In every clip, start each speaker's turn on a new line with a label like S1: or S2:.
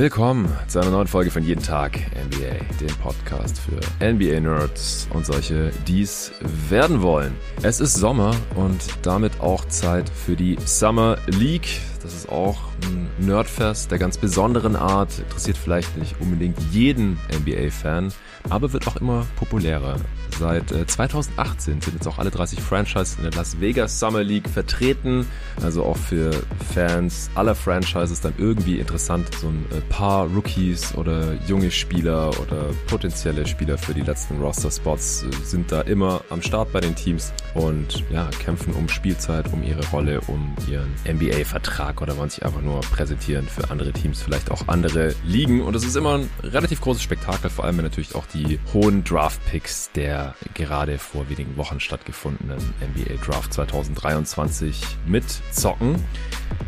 S1: Willkommen zu einer neuen Folge von Jeden Tag NBA, dem Podcast für NBA-Nerds und solche, die es werden wollen. Es ist Sommer und damit auch Zeit für die Summer League. Das ist auch ein Nerdfest der ganz besonderen Art. Interessiert vielleicht nicht unbedingt jeden NBA-Fan, aber wird auch immer populärer. Seit 2018 äh, sind jetzt auch alle 30 Franchises in der Las Vegas Summer League vertreten. Also auch für Fans aller Franchises dann irgendwie interessant. So ein äh, paar Rookies oder junge Spieler oder potenzielle Spieler für die letzten Roster-Spots äh, sind da immer am Start bei den Teams und ja, kämpfen um Spielzeit, um ihre Rolle, um ihren NBA-Vertrag oder wollen sich einfach nur präsentieren für andere Teams, vielleicht auch andere Ligen. Und es ist immer ein relativ großes Spektakel, vor allem wenn natürlich auch die hohen Draft-Picks der gerade vor wenigen Wochen stattgefundenen NBA Draft 2023 mitzocken.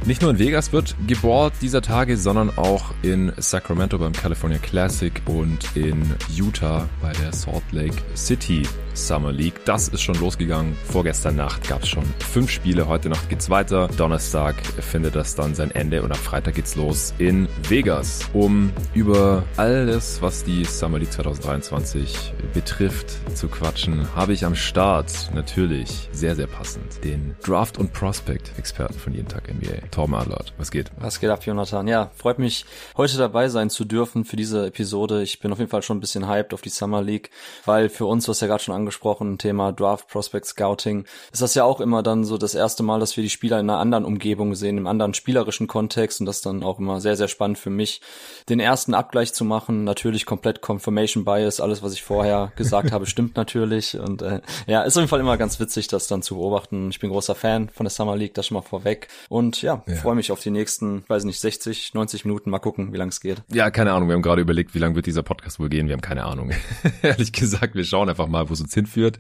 S1: Nicht nur in Vegas wird gebohrt dieser Tage, sondern auch in Sacramento beim California Classic und in Utah bei der Salt Lake City Summer League. Das ist schon losgegangen. Vorgestern Nacht gab es schon fünf Spiele. Heute Nacht geht's weiter. Donnerstag findet das dann sein Ende und am Freitag geht's los in Vegas, um über alles, was die Summer League 2023 betrifft, zu quatschen. Habe ich am Start natürlich sehr, sehr passend den Draft- und Prospect-Experten von jeden Tag NBA, Torben Adlert. Was geht?
S2: Was geht ab, Jonathan? Ja, freut mich, heute dabei sein zu dürfen für diese Episode. Ich bin auf jeden Fall schon ein bisschen hyped auf die Summer League, weil für uns, was ja gerade schon angesprochen, Thema Draft Prospect Scouting, ist das ja auch immer dann so das erste Mal, dass wir die Spieler in einer anderen Umgebung sehen, im anderen spielerischen Kontext und das dann auch immer sehr, sehr spannend für mich, den ersten Abgleich zu machen. Natürlich komplett Confirmation Bias, alles, was ich vorher gesagt habe, stimmt natürlich und äh, ja, ist auf jeden Fall immer ganz witzig, das dann zu beobachten. Ich bin großer Fan von der Summer League, das schon mal vorweg und ja, ja. freue mich auf die nächsten, weiß nicht, 60, 90 Minuten, mal gucken, wie lang es geht.
S1: Ja, keine Ahnung, wir haben gerade überlegt, wie lang wird dieser Podcast wohl gehen, wir haben keine Ahnung. Ehrlich gesagt, wir schauen einfach mal, wo es uns hinführt.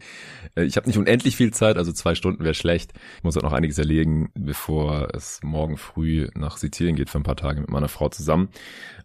S1: Äh, ich habe nicht unendlich viel Zeit, also zwei Stunden wäre schlecht. Ich muss auch noch einiges erlegen, bevor es morgen früh nach Sizilien geht für ein paar Tage mit meiner Frau zusammen.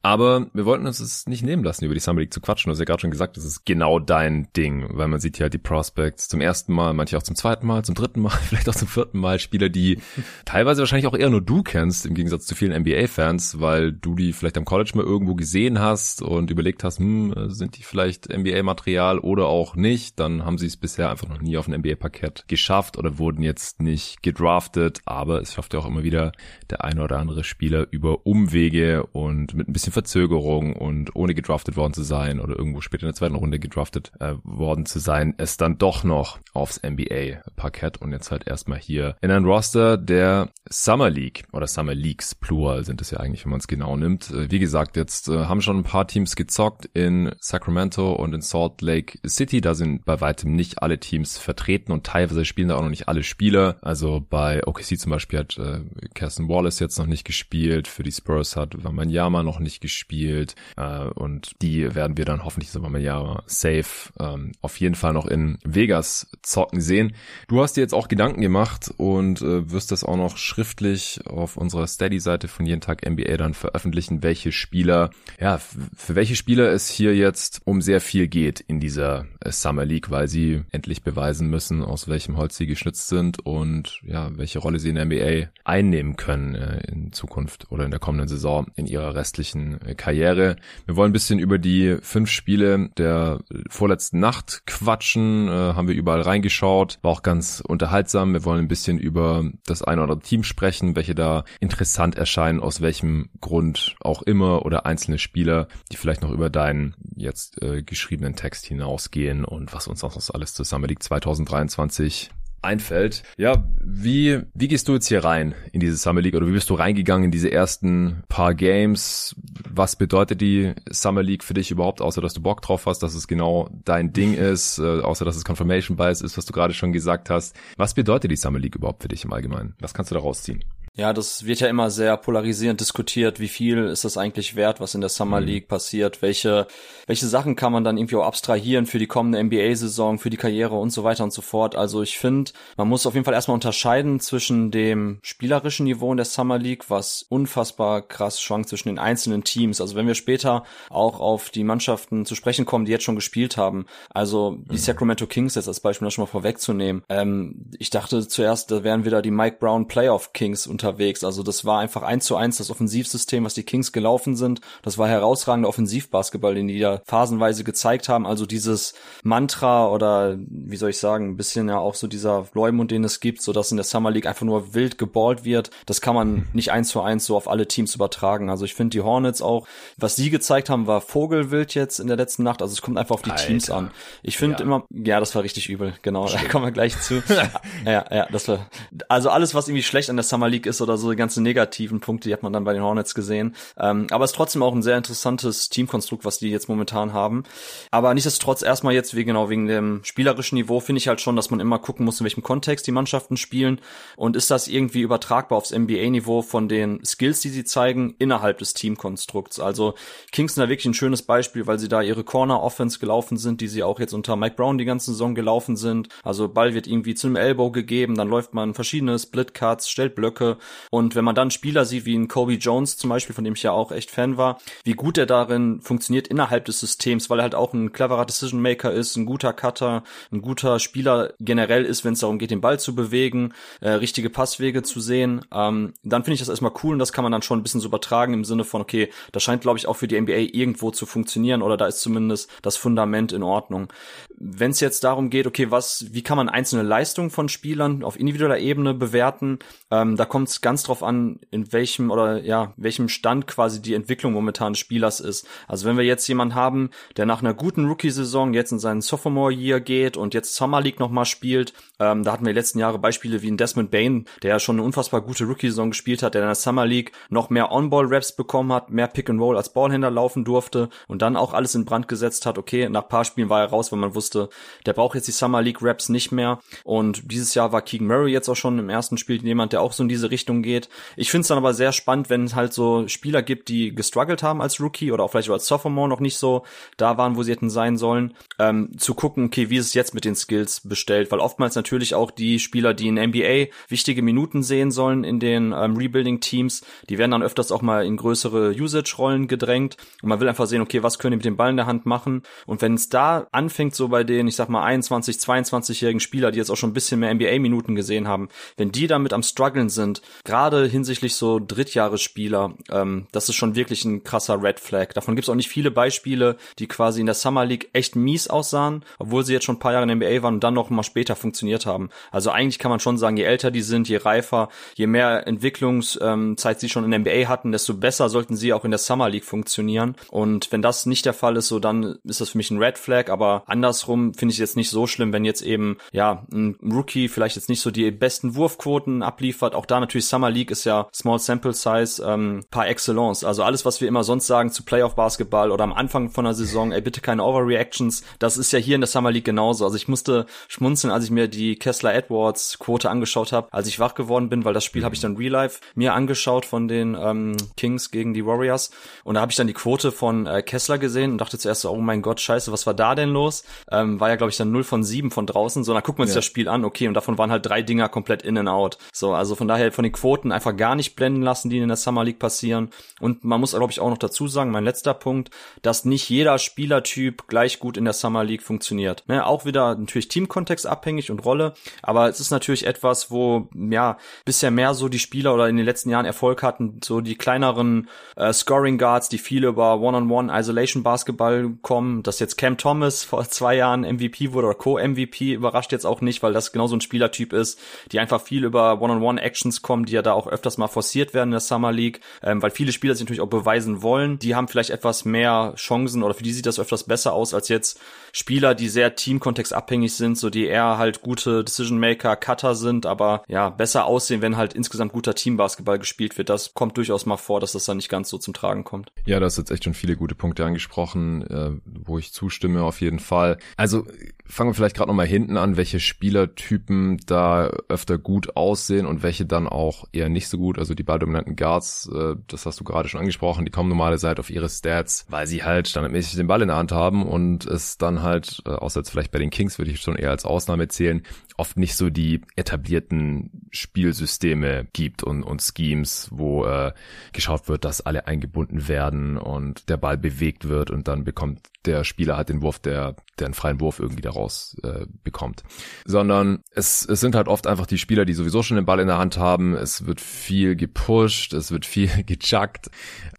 S1: Aber wir wollten uns es nicht nehmen lassen, über die Summer League zu quatschen. Du hast ja gerade schon gesagt, das ist genau dein Ding, weil man sieht ja halt die Prospects zum ersten Mal, manche auch zum zweiten Mal, zum dritten Mal, vielleicht auch zum vierten Mal. Spieler, die teilweise wahrscheinlich auch eher nur du kennst, im Gegensatz zu vielen NBA-Fans, weil du die vielleicht am College mal irgendwo gesehen hast und überlegt hast, hm, sind die vielleicht NBA-Material oder auch nicht. Dann haben sie es bisher einfach noch nie auf ein NBA-Parkett geschafft oder wurden jetzt nicht gedraftet. Aber es schafft ja auch immer wieder der eine oder andere Spieler über Umwege und mit ein bisschen Verzögerung und ohne gedraftet worden zu sein oder irgendwo später in der zweiten Runde gedraftet äh, worden zu sein, es dann doch noch aufs NBA-Parkett und jetzt halt erstmal hier in ein Roster der Summer League oder Summer Leagues Plural sind es ja eigentlich, wenn man es genau nimmt. Äh, wie gesagt, jetzt äh, haben schon ein paar Teams gezockt in Sacramento und in Salt Lake City. Da sind bei weitem nicht alle Teams vertreten und teilweise spielen da auch noch nicht alle Spieler. Also bei OKC zum Beispiel hat äh, Kirsten Wallace jetzt noch nicht gespielt. Für die Spurs hat Wamanyama noch nicht gespielt. Äh, und die werden wir dann hoffentlich so Wamanyama safe ähm, auf jeden Fall noch in Vegas zocken sehen. Du hast dir jetzt auch Gedanken gemacht und äh, wirst das auch noch schriftlich auf unserer Steady-Seite von jeden Tag NBA dann veröffentlichen, welche Spieler, ja, für welche Spieler es hier jetzt um sehr viel geht in dieser äh, Summer League, weil sie endlich beweisen müssen, aus welchem Holz sie geschnitzt sind und ja, welche Rolle sie in der NBA einnehmen können äh, in Zukunft oder in der kommenden Saison in ihrer restlichen äh, Karriere. Wir wollen ein bisschen über die fünf Spiele der vorletzten Nacht quatschen, haben wir überall reingeschaut, war auch ganz unterhaltsam. Wir wollen ein bisschen über das eine oder andere Team sprechen, welche da interessant erscheinen, aus welchem Grund auch immer oder einzelne Spieler, die vielleicht noch über deinen jetzt äh, geschriebenen Text hinausgehen und was uns noch alles League 2023 einfällt. Ja, wie, wie gehst du jetzt hier rein in diese Summer League oder wie bist du reingegangen in diese ersten paar Games? Was bedeutet die Summer League für dich überhaupt, außer dass du Bock drauf hast, dass es genau dein Ding ist, äh, außer dass es Confirmation Bias ist, was du gerade schon gesagt hast? Was bedeutet die Summer League überhaupt für dich im Allgemeinen? Was kannst du da rausziehen?
S2: Ja, das wird ja immer sehr polarisierend diskutiert. Wie viel ist das eigentlich wert, was in der Summer mhm. League passiert? Welche, welche Sachen kann man dann irgendwie auch abstrahieren für die kommende NBA-Saison, für die Karriere und so weiter und so fort? Also ich finde, man muss auf jeden Fall erstmal unterscheiden zwischen dem spielerischen Niveau in der Summer League, was unfassbar krass schwankt zwischen den einzelnen Teams. Also wenn wir später auch auf die Mannschaften zu sprechen kommen, die jetzt schon gespielt haben, also die mhm. Sacramento Kings jetzt als Beispiel das schon mal vorwegzunehmen. Ähm, ich dachte zuerst, da wären wieder die Mike Brown Playoff Kings unter unterwegs. Also das war einfach eins zu eins das Offensivsystem, was die Kings gelaufen sind. Das war herausragender Offensivbasketball, den die da phasenweise gezeigt haben. Also dieses Mantra oder wie soll ich sagen, ein bisschen ja auch so dieser Leumund, den es gibt, so dass in der Summer League einfach nur wild geballt wird. Das kann man nicht eins zu eins so auf alle Teams übertragen. Also ich finde die Hornets auch, was sie gezeigt haben, war Vogelwild jetzt in der letzten Nacht. Also es kommt einfach auf die Alter. Teams an. Ich finde ja. immer, ja, das war richtig übel. Genau, Stimmt. da kommen wir gleich zu. ja, ja, das war, also alles, was irgendwie schlecht an der Summer League ist oder so, die ganzen negativen Punkte, die hat man dann bei den Hornets gesehen. Ähm, aber es ist trotzdem auch ein sehr interessantes Teamkonstrukt, was die jetzt momentan haben. Aber nichtsdestotrotz erstmal jetzt, wie genau, wegen dem spielerischen Niveau finde ich halt schon, dass man immer gucken muss, in welchem Kontext die Mannschaften spielen. Und ist das irgendwie übertragbar aufs NBA-Niveau von den Skills, die sie zeigen, innerhalb des Teamkonstrukts? Also Kingston da wirklich ein schönes Beispiel, weil sie da ihre Corner-Offense gelaufen sind, die sie auch jetzt unter Mike Brown die ganze Saison gelaufen sind. Also Ball wird irgendwie zu einem Elbow gegeben, dann läuft man verschiedene Split-Cuts, stellt Blöcke. Und wenn man dann Spieler sieht, wie ein Kobe Jones zum Beispiel, von dem ich ja auch echt Fan war, wie gut er darin funktioniert innerhalb des Systems, weil er halt auch ein cleverer Decision-Maker ist, ein guter Cutter, ein guter Spieler generell ist, wenn es darum geht, den Ball zu bewegen, äh, richtige Passwege zu sehen, ähm, dann finde ich das erstmal cool und das kann man dann schon ein bisschen so übertragen im Sinne von, okay, das scheint, glaube ich, auch für die NBA irgendwo zu funktionieren oder da ist zumindest das Fundament in Ordnung. Wenn es jetzt darum geht, okay, was, wie kann man einzelne Leistungen von Spielern auf individueller Ebene bewerten, ähm, da kommt es ganz drauf an, in welchem oder ja, welchem Stand quasi die Entwicklung momentan des Spielers ist. Also wenn wir jetzt jemanden haben, der nach einer guten Rookie-Saison jetzt in seinen Sophomore-Year geht und jetzt Summer League nochmal spielt, ähm, da hatten wir die letzten Jahre Beispiele wie ein Desmond Bain, der ja schon eine unfassbar gute Rookie-Saison gespielt hat, der in der Summer League noch mehr On-Ball-Raps bekommen hat, mehr Pick-and-Roll als Ballhändler laufen durfte und dann auch alles in Brand gesetzt hat. Okay, nach paar Spielen war er raus, weil man wusste, der braucht jetzt die Summer League Raps nicht mehr. Und dieses Jahr war Keegan Murray jetzt auch schon im ersten Spiel jemand, der auch so in diese Richtung geht. Ich finde es dann aber sehr spannend, wenn es halt so Spieler gibt, die gestruggelt haben als Rookie oder auch vielleicht als Sophomore noch nicht so da waren, wo sie hätten sein sollen, ähm, zu gucken, okay, wie ist es jetzt mit den Skills bestellt, weil oftmals natürlich auch die Spieler, die in NBA wichtige Minuten sehen sollen in den ähm, Rebuilding-Teams, die werden dann öfters auch mal in größere Usage-Rollen gedrängt und man will einfach sehen, okay, was können die mit dem Ball in der Hand machen und wenn es da anfängt, so bei den, ich sag mal, 21, 22-jährigen Spieler, die jetzt auch schon ein bisschen mehr NBA-Minuten gesehen haben, wenn die damit am struggeln sind, gerade hinsichtlich so Drittjahresspieler, ähm, das ist schon wirklich ein krasser Red Flag. Davon gibt es auch nicht viele Beispiele, die quasi in der Summer League echt mies aussahen, obwohl sie jetzt schon ein paar Jahre in der NBA waren und dann noch mal später funktioniert haben. Also eigentlich kann man schon sagen, je älter die sind, je reifer, je mehr Entwicklungszeit ähm, sie schon in der NBA hatten, desto besser sollten sie auch in der Summer League funktionieren. Und wenn das nicht der Fall ist, so dann ist das für mich ein Red Flag. Aber andersrum finde ich jetzt nicht so schlimm, wenn jetzt eben ja ein Rookie vielleicht jetzt nicht so die besten Wurfquoten abliefert. Auch da natürlich Summer League ist ja Small Sample Size ähm, par excellence. Also alles, was wir immer sonst sagen zu Playoff Basketball oder am Anfang von der Saison, ey bitte keine Overreactions, das ist ja hier in der Summer League genauso. Also ich musste schmunzeln, als ich mir die Kessler Edwards Quote angeschaut habe, als ich wach geworden bin, weil das Spiel habe ich dann Real Life mir angeschaut von den ähm, Kings gegen die Warriors und da habe ich dann die Quote von äh, Kessler gesehen und dachte zuerst so, oh mein Gott, scheiße, was war da denn los? Ähm, war ja glaube ich dann 0 von 7 von draußen, so dann guckt man sich ja. das Spiel an, okay, und davon waren halt drei Dinger komplett in and out. So, also von daher von den Quoten einfach gar nicht blenden lassen, die in der Summer League passieren und man muss glaube ich auch noch dazu sagen, mein letzter Punkt, dass nicht jeder Spielertyp gleich gut in der Summer League funktioniert. Ne, auch wieder natürlich Teamkontext abhängig und Rolle, aber es ist natürlich etwas, wo ja bisher mehr so die Spieler oder in den letzten Jahren Erfolg hatten, so die kleineren äh, Scoring Guards, die viel über One-on-One Isolation Basketball kommen. Dass jetzt Cam Thomas vor zwei Jahren MVP wurde oder Co-MVP überrascht jetzt auch nicht, weil das genau so ein Spielertyp ist, die einfach viel über One-on-One Actions kommen, die ja da auch öfters mal forciert werden in der Summer League, ähm, weil viele Spieler sich natürlich auch beweisen wollen. Die haben vielleicht etwas mehr Chancen oder für die sieht das öfters besser aus als jetzt Spieler, die sehr teamkontextabhängig sind, so die eher halt gute Decision Maker, Cutter sind, aber ja, besser aussehen, wenn halt insgesamt guter Teambasketball gespielt wird. Das kommt durchaus mal vor, dass das dann nicht ganz so zum Tragen kommt.
S1: Ja, das ist jetzt echt schon viele gute Punkte angesprochen, äh, wo ich zustimme auf jeden Fall. Also fangen wir vielleicht gerade nochmal hinten an, welche Spielertypen da öfter gut aussehen und welche dann auch eher nicht so gut. Also die balldominanten Guards, äh, das hast du gerade schon angesprochen, die kommen normalerweise auf ihre Stats, weil sie halt standardmäßig den Ball in der Hand haben und es dann halt, äh, außer jetzt vielleicht bei den Kings würde ich schon eher als Ausnahme zählen, oft nicht so die etablierten Spielsysteme gibt und, und Schemes, wo äh, geschaut wird, dass alle eingebunden werden und der Ball bewegt wird und dann bekommt der Spieler halt den Wurf, der, der einen freien Wurf irgendwie daraus äh, bekommt. Sondern es, es sind halt oft einfach die Spieler, die sowieso schon den Ball in der Hand haben, es wird viel gepusht, es wird viel gechuckt,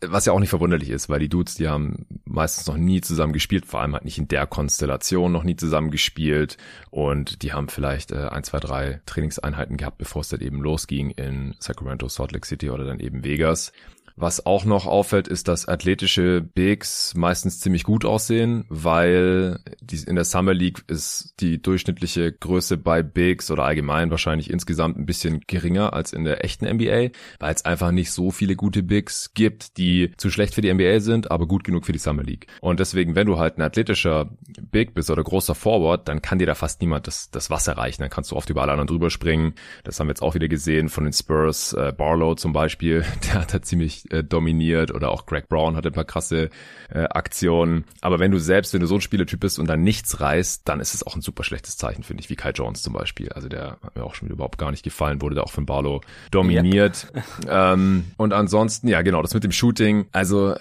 S1: was ja auch nicht verwunderlich ist, weil die Dudes, die haben meistens noch nie zusammen gespielt, vor allem halt nicht in der Konstellation noch nie zusammen gespielt und die haben vielleicht äh, ein, zwei, drei Trainingseinheiten gehabt, bevor es dann eben losging in Sacramento, Salt Lake City oder dann eben Vegas. Was auch noch auffällt, ist, dass athletische Bigs meistens ziemlich gut aussehen, weil die, in der Summer League ist die durchschnittliche Größe bei Bigs oder allgemein wahrscheinlich insgesamt ein bisschen geringer als in der echten NBA, weil es einfach nicht so viele gute Bigs gibt, die zu schlecht für die NBA sind, aber gut genug für die Summer League. Und deswegen, wenn du halt ein athletischer Big bist oder großer Forward, dann kann dir da fast niemand das, das Wasser reichen. Dann kannst du oft über alle anderen drüber springen. Das haben wir jetzt auch wieder gesehen von den Spurs. Äh, Barlow zum Beispiel, der hat da ziemlich äh, dominiert oder auch Greg Brown hatte ein paar krasse äh, Aktionen. Aber wenn du selbst, wenn du so ein Spieletyp bist und dann nichts reißt, dann ist es auch ein super schlechtes Zeichen, finde ich, wie Kai Jones zum Beispiel. Also der hat mir auch schon überhaupt gar nicht gefallen, wurde da auch von Barlow dominiert. Yep. ähm, und ansonsten, ja genau, das mit dem Shooting. Also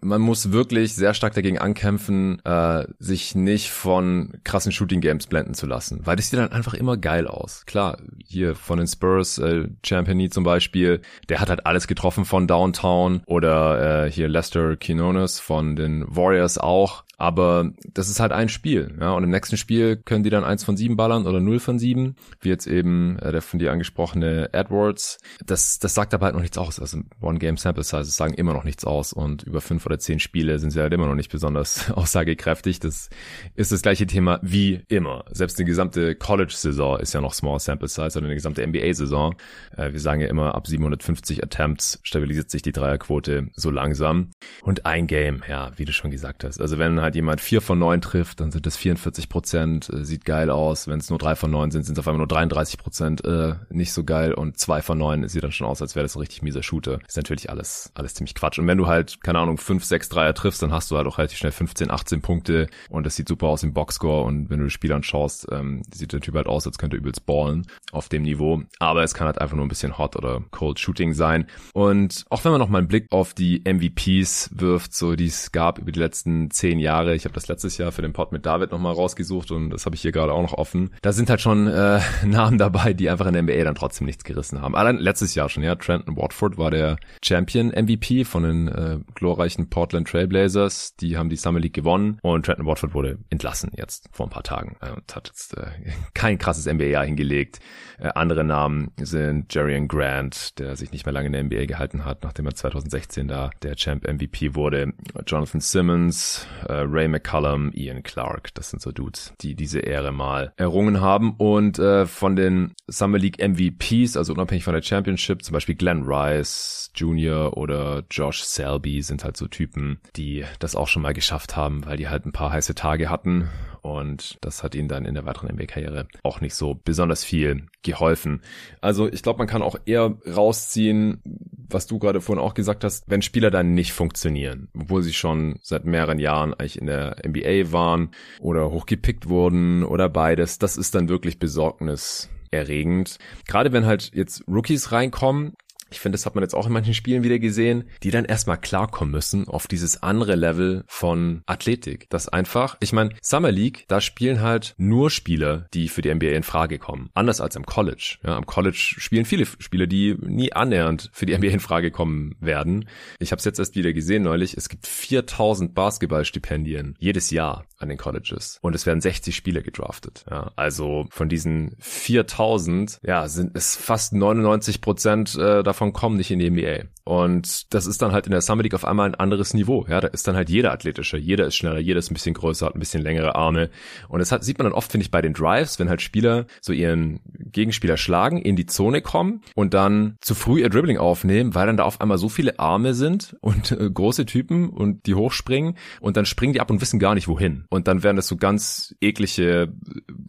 S1: man muss wirklich sehr stark dagegen ankämpfen, äh, sich nicht von krassen Shooting-Games blenden zu lassen, weil das sieht dann einfach immer geil aus. Klar, hier von den Spurs, äh, Champagny zum Beispiel, der hat halt alles getroffen von Downtown oder äh, hier Lester Quinones von den Warriors auch. Aber das ist halt ein Spiel, ja. Und im nächsten Spiel können die dann eins von sieben ballern oder null von sieben, wie jetzt eben äh, der von dir angesprochene Edwards. Das, das sagt aber halt noch nichts aus. Also One Game Sample Sizes sagen immer noch nichts aus und über fünf oder zehn Spiele sind sie halt immer noch nicht besonders aussagekräftig. Das ist das gleiche Thema wie immer. Selbst die gesamte College-Saison ist ja noch Small Sample Size oder eine gesamte NBA-Saison. Äh, wir sagen ja immer, ab 750 Attempts stabilisiert sich die Dreierquote so langsam. Und ein Game, ja, wie du schon gesagt hast. Also wenn halt halt jemand vier von neun trifft, dann sind es 44 Prozent, äh, sieht geil aus. Wenn es nur drei von neun sind, sind es auf einmal nur 33 Prozent, äh, nicht so geil. Und zwei von neun sieht dann schon aus, als wäre das ein richtig mieser Shooter. Ist natürlich alles, alles ziemlich Quatsch. Und wenn du halt, keine Ahnung, fünf, sechs Dreier triffst, dann hast du halt auch relativ schnell 15, 18 Punkte und das sieht super aus im Boxscore. Und wenn du das Spiel anschaust, ähm, sieht der Typ halt aus, als könnte er übelst ballen auf dem Niveau. Aber es kann halt einfach nur ein bisschen Hot oder Cold Shooting sein. Und auch wenn man noch einen Blick auf die MVPs wirft, so die es gab über die letzten zehn Jahre, Jahre. Ich habe das letztes Jahr für den Pod mit David nochmal rausgesucht und das habe ich hier gerade auch noch offen. Da sind halt schon äh, Namen dabei, die einfach in der NBA dann trotzdem nichts gerissen haben. Allein letztes Jahr schon, ja. Trenton Watford war der Champion MVP von den äh, glorreichen Portland Trailblazers. Die haben die Summer League gewonnen und Trenton Watford wurde entlassen jetzt vor ein paar Tagen äh, und hat jetzt äh, kein krasses NBA-Jahr hingelegt. Äh, andere Namen sind Jerrian Grant, der sich nicht mehr lange in der NBA gehalten hat, nachdem er 2016 da der Champ MVP wurde. Jonathan Simmons, äh, Ray McCullum, Ian Clark. Das sind so Dudes, die diese Ehre mal errungen haben. Und äh, von den Summer League MVPs, also unabhängig von der Championship, zum Beispiel Glenn Rice Jr. oder Josh Selby sind halt so Typen, die das auch schon mal geschafft haben, weil die halt ein paar heiße Tage hatten und das hat ihnen dann in der weiteren NBA-Karriere auch nicht so besonders viel geholfen. Also ich glaube, man kann auch eher rausziehen, was du gerade vorhin auch gesagt hast, wenn Spieler dann nicht funktionieren, obwohl sie schon seit mehreren Jahren eigentlich in der NBA waren oder hochgepickt wurden oder beides, das ist dann wirklich besorgniserregend. Gerade wenn halt jetzt Rookies reinkommen, ich finde, das hat man jetzt auch in manchen Spielen wieder gesehen, die dann erstmal klarkommen müssen auf dieses andere Level von Athletik. Das einfach, ich meine, Summer League, da spielen halt nur Spieler, die für die NBA in Frage kommen. Anders als am College. Ja, am College spielen viele Spieler, die nie annähernd für die NBA in Frage kommen werden. Ich habe es jetzt erst wieder gesehen neulich. Es gibt 4000 Basketballstipendien jedes Jahr an den Colleges und es werden 60 Spieler gedraftet. Ja, also von diesen 4000, ja, sind es fast 99 Prozent äh, davon davon kommen nicht in die NBA. Und das ist dann halt in der Summer League auf einmal ein anderes Niveau. Ja, da ist dann halt jeder athletischer, jeder ist schneller, jeder ist ein bisschen größer, hat ein bisschen längere Arme. Und das hat, sieht man dann oft, finde ich, bei den Drives, wenn halt Spieler so ihren Gegenspieler schlagen, in die Zone kommen und dann zu früh ihr Dribbling aufnehmen, weil dann da auf einmal so viele Arme sind und äh, große Typen und die hochspringen und dann springen die ab und wissen gar nicht wohin. Und dann werden das so ganz eklige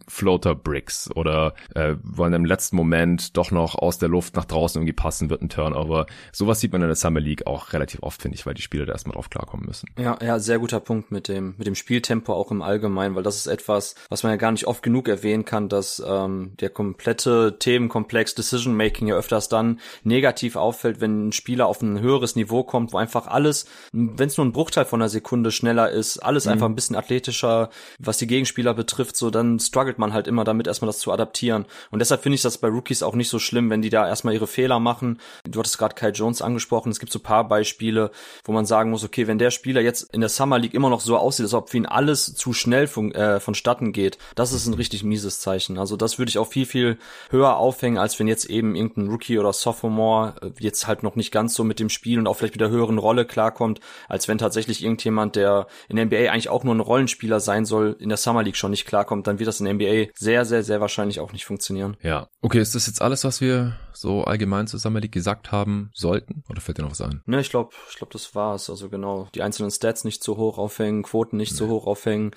S1: Floater Bricks oder äh, wollen im letzten Moment doch noch aus der Luft nach draußen irgendwie passen, wird vierten Turnover. Sowas sieht man in der Summer League auch relativ oft, finde ich, weil die Spieler da erstmal drauf klarkommen müssen.
S2: Ja, ja, sehr guter Punkt mit dem, mit dem Spieltempo auch im Allgemeinen, weil das ist etwas, was man ja gar nicht oft genug erwähnen kann, dass ähm, der komplette Themenkomplex Decision Making ja öfters dann negativ auffällt, wenn ein Spieler auf ein höheres Niveau kommt, wo einfach alles, wenn es nur ein Bruchteil von einer Sekunde schneller ist, alles mhm. einfach ein bisschen athletischer, was die Gegenspieler betrifft, so dann struggelt man halt immer damit, erstmal das zu adaptieren. Und deshalb finde ich das bei Rookies auch nicht so schlimm, wenn die da erstmal ihre Fehler machen. Du hattest gerade Kai Jones angesprochen. Es gibt so paar Beispiele, wo man sagen muss, okay, wenn der Spieler jetzt in der Summer League immer noch so aussieht, als ob für ihn alles zu schnell von, äh, vonstatten geht, das ist ein richtig mieses Zeichen. Also das würde ich auch viel, viel höher aufhängen, als wenn jetzt eben irgendein Rookie oder Sophomore äh, jetzt halt noch nicht ganz so mit dem Spiel und auch vielleicht mit der höheren Rolle klarkommt, als wenn tatsächlich irgendjemand, der in der NBA eigentlich auch nur ein Rollenspieler sein soll, in der Summer League schon nicht klarkommt, dann wird das in der NBA sehr, sehr, sehr wahrscheinlich auch nicht funktionieren.
S1: Ja. Okay, ist das jetzt alles, was wir so allgemein League gesagt haben sollten? Oder fällt dir noch was ein?
S2: Ne, ich glaube, ich glaube, das war's. Also genau, die einzelnen Stats nicht zu hoch aufhängen, Quoten nicht nee. zu hoch aufhängen,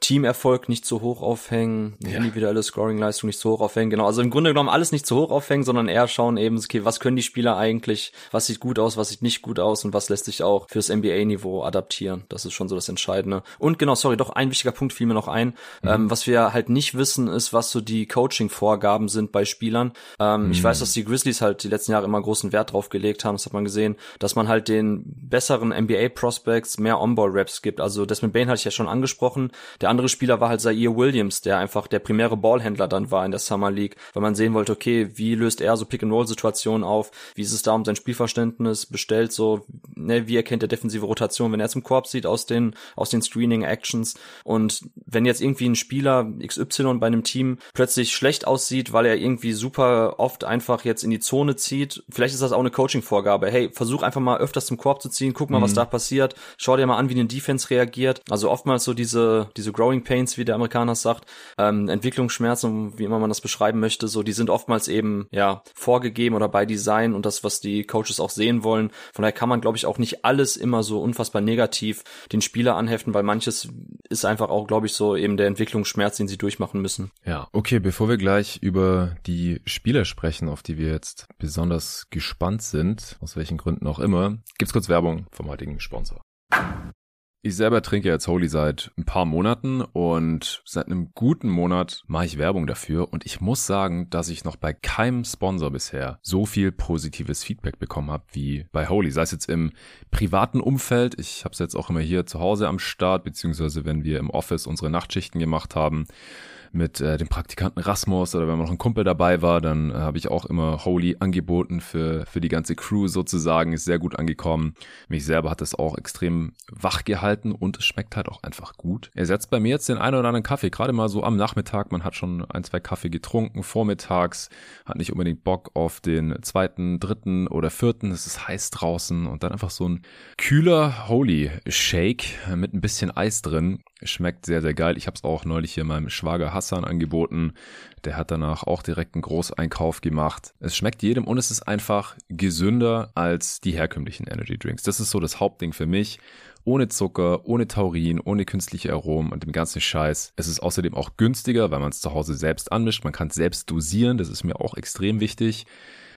S2: Teamerfolg nicht zu hoch aufhängen, ja. individuelle Scoring-Leistung nicht zu hoch aufhängen. Genau, also im Grunde genommen alles nicht zu hoch aufhängen, sondern eher schauen eben, okay, was können die Spieler eigentlich, was sieht gut aus, was sieht nicht gut aus und was lässt sich auch fürs NBA-Niveau adaptieren. Das ist schon so das Entscheidende. Und genau, sorry, doch ein wichtiger Punkt fiel mir noch ein. Mhm. Ähm, was wir halt nicht wissen, ist, was so die Coaching-Vorgaben sind bei Spielern. Ähm, mhm. Ich weiß, dass die Grizzlies halt die letzten Jahre immer großen Wert drauf gelegt haben, das hat man gesehen, dass man halt den besseren NBA-Prospects mehr On-Ball-Raps gibt. Also Desmond Bain hatte ich ja schon angesprochen. Der andere Spieler war halt Zaire Williams, der einfach der primäre Ballhändler dann war in der Summer League, weil man sehen wollte, okay, wie löst er so Pick-and-Roll-Situationen auf, wie ist es da um sein Spielverständnis bestellt, so, ne, wie erkennt er defensive Rotation, wenn er zum Korb sieht aus den, aus den Screening-Actions und wenn jetzt irgendwie ein Spieler XY bei einem Team plötzlich schlecht aussieht, weil er irgendwie super oft einfach jetzt in die Zone zieht, vielleicht ist das auch eine Coaching-Vorgabe. Hey, versuch einfach mal öfters zum Korb zu ziehen, guck mal, mhm. was da passiert, schau dir mal an, wie eine Defense reagiert. Also oftmals so diese, diese Growing Pains, wie der Amerikaner sagt, ähm, Entwicklungsschmerzen, wie immer man das beschreiben möchte, so, die sind oftmals eben, ja, vorgegeben oder bei Design und das, was die Coaches auch sehen wollen. Von daher kann man, glaube ich, auch nicht alles immer so unfassbar negativ den Spieler anheften, weil manches ist einfach auch, glaube ich, so eben der Entwicklungsschmerz, den sie durchmachen müssen.
S1: Ja, okay, bevor wir gleich über die Spieler sprechen, auf die wir jetzt besonders gespannt sind, aus welchen Gründen auch immer, gibt's kurz Werbung vom heutigen Sponsor. Ich selber trinke jetzt Holy seit ein paar Monaten und seit einem guten Monat mache ich Werbung dafür und ich muss sagen, dass ich noch bei keinem Sponsor bisher so viel positives Feedback bekommen habe wie bei Holy. Sei es jetzt im privaten Umfeld, ich habe es jetzt auch immer hier zu Hause am Start, beziehungsweise wenn wir im Office unsere Nachtschichten gemacht haben mit äh, dem Praktikanten Rasmus oder wenn noch ein Kumpel dabei war, dann äh, habe ich auch immer Holy angeboten für, für die ganze Crew sozusagen. Ist sehr gut angekommen. Mich selber hat es auch extrem wach gehalten und es schmeckt halt auch einfach gut. Er setzt bei mir jetzt den einen oder anderen Kaffee, gerade mal so am Nachmittag. Man hat schon ein, zwei Kaffee getrunken, vormittags, hat nicht unbedingt Bock auf den zweiten, dritten oder vierten. Es ist heiß draußen und dann einfach so ein kühler Holy Shake mit ein bisschen Eis drin. Schmeckt sehr, sehr geil. Ich habe es auch neulich hier meinem Schwager Hassan angeboten. Der hat danach auch direkt einen Großeinkauf gemacht. Es schmeckt jedem und es ist einfach gesünder als die herkömmlichen Energy Drinks. Das ist so das Hauptding für mich. Ohne Zucker, ohne Taurin, ohne künstliche Aromen und dem ganzen Scheiß. Es ist außerdem auch günstiger, weil man es zu Hause selbst anmischt. Man kann es selbst dosieren. Das ist mir auch extrem wichtig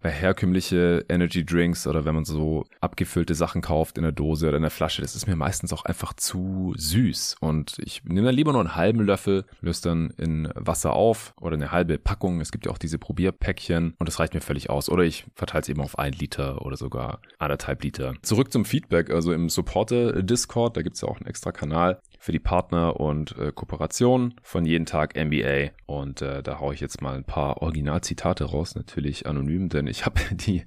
S1: weil herkömmliche Energy Drinks oder wenn man so abgefüllte Sachen kauft in der Dose oder in der Flasche, das ist mir meistens auch einfach zu süß. Und ich nehme dann lieber nur einen halben Löffel, löse dann in Wasser auf oder eine halbe Packung. Es gibt ja auch diese Probierpäckchen und das reicht mir völlig aus. Oder ich verteile es eben auf ein Liter oder sogar anderthalb Liter. Zurück zum Feedback, also im Supporter Discord, da gibt es ja auch einen extra Kanal für die Partner und äh, Kooperationen von jeden Tag NBA. Und äh, da haue ich jetzt mal ein paar Originalzitate raus, natürlich anonym, denn ich habe die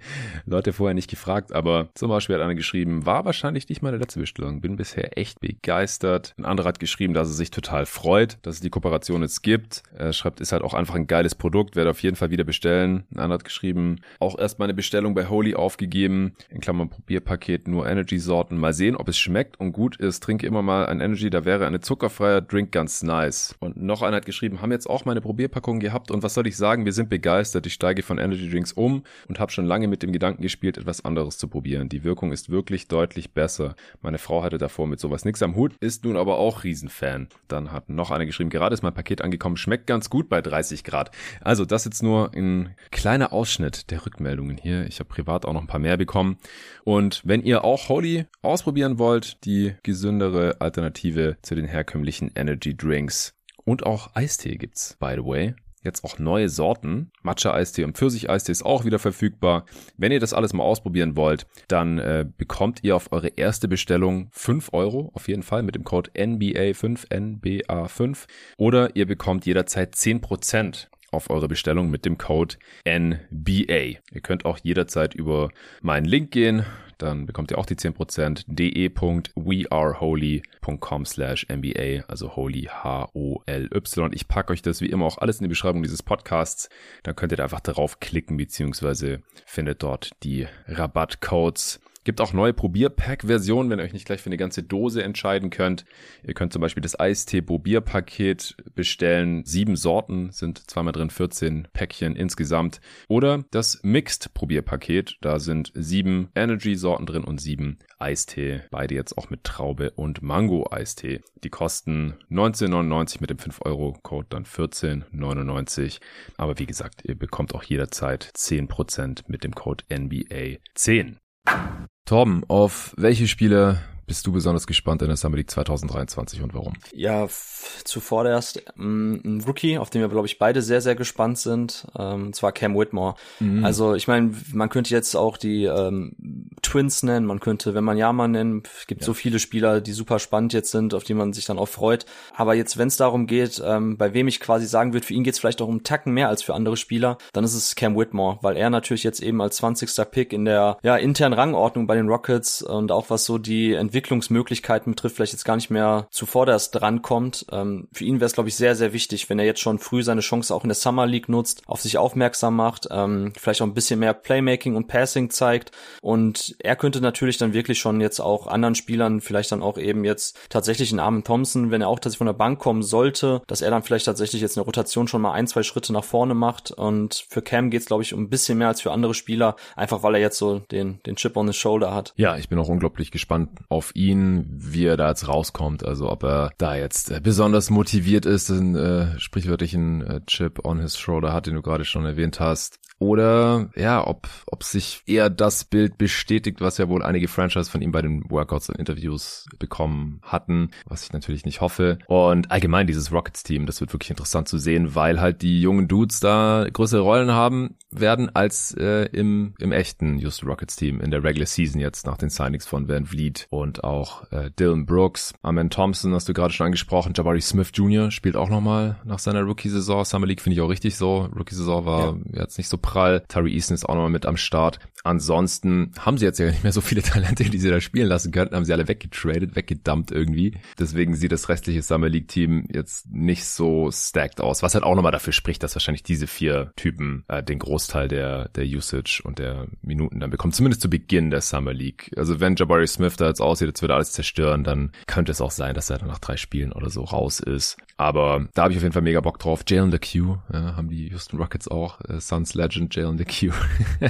S1: Leute vorher nicht gefragt, aber zum Beispiel hat einer geschrieben, war wahrscheinlich nicht meine letzte Bestellung, bin bisher echt begeistert. Ein anderer hat geschrieben, dass er sich total freut, dass es die Kooperation jetzt gibt. Er schreibt, ist halt auch einfach ein geiles Produkt, werde auf jeden Fall wieder bestellen. Ein anderer hat geschrieben, auch erst meine Bestellung bei Holy aufgegeben, in Klammern Probierpaket, nur Energy-Sorten. Mal sehen, ob es schmeckt und gut ist. Trinke immer mal ein Energy, da wäre eine zuckerfreier Drink ganz nice. Und noch einer hat geschrieben, haben jetzt auch meine Probierpackung gehabt und was soll ich sagen, wir sind begeistert. Ich steige von Energy Drinks um und habe schon lange mit dem Gedanken gespielt, etwas anderes zu probieren. Die Wirkung ist wirklich deutlich besser. Meine Frau hatte davor mit sowas nichts am Hut, ist nun aber auch Riesenfan. Dann hat noch einer geschrieben, gerade ist mein Paket angekommen, schmeckt ganz gut bei 30 Grad. Also das jetzt nur ein kleiner Ausschnitt der Rückmeldungen hier. Ich habe privat auch noch ein paar mehr bekommen. Und wenn ihr auch Holy ausprobieren wollt, die gesündere Alternative zu den herkömmlichen Energy Drinks. Und auch Eistee gibt's, by the way. Jetzt auch neue Sorten. Matcha-Eistee und Pfirsich-Eistee ist auch wieder verfügbar. Wenn ihr das alles mal ausprobieren wollt, dann äh, bekommt ihr auf eure erste Bestellung 5 Euro auf jeden Fall mit dem Code NBA5, NBA5. Oder ihr bekommt jederzeit 10% auf eure Bestellung mit dem Code NBA. Ihr könnt auch jederzeit über meinen Link gehen, dann bekommt ihr auch die 10% de.weareholy.com slash NBA, also holy H-O-L-Y. Ich packe euch das wie immer auch alles in die Beschreibung dieses Podcasts. Dann könnt ihr da einfach drauf klicken, beziehungsweise findet dort die Rabattcodes. Gibt auch neue Probierpack-Versionen, wenn ihr euch nicht gleich für eine ganze Dose entscheiden könnt. Ihr könnt zum Beispiel das Eistee-Probierpaket bestellen. Sieben Sorten sind zweimal drin, 14 Päckchen insgesamt. Oder das Mixed-Probierpaket. Da sind sieben Energy-Sorten drin und sieben Eistee. Beide jetzt auch mit Traube und Mango-Eistee. Die kosten 19,99 mit dem 5-Euro-Code, dann 14,99. Aber wie gesagt, ihr bekommt auch jederzeit 10% mit dem Code NBA 10. Torben, auf welche Spiele bist du besonders gespannt in der Summer League 2023 und warum?
S2: Ja, zuvor erst ähm, ein Rookie, auf den wir, glaube ich, beide sehr, sehr gespannt sind, ähm, und zwar Cam Whitmore. Mhm. Also ich meine, man könnte jetzt auch die ähm, Twins nennen, man könnte, wenn man Yama nennen, es gibt ja. so viele Spieler, die super spannend jetzt sind, auf die man sich dann auch freut. Aber jetzt, wenn es darum geht, ähm, bei wem ich quasi sagen würde, für ihn geht es vielleicht auch um Tacken mehr als für andere Spieler, dann ist es Cam Whitmore, weil er natürlich jetzt eben als 20. Pick in der ja, internen Rangordnung bei den Rockets und auch was so die Entwicklung Entwicklungsmöglichkeiten betrifft, vielleicht jetzt gar nicht mehr zuvorderst drankommt. Ähm, für ihn wäre es, glaube ich, sehr, sehr wichtig, wenn er jetzt schon früh seine Chance auch in der Summer League nutzt, auf sich aufmerksam macht, ähm, vielleicht auch ein bisschen mehr Playmaking und Passing zeigt. Und er könnte natürlich dann wirklich schon jetzt auch anderen Spielern, vielleicht dann auch eben jetzt tatsächlich in Armin Thompson, wenn er auch tatsächlich von der Bank kommen sollte, dass er dann vielleicht tatsächlich jetzt eine Rotation schon mal ein, zwei Schritte nach vorne macht. Und für Cam geht es, glaube ich, um ein bisschen mehr als für andere Spieler, einfach weil er jetzt so den, den Chip on the shoulder hat.
S1: Ja, ich bin auch unglaublich gespannt auf auf ihn, wie er da jetzt rauskommt. Also ob er da jetzt äh, besonders motiviert ist, einen äh, sprichwörtlichen äh, Chip on his shoulder hat, den du gerade schon erwähnt hast. Oder ja, ob, ob sich eher das Bild bestätigt, was ja wohl einige Franchise von ihm bei den Workouts und Interviews bekommen hatten, was ich natürlich nicht hoffe. Und allgemein dieses Rockets-Team, das wird wirklich interessant zu sehen, weil halt die jungen Dudes da größere Rollen haben werden als äh, im, im echten Houston Rockets-Team in der Regular Season jetzt nach den Signings von Van Vliet und auch äh, Dylan Brooks. Amen Thompson hast du gerade schon angesprochen. Jabari Smith Jr. spielt auch nochmal nach seiner Rookie-Saison. Summer League finde ich auch richtig so. Rookie-Saison war ja. jetzt nicht so prall. Tari Eason ist auch nochmal mit am Start. Ansonsten haben sie jetzt ja nicht mehr so viele Talente, die sie da spielen lassen könnten. Haben sie alle weggetradet, weggedumpt irgendwie. Deswegen sieht das restliche Summer League Team jetzt nicht so stacked aus. Was halt auch nochmal dafür spricht, dass wahrscheinlich diese vier Typen äh, den Großteil der, der Usage und der Minuten dann bekommen. Zumindest zu Beginn der Summer League. Also wenn Jabari Smith da jetzt aussieht, jetzt wird alles zerstören, dann könnte es auch sein, dass er dann nach drei Spielen oder so raus ist. Aber da habe ich auf jeden Fall mega Bock drauf. Jalen the Q, ja, haben die Houston Rockets auch. Äh, Suns Legend Jalen the Q.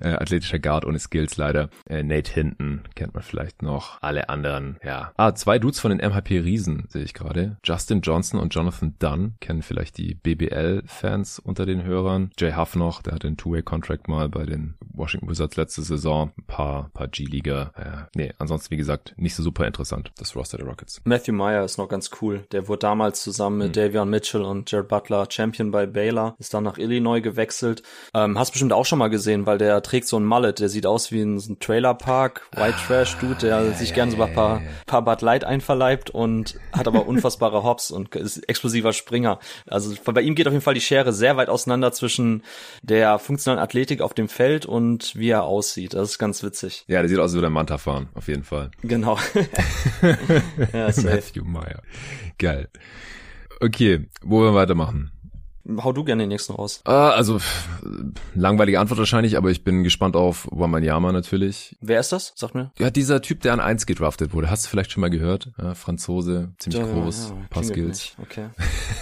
S1: äh, athletischer Guard ohne Skills leider. Äh, Nate Hinton kennt man vielleicht noch. Alle anderen, ja. Ah, zwei Dudes von den MHP Riesen sehe ich gerade. Justin Johnson und Jonathan Dunn kennen vielleicht die BBL-Fans unter den Hörern. Jay Huff noch, der hat den Two-Way-Contract mal bei den Washington Wizards letzte Saison. Ein paar, paar G-Liga. Äh, nee, ansonsten wie gesagt, nicht so super interessant, das Roster der Rockets.
S2: Matthew Meyer ist noch ganz cool. Der wurde damals damals zusammen mit mhm. Davion Mitchell und Jared Butler Champion bei Baylor, ist dann nach Illinois gewechselt. Ähm, hast bestimmt auch schon mal gesehen, weil der trägt so ein Mallet, der sieht aus wie ein, ein Trailerpark, White ah, Trash Dude, der ja, sich ja, gerne so ein paar, paar Bud Light einverleibt und hat aber unfassbare Hops und ist explosiver Springer. Also bei ihm geht auf jeden Fall die Schere sehr weit auseinander zwischen der funktionalen Athletik auf dem Feld und wie er aussieht. Das ist ganz witzig.
S1: Ja, der sieht aus wie der Manta fahren, auf jeden Fall.
S2: Genau.
S1: ja, Matthew Meyer. Geil. Okay, wo wir weitermachen?
S2: hau du gerne den nächsten raus.
S1: Äh, also langweilige Antwort wahrscheinlich, aber ich bin gespannt auf Wamanyama natürlich.
S2: Wer ist das? Sag mir.
S1: Ja, dieser Typ, der an 1 gedraftet wurde. Hast du vielleicht schon mal gehört? Ja, Franzose, ziemlich ja, groß, ja, paar Skills.
S2: Okay.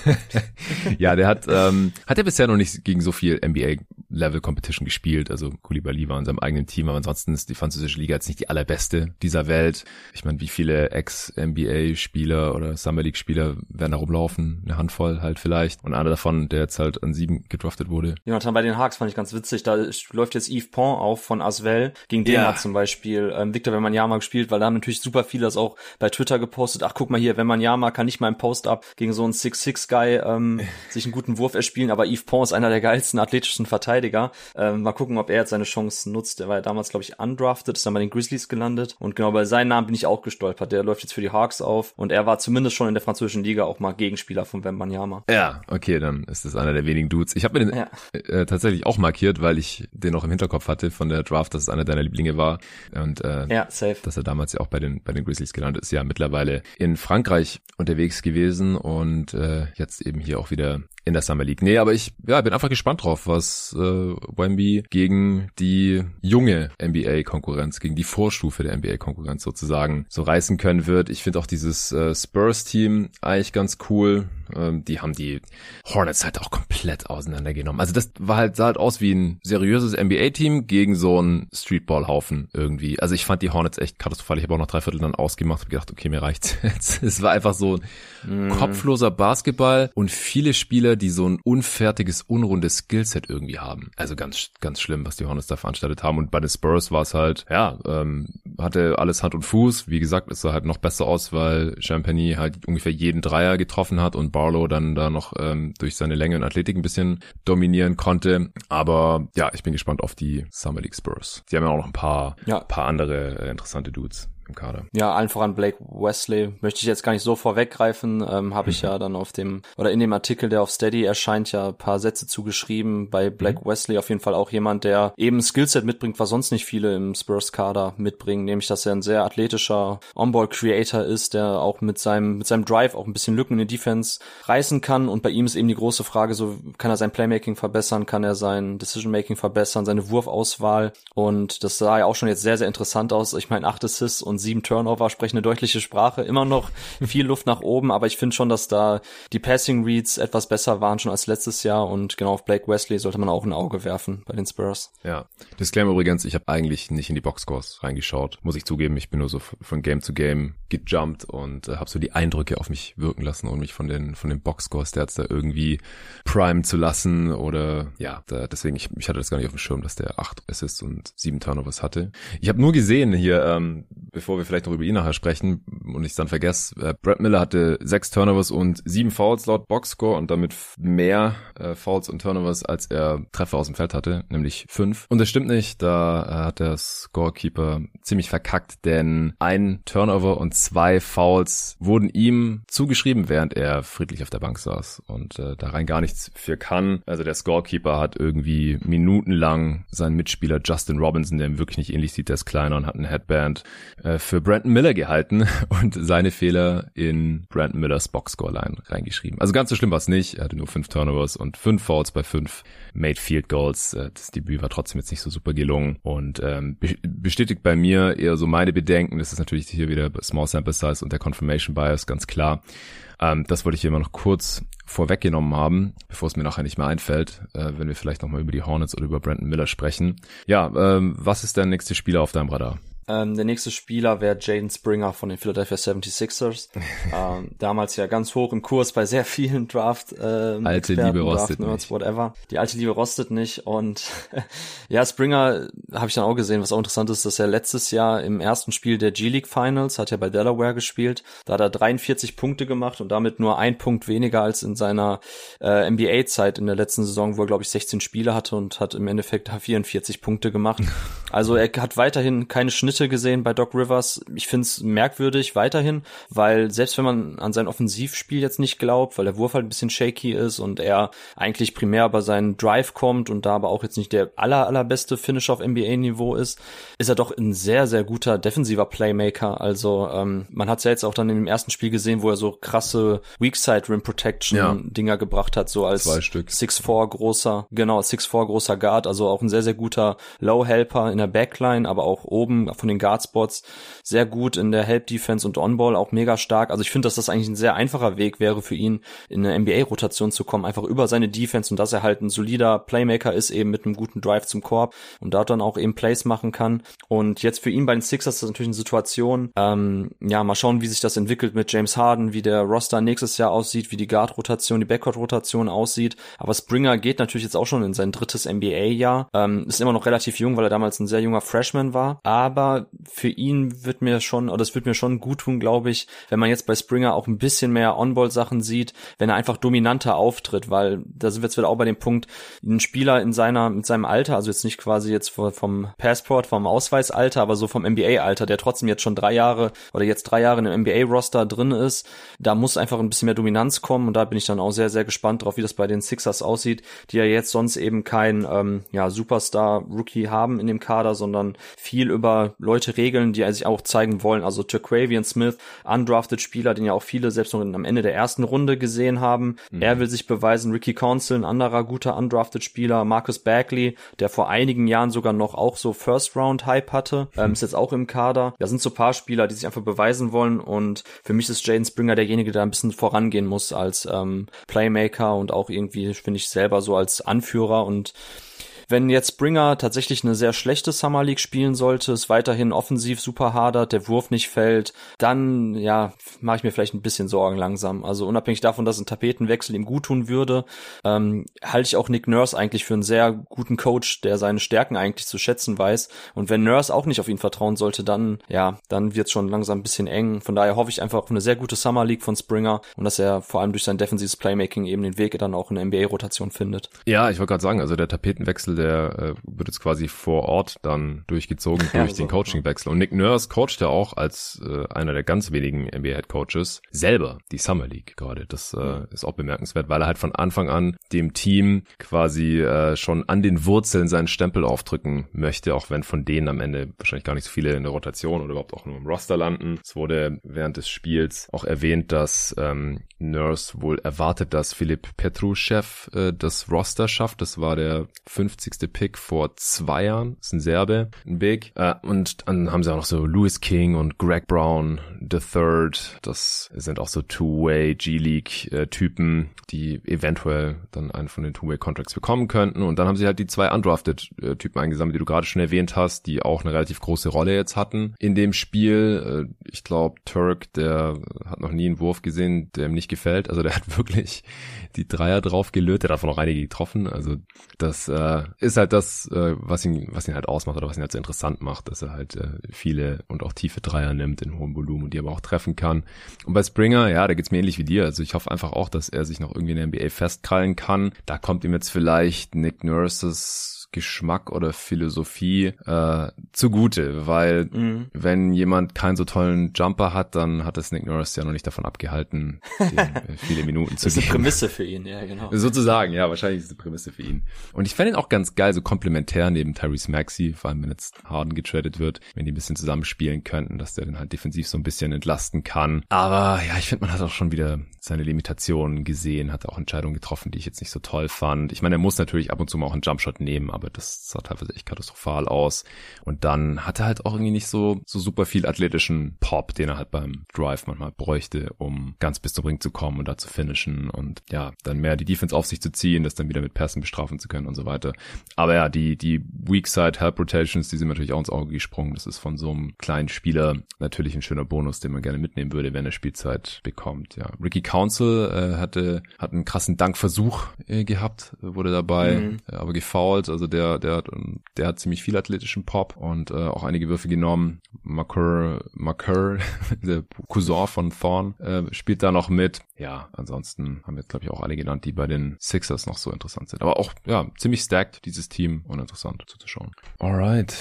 S1: ja, der hat ähm, hat er bisher noch nicht gegen so viel NBA Level Competition gespielt. Also Koulibaly war in seinem eigenen Team, aber ansonsten ist die französische Liga jetzt nicht die allerbeste dieser Welt. Ich meine, wie viele Ex-NBA-Spieler oder Summer League-Spieler werden da rumlaufen? Eine Handvoll halt vielleicht. Und einer davon, der jetzt halt an sieben gedraftet wurde.
S2: Jonathan, bei den Hawks fand ich ganz witzig. Da läuft jetzt Yves Pont auf von Asvel. Gegen den ja. hat zum Beispiel ähm, Victor Wembanyama gespielt, weil da haben natürlich super viele das auch bei Twitter gepostet. Ach, guck mal hier, Wembanyama kann nicht mal im Post-Up gegen so einen 6-6-Guy ähm, sich einen guten Wurf erspielen, aber Yves Pont ist einer der geilsten athletischen Verteidiger. Ähm, mal gucken, ob er jetzt seine Chance nutzt. Der war ja damals, glaube ich, undrafted, ist dann bei den Grizzlies gelandet. Und genau bei seinem Namen bin ich auch gestolpert. Der läuft jetzt für die Hawks auf und er war zumindest schon in der französischen Liga auch mal Gegenspieler von Wembanyama.
S1: Ja, okay, dann ist das einer der wenigen Dudes. Ich habe mir den ja. äh, tatsächlich auch markiert, weil ich den noch im Hinterkopf hatte von der Draft, dass es einer deiner Lieblinge war. Und äh,
S2: ja, safe.
S1: dass er damals ja auch bei den, bei den Grizzlies gelandet ist. Ja, mittlerweile in Frankreich unterwegs gewesen und äh, jetzt eben hier auch wieder in der Summer League. Nee, aber ich ja, bin einfach gespannt drauf, was äh, Wemby gegen die junge NBA-Konkurrenz, gegen die Vorstufe der NBA-Konkurrenz sozusagen so reißen können wird. Ich finde auch dieses äh, Spurs-Team eigentlich ganz cool. Ähm, die haben die Hornets halt auch komplett auseinandergenommen. Also das war halt, sah halt aus wie ein seriöses NBA-Team gegen so einen Streetball-Haufen irgendwie. Also ich fand die Hornets echt katastrophal. Ich habe auch noch drei Viertel dann ausgemacht und gedacht, okay, mir reicht's jetzt. Es war einfach so ein mm. kopfloser Basketball und viele Spieler, die so ein unfertiges, unrundes Skillset irgendwie haben. Also ganz, ganz schlimm, was die Hornets da veranstaltet haben. Und bei den Spurs war es halt, ja, ähm, hatte alles Hand und Fuß. Wie gesagt, es sah halt noch besser aus, weil Champagne halt ungefähr jeden Dreier getroffen hat und Barlow dann da noch ähm, durch seine Länge und Athletik ein bisschen dominieren konnte. Aber ja, ich bin gespannt auf die Summer League Spurs. Die haben ja auch noch ein paar, ja. paar andere äh, interessante Dudes im Kader.
S2: Ja, allen voran Blake Wesley. Möchte ich jetzt gar nicht so vorweggreifen. Ähm, Habe ich mhm. ja dann auf dem, oder in dem Artikel, der auf Steady erscheint, ja ein paar Sätze zugeschrieben. Bei Blake mhm. Wesley auf jeden Fall auch jemand, der eben Skillset mitbringt, was sonst nicht viele im Spurs-Kader mitbringen. Nämlich, dass er ein sehr athletischer On-Ball-Creator ist, der auch mit seinem, mit seinem Drive auch ein bisschen Lücken in der Defense reißen kann. Und bei ihm ist eben die große Frage, so kann er sein Playmaking verbessern, kann er sein Decision-Making verbessern, seine Wurfauswahl. Und das sah ja auch schon jetzt sehr, sehr interessant aus. Ich meine, acht Assists und und sieben Turnover sprechen eine deutliche Sprache. Immer noch viel Luft nach oben, aber ich finde schon, dass da die Passing Reads etwas besser waren schon als letztes Jahr und genau auf Blake Wesley sollte man auch ein Auge werfen bei den Spurs.
S1: Ja. Disclaimer übrigens, ich habe eigentlich nicht in die Boxscores reingeschaut, muss ich zugeben. Ich bin nur so von Game zu Game gejumpt und äh, habe so die Eindrücke auf mich wirken lassen und mich von den von den Boxscores der da irgendwie prime zu lassen oder ja, da, deswegen ich, ich hatte das gar nicht auf dem Schirm, dass der acht Assists und sieben Turnovers hatte. Ich habe nur gesehen hier, ähm, bevor bevor wir vielleicht noch über ihn nachher sprechen und ich dann vergesse, äh, Brad Miller hatte sechs Turnovers und sieben Fouls laut Boxscore und damit mehr äh, Fouls und Turnovers, als er Treffer aus dem Feld hatte, nämlich fünf. Und das stimmt nicht, da äh, hat der Scorekeeper ziemlich verkackt, denn ein Turnover und zwei Fouls wurden ihm zugeschrieben, während er friedlich auf der Bank saß und äh, da rein gar nichts für kann. Also der Scorekeeper hat irgendwie minutenlang seinen Mitspieler Justin Robinson, der ihm wirklich nicht ähnlich sieht, der ist kleiner und hat ein Headband, äh, für Brandon Miller gehalten und seine Fehler in Brandon Millers Boxscore-Line reingeschrieben. Also ganz so schlimm war es nicht. Er hatte nur fünf Turnovers und fünf Fouls bei fünf Made Field Goals. Äh, das Debüt war trotzdem jetzt nicht so super gelungen und ähm, bestätigt bei mir eher so meine Bedenken. Das ist natürlich hier wieder Small Sample Size und der Confirmation Bias, ganz klar. Ähm, das wollte ich hier mal noch kurz vorweggenommen haben, bevor es mir nachher nicht mehr einfällt, äh, wenn wir vielleicht nochmal über die Hornets oder über Brandon Miller sprechen. Ja, ähm, was ist der nächste Spieler auf deinem Radar?
S2: Ähm, der nächste Spieler wäre Jaden Springer von den Philadelphia 76ers. ähm, damals ja ganz hoch im Kurs bei sehr vielen Draft. Ähm,
S1: alte Experten, Liebe rostet
S2: Nerds, nicht. Whatever. Die alte Liebe rostet nicht. Und ja, Springer habe ich dann auch gesehen, was auch interessant ist, dass er letztes Jahr im ersten Spiel der G-League Finals, hat er bei Delaware gespielt, da hat er 43 Punkte gemacht und damit nur ein Punkt weniger als in seiner äh, NBA-Zeit in der letzten Saison, wo er, glaube ich, 16 Spiele hatte und hat im Endeffekt 44 Punkte gemacht. Also er hat weiterhin keine Schnitte Schritte gesehen bei Doc Rivers. Ich finde es merkwürdig weiterhin, weil selbst wenn man an sein Offensivspiel jetzt nicht glaubt, weil der Wurf halt ein bisschen shaky ist und er eigentlich primär bei seinen Drive kommt und da aber auch jetzt nicht der aller allerbeste Finisher auf NBA-Niveau ist, ist er doch ein sehr, sehr guter defensiver Playmaker. Also ähm, man hat es ja jetzt auch dann dem ersten Spiel gesehen, wo er so krasse Weakside Rim Protection ja. Dinger gebracht hat, so als 6'4 großer, genau, 6'4 großer Guard, also auch ein sehr, sehr guter Low Helper in der Backline, aber auch oben von den Guard Spots sehr gut in der Help Defense und On-Ball auch mega stark. Also ich finde, dass das eigentlich ein sehr einfacher Weg wäre für ihn, in eine NBA-Rotation zu kommen, einfach über seine Defense und dass er halt ein solider Playmaker ist, eben mit einem guten Drive zum Korb und dort dann auch eben Plays machen kann. Und jetzt für ihn bei den Sixers ist das natürlich eine Situation, ähm, ja, mal schauen, wie sich das entwickelt mit James Harden, wie der Roster nächstes Jahr aussieht, wie die Guard-Rotation, die Backcourt-Rotation aussieht. Aber Springer geht natürlich jetzt auch schon in sein drittes NBA-Jahr, ähm, ist immer noch relativ jung, weil er damals ein sehr junger Freshman war. Aber für ihn wird mir schon, oder es wird mir schon gut tun, glaube ich, wenn man jetzt bei Springer auch ein bisschen mehr On-Ball-Sachen sieht, wenn er einfach dominanter auftritt, weil da sind wir jetzt wieder auch bei dem Punkt, ein Spieler in seiner, mit seinem Alter, also jetzt nicht quasi jetzt vom Passport, vom Ausweisalter, aber so vom NBA-Alter, der trotzdem jetzt schon drei Jahre oder jetzt drei Jahre in einem NBA-Roster drin ist, da muss einfach ein bisschen mehr Dominanz kommen und da bin ich dann auch sehr, sehr gespannt drauf, wie das bei den Sixers aussieht, die ja jetzt sonst eben kein ähm, ja, Superstar-Rookie haben in dem Kader, sondern viel über Leute regeln, die sich auch zeigen wollen. Also Turquavian Smith, undrafted Spieler, den ja auch viele selbst noch am Ende der ersten Runde gesehen haben. Mhm. Er will sich beweisen. Ricky Council, ein anderer guter undrafted Spieler. Marcus Bagley, der vor einigen Jahren sogar noch auch so First-Round-Hype hatte, ähm, ist jetzt auch im Kader. Da sind so paar Spieler, die sich einfach beweisen wollen und für mich ist Jaden Springer derjenige, der ein bisschen vorangehen muss als ähm, Playmaker und auch irgendwie, finde ich, selber so als Anführer und wenn jetzt Springer tatsächlich eine sehr schlechte Summer League spielen sollte, es weiterhin offensiv super hadert, der Wurf nicht fällt, dann ja, mache ich mir vielleicht ein bisschen Sorgen langsam. Also unabhängig davon, dass ein Tapetenwechsel ihm gut tun würde, ähm, halte ich auch Nick Nurse eigentlich für einen sehr guten Coach, der seine Stärken eigentlich zu schätzen weiß. Und wenn Nurse auch nicht auf ihn vertrauen sollte, dann ja, dann wird's schon langsam ein bisschen eng. Von daher hoffe ich einfach auf eine sehr gute Summer League von Springer und dass er vor allem durch sein defensives Playmaking eben den Weg dann auch in der NBA-Rotation findet.
S1: Ja, ich wollte gerade sagen, also der Tapetenwechsel der äh, wird jetzt quasi vor Ort dann durchgezogen durch ja, den so, Coachingwechsel. Und Nick Nurse coacht ja auch als äh, einer der ganz wenigen NBA-Head Coaches selber die Summer League gerade. Das äh, ist auch bemerkenswert, weil er halt von Anfang an dem Team quasi äh, schon an den Wurzeln seinen Stempel aufdrücken möchte, auch wenn von denen am Ende wahrscheinlich gar nicht so viele in der Rotation oder überhaupt auch nur im Roster landen. Es wurde während des Spiels auch erwähnt, dass ähm, Nurse wohl erwartet, dass Philipp Petruschew äh, das Roster schafft. Das war der 50. Pick vor zwei Jahren. Ist ein Serbe, ein Big. Äh, und dann haben sie auch noch so Louis King und Greg Brown the Third. Das sind auch so Two-Way G-League-Typen, die eventuell dann einen von den Two-Way-Contracts bekommen könnten. Und dann haben sie halt die zwei Undrafted-Typen eingesammelt, die du gerade schon erwähnt hast, die auch eine relativ große Rolle jetzt hatten in dem Spiel. Äh, ich glaube, Turk, der hat noch nie einen Wurf gesehen, der ihm nicht gefällt. Also der hat wirklich die Dreier drauf gelötet, davon auch einige getroffen. Also das äh, ist halt das, äh, was ihn, was ihn halt ausmacht oder was ihn halt so interessant macht, dass er halt äh, viele und auch tiefe Dreier nimmt in hohem Volumen und die aber auch treffen kann. Und bei Springer, ja, da geht's mir ähnlich wie dir. Also ich hoffe einfach auch, dass er sich noch irgendwie in der NBA festkrallen kann. Da kommt ihm jetzt vielleicht Nick Nurses Geschmack oder Philosophie äh, zugute, weil mhm. wenn jemand keinen so tollen Jumper hat, dann hat es Nick Norris ja noch nicht davon abgehalten, den, äh, viele Minuten zu
S2: geben. Das ist eine Prämisse für ihn, ja genau.
S1: Sozusagen, ja, wahrscheinlich ist es eine Prämisse für ihn. Und ich fände ihn auch ganz geil, so komplementär neben Tyrese Maxey, vor allem wenn jetzt Harden getradet wird, wenn die ein bisschen zusammenspielen könnten, dass der dann halt defensiv so ein bisschen entlasten kann. Aber ja, ich finde, man hat auch schon wieder seine Limitationen gesehen, hat auch Entscheidungen getroffen, die ich jetzt nicht so toll fand. Ich meine, er muss natürlich ab und zu mal auch einen Jumpshot nehmen, aber das sah teilweise echt katastrophal aus. Und dann hat er halt auch irgendwie nicht so, so super viel athletischen Pop, den er halt beim Drive manchmal bräuchte, um ganz bis zum Ring zu kommen und da zu finishen und ja, dann mehr die Defense auf sich zu ziehen, das dann wieder mit Pässen bestrafen zu können und so weiter. Aber ja, die, die Weak Side Help Rotations, die sind natürlich auch ins Auge gesprungen. Das ist von so einem kleinen Spieler natürlich ein schöner Bonus, den man gerne mitnehmen würde, wenn er Spielzeit bekommt. Ja, Ricky Council äh, hatte, hat einen krassen Dankversuch äh, gehabt, wurde dabei, mhm. äh, aber gefoult. Also der, der hat, der hat ziemlich viel athletischen Pop und äh, auch einige Würfe genommen. Makur, Makur, der Cousin von Thorn, äh, spielt da noch mit. Ja, ansonsten haben wir jetzt glaube ich auch alle genannt, die bei den Sixers noch so interessant sind. Aber auch ja ziemlich stacked dieses Team und interessant zuzuschauen. Alright.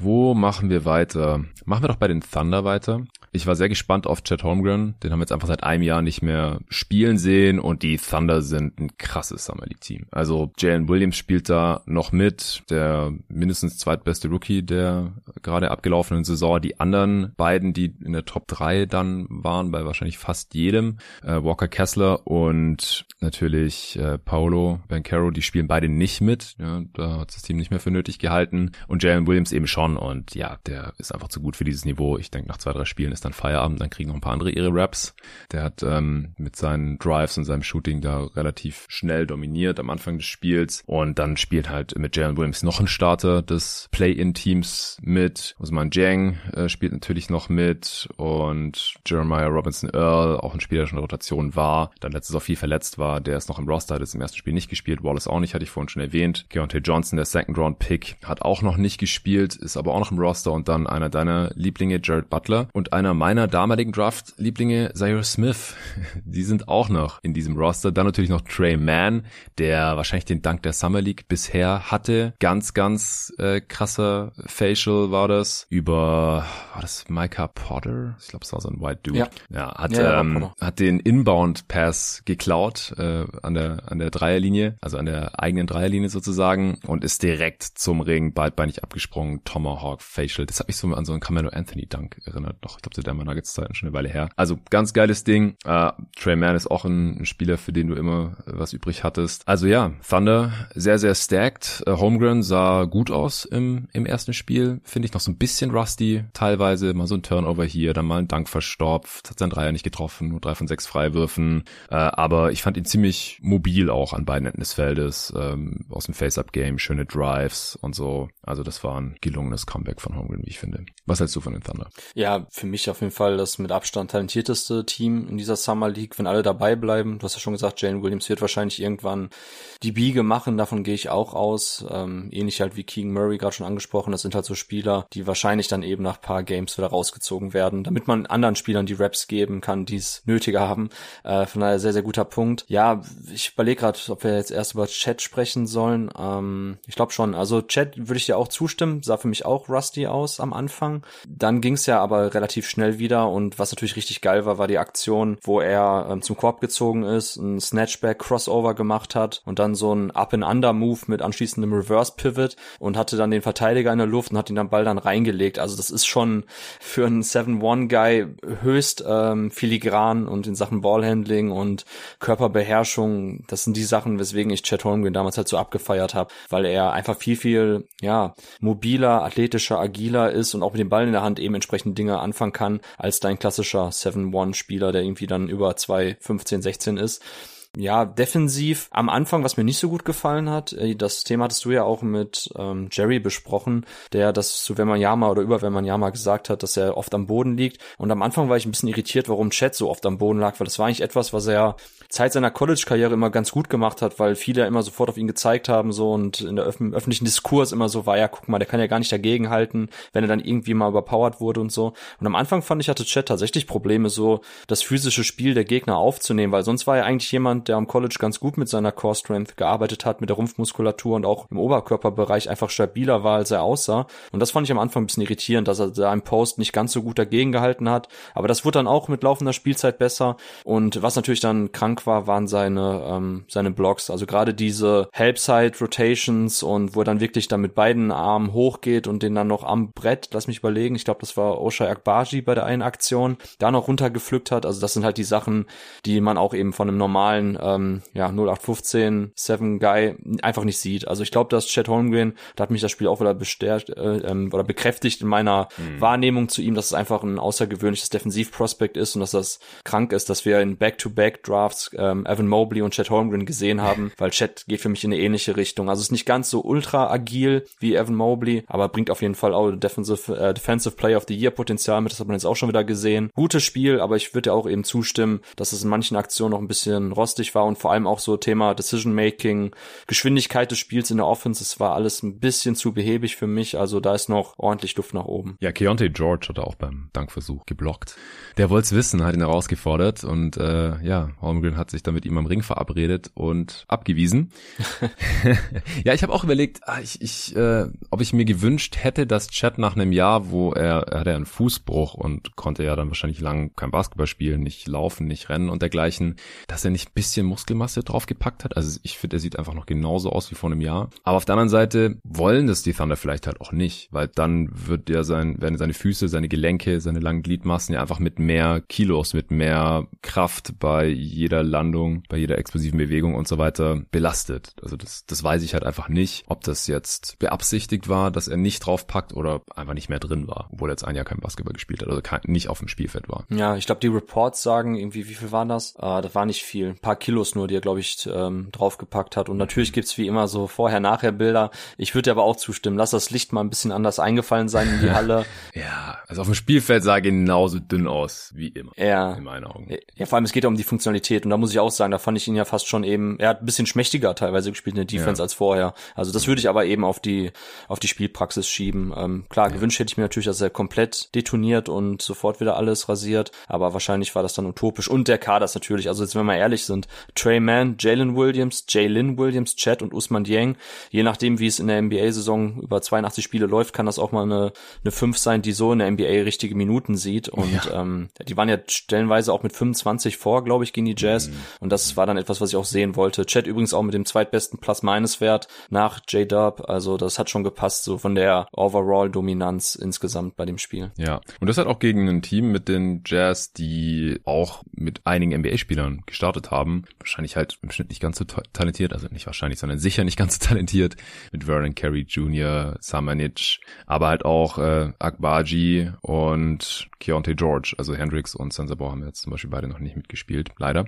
S1: Wo machen wir weiter? Machen wir doch bei den Thunder weiter. Ich war sehr gespannt auf Chad Holmgren. Den haben wir jetzt einfach seit einem Jahr nicht mehr spielen sehen und die Thunder sind ein krasses Summer League Team. Also Jalen Williams spielt da noch mit, der mindestens zweitbeste Rookie der gerade abgelaufenen Saison. Die anderen beiden, die in der Top 3 dann waren, bei wahrscheinlich fast jedem, äh, Walker Kessler und natürlich äh, Paolo Bancaro, die spielen beide nicht mit. Ja, da hat das Team nicht mehr für nötig gehalten und Jalen Williams eben schon und ja, der ist einfach zu gut für dieses Niveau. Ich denke, nach zwei, drei Spielen ist dann Feierabend, dann kriegen noch ein paar andere ihre Raps. Der hat ähm, mit seinen Drives und seinem Shooting da relativ schnell dominiert am Anfang des Spiels und dann spielt halt mit Jalen Williams noch ein Starter des Play-In-Teams mit. Usman Jang äh, spielt natürlich noch mit und Jeremiah Robinson Earl, auch ein Spieler, der schon in Rotation war, dann letztes auch viel verletzt war, der ist noch im Roster, hat jetzt im ersten Spiel nicht gespielt. Wallace auch nicht, hatte ich vorhin schon erwähnt. Keontae Johnson, der Second-Round-Pick, hat auch noch nicht gespielt, ist aber auch noch im Roster und dann einer deiner Lieblinge, Jared Butler und einer meiner damaligen Draft-Lieblinge, Zaire Smith. Die sind auch noch in diesem Roster. Dann natürlich noch Trey Mann, der wahrscheinlich den Dank der Summer League bisher hatte. Ganz, ganz äh, krasser Facial war das. Über, war das Micah Potter? Ich glaube, es war so ein White Dude. Ja, ja hat, ja, ähm, hat den Inbound-Pass geklaut äh, an der an der Dreierlinie, also an der eigenen Dreierlinie sozusagen und ist direkt zum Ring beidbeinig abgesprungen. Tomahawk Facial. Das hat mich so an so einen Camelo Anthony Dunk erinnert. Doch, ich glaube, der mal Nuggets Zeiten schon eine Weile her. Also ganz geiles Ding. Uh, Trey Mann ist auch ein, ein, Spieler, für den du immer was übrig hattest. Also ja, Thunder sehr, sehr stacked. Uh, Holmgren sah gut aus im, im ersten Spiel. Finde ich noch so ein bisschen rusty teilweise. Mal so ein Turnover hier, dann mal ein Dank verstopft, hat sein Dreier nicht getroffen, nur drei von sechs Freiwürfen. Uh, aber ich fand ihn ziemlich mobil auch an beiden Enden des Feldes. Ähm, aus dem Face-Up-Game, schöne Drives und so. Also das war ein gelungenes Comeback von Holmgren, wie ich finde. Was hältst du von den Thunder?
S2: Ja, für mich auf jeden Fall das mit Abstand talentierteste Team in dieser Summer League, wenn alle dabei bleiben. Du hast ja schon gesagt, Jane Williams wird wahrscheinlich irgendwann die Biege machen, davon gehe ich auch aus. Ähm, ähnlich halt wie Keegan Murray gerade schon angesprochen, das sind halt so Spieler, die wahrscheinlich dann eben nach paar Games wieder rausgezogen werden, damit man anderen Spielern die Raps geben kann, die es nötiger haben. Äh, von daher sehr, sehr guter Punkt. Ja, ich überlege gerade, ob wir jetzt erst über Chat sprechen sollen. Ähm, ich glaube schon. Also Chat würde ich dir auch zustimmen, sah für mich auch rusty aus am Anfang. Dann ging es ja aber relativ schnell wieder und was natürlich richtig geil war, war die Aktion, wo er ähm, zum Korb gezogen ist, ein Snatchback Crossover gemacht hat und dann so ein Up-and-Under-Move mit anschließendem Reverse-Pivot und hatte dann den Verteidiger in der Luft und hat ihn dann Ball dann reingelegt. Also das ist schon für einen 7-1-Guy höchst ähm, filigran und in Sachen Ballhandling und Körperbeherrschung, das sind die Sachen, weswegen ich Chad Holmgren damals halt so abgefeiert habe, weil er einfach viel, viel, ja, mobiler, athletischer, agiler ist und auch mit dem Ball in der Hand eben entsprechend Dinge anfangen kann, als dein klassischer 7-1-Spieler, der irgendwie dann über 2, 15, 16 ist. Ja, defensiv am Anfang, was mir nicht so gut gefallen hat, äh, das Thema hattest du ja auch mit ähm, Jerry besprochen, der das zu Wemanyama oder über Wemanyama gesagt hat, dass er oft am Boden liegt. Und am Anfang war ich ein bisschen irritiert, warum Chat so oft am Boden lag, weil das war eigentlich etwas, was er Zeit seiner College-Karriere immer ganz gut gemacht hat, weil viele immer sofort auf ihn gezeigt haben so und in der öf öffentlichen Diskurs immer so war, ja, guck mal, der kann ja gar nicht dagegenhalten, wenn er dann irgendwie mal überpowered wurde und so. Und am Anfang fand ich, hatte Chat tatsächlich Probleme, so das physische Spiel der Gegner aufzunehmen, weil sonst war er eigentlich jemand, der am College ganz gut mit seiner Core Strength gearbeitet hat, mit der Rumpfmuskulatur und auch im Oberkörperbereich einfach stabiler war, als er aussah. Und das fand ich am Anfang ein bisschen irritierend, dass er da im Post nicht ganz so gut dagegen gehalten hat. Aber das wurde dann auch mit laufender Spielzeit besser. Und was natürlich dann krank war, waren seine, ähm, seine Blocks. Also gerade diese Helpside Rotations und wo er dann wirklich dann mit beiden Armen hochgeht und den dann noch am Brett, lass mich überlegen, ich glaube, das war Oshai Akbaji bei der einen Aktion, da noch runtergepflückt hat. Also das sind halt die Sachen, die man auch eben von einem normalen ähm, ja, 0815 Seven Guy einfach nicht sieht. Also ich glaube, dass Chad Holmgren, da hat mich das Spiel auch wieder bestärkt äh, ähm, oder bekräftigt in meiner mhm. Wahrnehmung zu ihm, dass es einfach ein außergewöhnliches Defensivprospekt ist und dass das krank ist, dass wir in Back-to-Back-Drafts ähm, Evan Mobley und Chad Holmgren gesehen haben, weil Chad geht für mich in eine ähnliche Richtung. Also ist nicht ganz so ultra agil wie Evan Mobley, aber bringt auf jeden Fall auch Defensive, äh, Defensive Player of the Year Potenzial mit, das hat man jetzt auch schon wieder gesehen. Gutes Spiel, aber ich würde ja auch eben zustimmen, dass es in manchen Aktionen noch ein bisschen rostig war und vor allem auch so Thema Decision Making, Geschwindigkeit des Spiels in der Offense, es war alles ein bisschen zu behäbig für mich, also da ist noch ordentlich Luft nach oben.
S1: Ja, Keontae George hat auch beim Dankversuch geblockt. Der wollte es wissen, hat ihn herausgefordert und äh, ja, Holmgren hat sich dann mit ihm am Ring verabredet und abgewiesen. ja, ich habe auch überlegt, ah, ich, ich, äh, ob ich mir gewünscht hätte, dass Chad nach einem Jahr, wo er, er hatte einen Fußbruch und konnte ja dann wahrscheinlich lang kein Basketball spielen, nicht laufen, nicht rennen und dergleichen, dass er nicht ein bisschen Muskelmasse draufgepackt hat. Also ich finde, er sieht einfach noch genauso aus wie vor einem Jahr. Aber auf der anderen Seite wollen das die Thunder vielleicht halt auch nicht, weil dann wird ja sein, werden seine Füße, seine Gelenke, seine langen Gliedmassen ja einfach mit mehr Kilos, mit mehr Kraft bei jeder Landung, bei jeder explosiven Bewegung und so weiter belastet. Also das, das weiß ich halt einfach nicht, ob das jetzt beabsichtigt war, dass er nicht draufpackt oder einfach nicht mehr drin war, obwohl er jetzt ein Jahr kein Basketball gespielt hat, also kein, nicht auf dem Spielfeld war.
S2: Ja, ich glaube, die Reports sagen irgendwie, wie viel waren das? Äh, das war nicht viel. Ein paar Kilos nur, die er, glaube ich, ähm, draufgepackt hat. Und natürlich gibt's wie immer so Vorher-Nachher-Bilder. Ich würde dir aber auch zustimmen. Lass das Licht mal ein bisschen anders eingefallen sein in die Halle.
S1: ja, also auf dem Spielfeld sah er genauso dünn aus wie immer.
S2: Ja. In meinen Augen. Ja, vor allem es geht ja um die Funktionalität. Und da muss ich auch sagen, da fand ich ihn ja fast schon eben, er hat ein bisschen schmächtiger teilweise gespielt in der Defense ja. als vorher. Also das würde ich aber eben auf die, auf die Spielpraxis schieben. Ähm, klar, ja. gewünscht hätte ich mir natürlich, dass er komplett detoniert und sofort wieder alles rasiert. Aber wahrscheinlich war das dann utopisch. Und der Kader ist natürlich, also jetzt wenn wir ehrlich sind, Trey Mann, Jalen Williams, Jalen Williams, Chad und Usman Dieng. Je nachdem, wie es in der NBA-Saison über 82 Spiele läuft, kann das auch mal eine, eine 5 sein, die so in der NBA richtige Minuten sieht. Und ja. ähm, die waren ja stellenweise auch mit 25 vor, glaube ich, gegen die Jazz. Mhm. Und das war dann etwas, was ich auch sehen wollte. Chad übrigens auch mit dem zweitbesten Plus-Minus-Wert nach J-Dub. Also das hat schon gepasst, so von der Overall-Dominanz insgesamt bei dem Spiel.
S1: Ja, und das hat auch gegen ein Team mit den Jazz, die auch mit einigen NBA-Spielern gestartet haben. Wahrscheinlich halt im Schnitt nicht ganz so talentiert, also nicht wahrscheinlich, sondern sicher nicht ganz so talentiert. Mit Vernon Carey Jr., Samanic, aber halt auch äh, Akbaji und Keontae George. Also Hendricks und Sensabor haben jetzt zum Beispiel beide noch nicht mitgespielt, leider.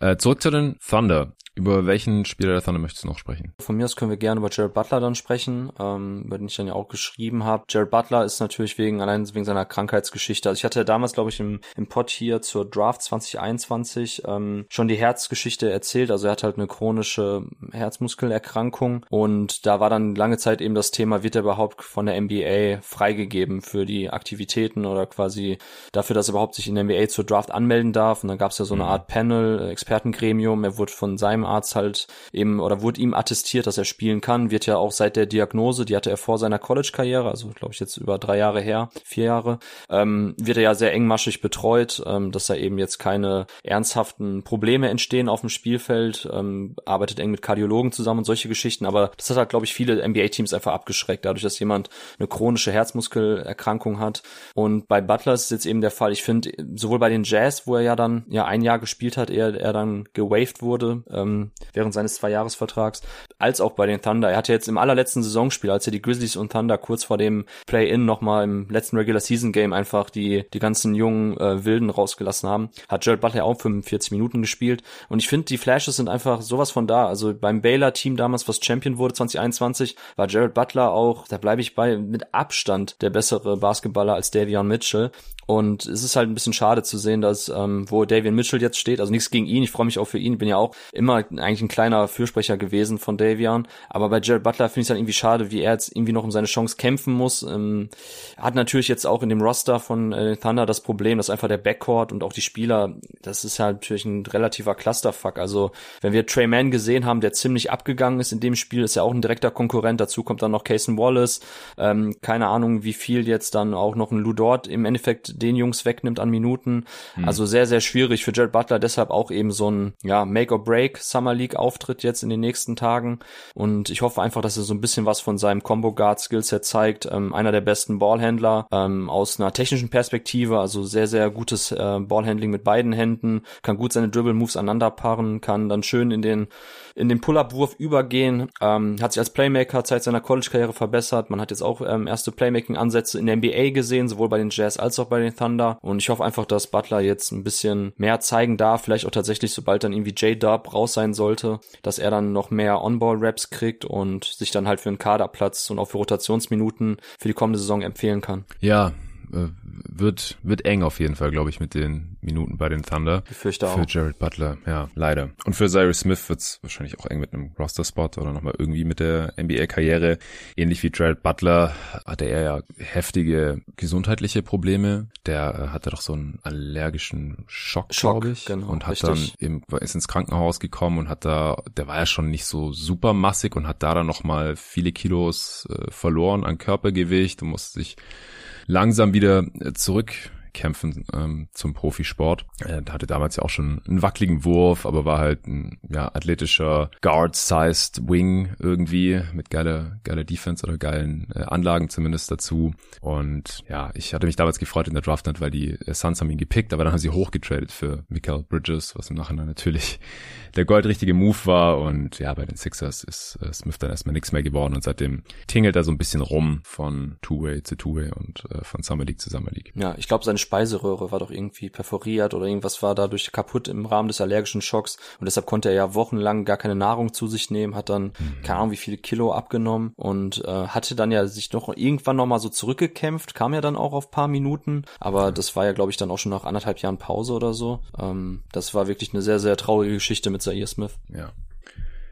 S1: Äh, zurück zu den Thunder. Über welchen Spieler der Thunder möchtest du noch sprechen?
S2: Von mir aus können wir gerne über Jared Butler dann sprechen, ähm, über den ich dann ja auch geschrieben habe. Jared Butler ist natürlich wegen, allein wegen seiner Krankheitsgeschichte. Also ich hatte damals, glaube ich, im, im Pod hier zur Draft 2021 ähm, schon die Herzgeschichte erzählt. Also er hat halt eine chronische Herzmuskelerkrankung und da war dann lange Zeit eben das Thema, wird er überhaupt von der NBA freigegeben für die Aktivitäten oder quasi dafür, dass er überhaupt sich in der NBA zur Draft anmelden darf. Und dann gab es ja so eine mhm. Art Panel, Expertengremium. Er wurde von seinem Arzt halt eben oder wurde ihm attestiert, dass er spielen kann, wird ja auch seit der Diagnose, die hatte er vor seiner College-Karriere, also glaube ich jetzt über drei Jahre her, vier Jahre, ähm, wird er ja sehr engmaschig betreut, ähm, dass da eben jetzt keine ernsthaften Probleme entstehen auf dem Spielfeld, ähm, arbeitet eng mit Kardiologen zusammen und solche Geschichten, aber das hat halt, glaube ich, viele NBA-Teams einfach abgeschreckt, dadurch, dass jemand eine chronische Herzmuskelerkrankung hat. Und bei Butler ist es jetzt eben der Fall, ich finde, sowohl bei den Jazz, wo er ja dann ja ein Jahr gespielt hat, er, er dann gewaved wurde, ähm, während seines Zweijahresvertrags, als auch bei den Thunder. Er hatte jetzt im allerletzten Saisonspiel, als er die Grizzlies und Thunder kurz vor dem Play-In nochmal im letzten Regular Season Game einfach die, die ganzen jungen äh, Wilden rausgelassen haben, hat Jared Butler auch 45 Minuten gespielt. Und ich finde, die Flashes sind einfach sowas von da. Also beim Baylor-Team damals, was Champion wurde 2021, war Jared Butler auch, da bleibe ich bei, mit Abstand der bessere Basketballer als Davion Mitchell. Und es ist halt ein bisschen schade zu sehen, dass ähm, wo Davian Mitchell jetzt steht, also nichts gegen ihn, ich freue mich auch für ihn, bin ja auch immer eigentlich ein kleiner Fürsprecher gewesen von Davian, aber bei Jared Butler finde ich es halt irgendwie schade, wie er jetzt irgendwie noch um seine Chance kämpfen muss. Ähm, hat natürlich jetzt auch in dem Roster von äh, Thunder das Problem, dass einfach der Backcourt und auch die Spieler, das ist halt natürlich ein relativer Clusterfuck. Also wenn wir Trey Mann gesehen haben, der ziemlich abgegangen ist in dem Spiel, ist ja auch ein direkter Konkurrent. Dazu kommt dann noch Cason Wallace. Ähm, keine Ahnung, wie viel jetzt dann auch noch ein Ludort im Endeffekt den Jungs wegnimmt an Minuten. Mhm. Also sehr, sehr schwierig für Jared Butler, deshalb auch eben so ein ja, Make-or-Break Summer League Auftritt jetzt in den nächsten Tagen. Und ich hoffe einfach, dass er so ein bisschen was von seinem Combo Guard Skillset zeigt. Ähm, einer der besten Ballhändler ähm, aus einer technischen Perspektive, also sehr, sehr gutes äh, Ballhandling mit beiden Händen, kann gut seine Dribble Moves aneinander paaren, kann dann schön in den in den Pull-Up-Wurf übergehen, ähm, hat sich als Playmaker seit seiner College-Karriere verbessert. Man hat jetzt auch ähm, erste Playmaking-Ansätze in der NBA gesehen, sowohl bei den Jazz als auch bei den Thunder. Und ich hoffe einfach, dass Butler jetzt ein bisschen mehr zeigen darf, vielleicht auch tatsächlich, sobald dann irgendwie J-Dub raus sein sollte, dass er dann noch mehr On-Ball-Raps kriegt und sich dann halt für einen Kaderplatz und auch für Rotationsminuten für die kommende Saison empfehlen kann.
S1: Ja, wird, wird eng auf jeden Fall, glaube ich, mit den Minuten bei den Thunder.
S2: Ich fürchte
S1: Für
S2: auch.
S1: Jared Butler, ja, leider. Und für Cyrus Smith wird's wahrscheinlich auch eng mit einem Roster-Spot oder nochmal irgendwie mit der NBA-Karriere. Ähnlich wie Jared Butler hatte er ja heftige gesundheitliche Probleme. Der äh, hatte doch so einen allergischen Schock,
S2: Schock,
S1: glaube ich.
S2: genau,
S1: und hat
S2: richtig.
S1: dann eben, ist ins Krankenhaus gekommen und hat da, der war ja schon nicht so super massig und hat da dann nochmal viele Kilos äh, verloren an Körpergewicht und musste sich langsam wieder äh, zurückkämpfen ähm, zum Profisport. Er hatte damals ja auch schon einen wackeligen Wurf, aber war halt ein ja, athletischer Guard-sized Wing irgendwie mit geiler, geiler Defense oder geilen äh, Anlagen zumindest dazu. Und ja, ich hatte mich damals gefreut in der Draft weil die äh, Suns haben ihn gepickt, aber dann haben sie hochgetradet für Mikael Bridges, was im Nachhinein natürlich der goldrichtige Move war. Und ja, bei den Sixers ist äh, Smith dann erstmal nichts mehr geworden und seitdem tingelt er so ein bisschen rum von Two-Way zu Two-Way und äh, von Summer League zu Summer League.
S2: Ja, ich glaube, seine Speiseröhre war doch irgendwie perforiert oder irgendwas war dadurch kaputt im Rahmen des allergischen Schocks und deshalb konnte er ja wochenlang gar keine Nahrung zu sich nehmen, hat dann keine Ahnung wie viele Kilo abgenommen und äh, hatte dann ja sich noch irgendwann noch mal so zurückgekämpft, kam ja dann auch auf paar Minuten, aber das war ja glaube ich dann auch schon nach anderthalb Jahren Pause oder so. Ähm, das war wirklich eine sehr sehr traurige Geschichte mit Zaire Smith.
S1: Ja.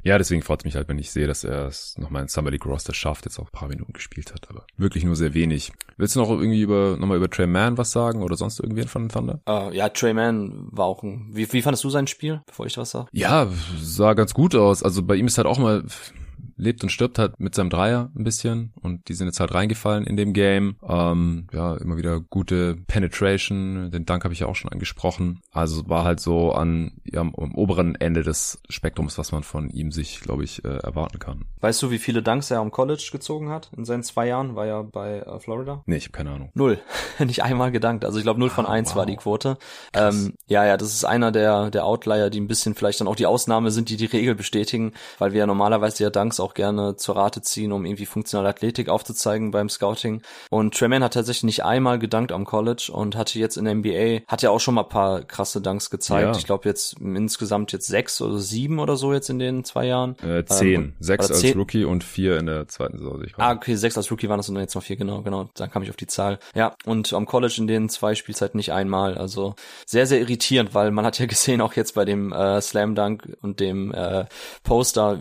S1: Ja, deswegen freut es mich halt, wenn ich sehe, dass er es nochmal in Summer League Roster schafft, jetzt auch ein paar Minuten gespielt hat, aber wirklich nur sehr wenig. Willst du noch irgendwie über, nochmal über Trey Mann was sagen oder sonst irgendwen von den Thunder?
S2: Äh, ja, Trey Mann war auch ein. Wie, wie fandest du sein Spiel, bevor ich was sage?
S1: Ja, sah ganz gut aus. Also bei ihm ist halt auch mal lebt und stirbt halt mit seinem Dreier ein bisschen und die sind jetzt halt reingefallen in dem Game. Ähm, ja, immer wieder gute Penetration, den Dank habe ich ja auch schon angesprochen. Also war halt so an ja, am oberen Ende des Spektrums, was man von ihm sich, glaube ich, äh, erwarten kann.
S2: Weißt du, wie viele Dunks er am College gezogen hat? In seinen zwei Jahren war er bei äh, Florida?
S1: Nee, ich habe keine Ahnung.
S2: Null. Nicht einmal gedankt. Also ich glaube, null von
S1: Ah,
S2: eins
S1: wow.
S2: war die Quote. Ähm, ja, ja, das ist einer der, der Outlier, die ein bisschen vielleicht dann auch die Ausnahme sind, die die Regel bestätigen, weil wir ja normalerweise ja Dunks auch gerne zur Rate ziehen, um irgendwie funktionale Athletik aufzuzeigen beim Scouting. Und Tremaine hat tatsächlich nicht einmal gedankt am College und hatte jetzt in der NBA, hat ja auch schon mal ein paar krasse Dunks gezeigt.
S1: Ja.
S2: Ich glaube jetzt insgesamt jetzt sechs oder sieben oder so jetzt in den zwei Jahren.
S1: Äh, zehn.
S2: Ähm,
S1: Sechs als
S2: zehn-
S1: Rookie und vier in der zweiten Saison. Ich
S2: Ah, okay, sechs als Rookie waren das und dann jetzt noch vier, genau, genau. Dann kam ich auf die Zahl. Ja, und am College in den zwei Spielzeiten nicht einmal. Also sehr, sehr irritierend, weil man hat ja gesehen, auch jetzt bei dem äh, Slam Dunk und dem äh, Poster,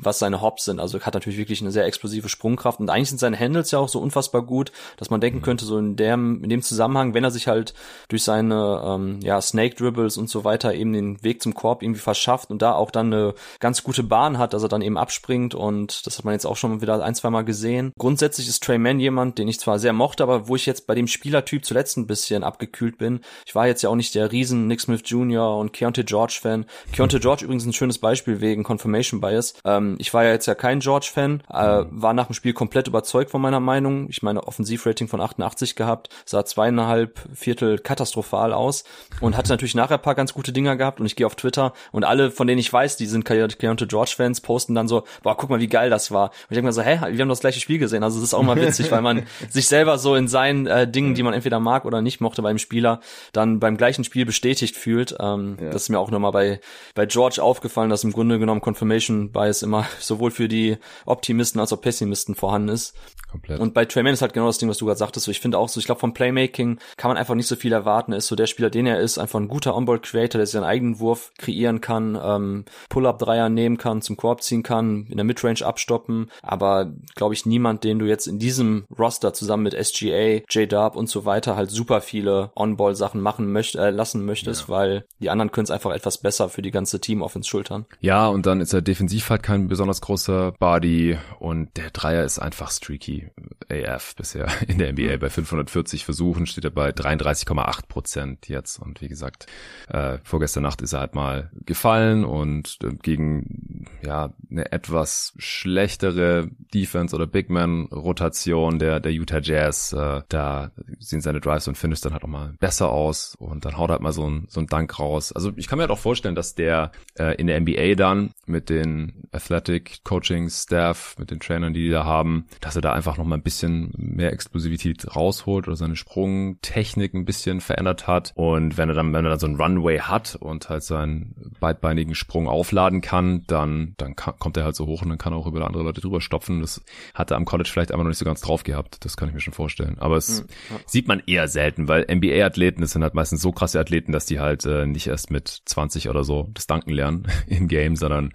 S2: was seine Hops sind. Also hat natürlich wirklich eine sehr explosive Sprungkraft. Und eigentlich sind seine Handles ja auch so unfassbar gut, dass man denken könnte, so in dem, in dem Zusammenhang, wenn er sich halt durch seine ähm, ja, Snake Dribbles und so weiter eben den Weg zum Korb irgendwie verschafft und da auch dann eine ganz gute Bahn hat, dass er dann eben abspringt und das hat man jetzt auch schon wieder ein, zwei Mal gesehen. Grundsätzlich ist Trey Mann jemand, den ich zwar sehr mochte, aber wo ich jetzt bei dem Spielertyp zuletzt ein bisschen abgekühlt bin. Ich war jetzt ja auch nicht der riesen Nick Smith Jr. und Keontae George Fan. Keontae George übrigens ein schönes Beispiel wegen Confirmation Bias. Ähm, ich war ja jetzt ja kein George Fan, äh, war nach dem Spiel komplett überzeugt von meiner Meinung. Ich meine Offensivrating von 88 gehabt, sah zweieinhalb Viertel katastrophal aus und hatte natürlich nachher ein paar ganz gute Dinger gehabt und ich gehe auf Twitter und alle, von denen ich weiß, die sind Ke- Keontae George Fans, posten dann so, boah, guck mal, wie geil das war. Und ich denke mir so, hä, wir haben das gleiche Spiel gesehen. Also das ist auch mal witzig, weil man sich selber so in seinen äh, Dingen, die man entweder mag oder nicht mochte beim Spieler, dann beim gleichen Spiel bestätigt fühlt. Ähm, Das ist mir auch nochmal bei, bei George aufgefallen, dass im Grunde genommen Confirmation Bias immer sowohl für die Optimisten als auch Pessimisten vorhanden ist.
S1: komplett.
S2: Und bei Trey Mann ist halt genau das Ding, was du gerade sagtest. So, ich finde auch so, ich glaube, vom Playmaking kann man einfach nicht so viel erwarten. Er ist so der Spieler, den er ist, einfach ein guter Onboard-Creator, der seinen eigenen Wurf kreieren kann, ähm, Pull-Up-Dreier nehmen kann, zum Korb ziehen kann, in der Midrange abstoppen. Aber, glaube ich, niemand, den du jetzt in diesem Roster zusammen mit SGA, J-Dub und so weiter halt super viele On-Ball-Sachen machen möcht äh, lassen möchtest, weil die anderen können es einfach etwas besser für die ganze Team-Offense schultern.
S1: Ja, und dann ist er defensiv halt kein besonders großer Body und der Dreier ist einfach streaky AF bisher in der NBA. Bei 540 Versuchen steht er bei 33,8 Prozent jetzt und wie gesagt, äh, vorgestern Nacht ist er halt mal gefallen und äh, gegen ja eine etwas schlechtere Defense oder Big Man Rotation der der Utah Jazz, äh, da sehen seine Drives und Finishes dann halt auch mal besser aus und dann haut er halt mal so ein so ein Dank raus. Also ich kann mir halt auch vorstellen, dass der äh, in der NBA dann mit den Athletic Coaching-Staff, mit den Trainern, die die da haben, dass er da einfach noch mal ein bisschen mehr Explosivität rausholt oder seine Sprungtechnik ein bisschen verändert hat. Und wenn er dann, wenn er dann so einen Runway hat und halt seinen beidbeinigen Sprung aufladen kann, dann, dann kann, kommt er halt so hoch und dann kann er auch über andere Leute drüber stopfen. Das hat er am College vielleicht einfach noch nicht so ganz drauf gehabt. Das kann ich mir schon vorstellen. Aber es mhm, ja. sieht man eher selten, weil NBA-Athleten, das sind halt meistens so krasse Athleten, dass die halt äh, nicht erst mit 20 oder so das Danken lernen im Game, sondern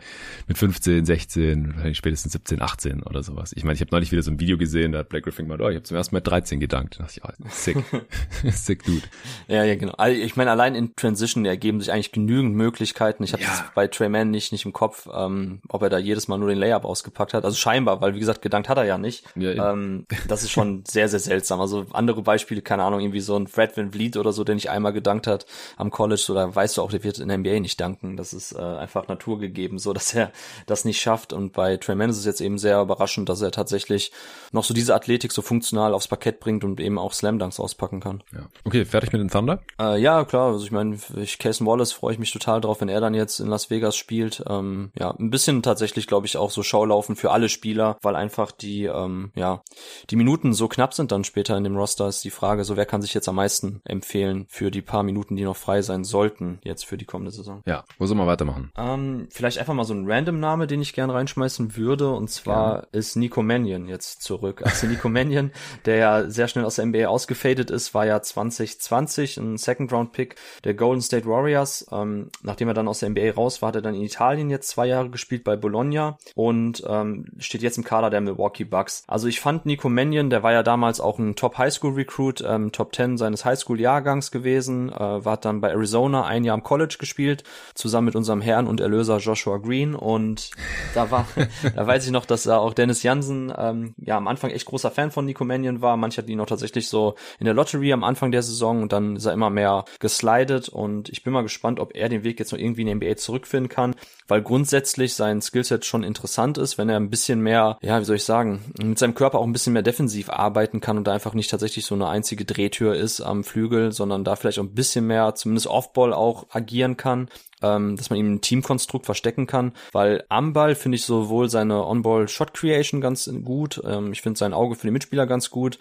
S1: mit 15, 16, spätestens 17, 18 oder sowas. Ich meine, ich habe neulich wieder so ein Video gesehen, da hat Black Griffin gemeint, oh, ich habe zum ersten Mal 13 gedankt. Da dachte ich, oh, sick. sick dude.
S2: Ja, ja, genau. Also ich meine, allein in Transition ergeben sich eigentlich genügend Möglichkeiten. Ich habe ja. bei Trey Mann nicht, nicht im Kopf, ähm, ob er da jedes Mal nur den Layup ausgepackt hat. Also scheinbar, weil wie gesagt, gedankt hat er ja nicht. Ja, ähm, das ist schon sehr, sehr seltsam. Also andere Beispiele, keine Ahnung, irgendwie so ein Fred Van Vliet oder so, der nicht einmal gedankt hat am College, oder weißt du auch, der wird in der NBA nicht danken. Das ist äh, einfach naturgegeben, so dass er das nicht schafft. Und bei Trey Mann ist es jetzt eben sehr überraschend, dass er tatsächlich noch so diese Athletik so funktional aufs Parkett bringt und eben auch Slam Dunks auspacken kann.
S1: Ja. Okay, fertig mit dem Thunder?
S2: Äh, ja, klar. Also ich meine, ich Cason Wallace freue ich mich total drauf, wenn er dann jetzt in Las Vegas spielt. Ähm, ja, ein bisschen tatsächlich, glaube ich, auch so Schaulaufen für alle Spieler, weil einfach die, ähm, ja, die Minuten so knapp sind dann später in dem Roster, ist die Frage, so wer kann sich jetzt am meisten empfehlen für die paar Minuten, die noch frei sein sollten, jetzt für die kommende Saison.
S1: Ja, wo soll man weitermachen?
S2: Ähm, vielleicht einfach mal so ein Random-Name, den ich gerne reinschmeißen würde, und zwar ja. ist Nico Mannion jetzt zurück. Also Nico Mannion, der ja sehr schnell aus der NBA ausgefadet ist, war ja 2020 ein Second-Round-Pick der Golden State Warriors. Ähm, nachdem er dann aus der NBA raus war, hat er dann in Italien jetzt zwei Jahre gespielt bei Bologna und ähm, steht jetzt im Kader der Milwaukee Bucks. Also ich fand Nico Mannion, der war ja damals auch ein Top-Highschool-Recruit, ähm, Top 10 seines Highschool-Jahrgangs gewesen, äh, war dann bei Arizona ein Jahr am College gespielt, zusammen mit unserem Herrn und Erlöser Joshua Green und da war, da weiß ich noch, dass da auch Dennis Jansen ähm, ja am Anfang echt großer Fan von Nico Mannion war. Manche hatten ihn auch tatsächlich so in der Lottery am Anfang der Saison und dann ist er immer mehr geslidet und ich bin mal gespannt, ob er den Weg jetzt noch irgendwie in die NBA zurückfinden kann, weil grundsätzlich sein Skillset schon interessant ist, wenn er ein bisschen mehr, ja, wie soll ich sagen, mit seinem Körper auch ein bisschen mehr defensiv arbeiten kann und da einfach nicht tatsächlich so eine einzige Drehtür ist am Flügel, sondern da vielleicht auch ein bisschen mehr, zumindest Offball auch agieren kann ähm, dass man ihm ein Teamkonstrukt verstecken kann, weil am Ball finde ich sowohl seine On-Ball-Shot-Creation ganz gut, ähm, ich finde sein Auge für den Mitspieler ganz gut,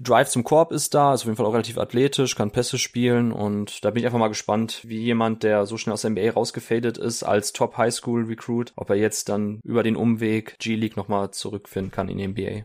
S2: Drive zum Korb ist da, ist auf jeden Fall auch relativ athletisch, kann Pässe spielen und da bin ich einfach mal gespannt, wie jemand, der so schnell aus der NBA rausgefadet ist, als Top-High-School-Recruit, ob er jetzt dann über den Umweg G-League nochmal zurückfinden kann in die NBA.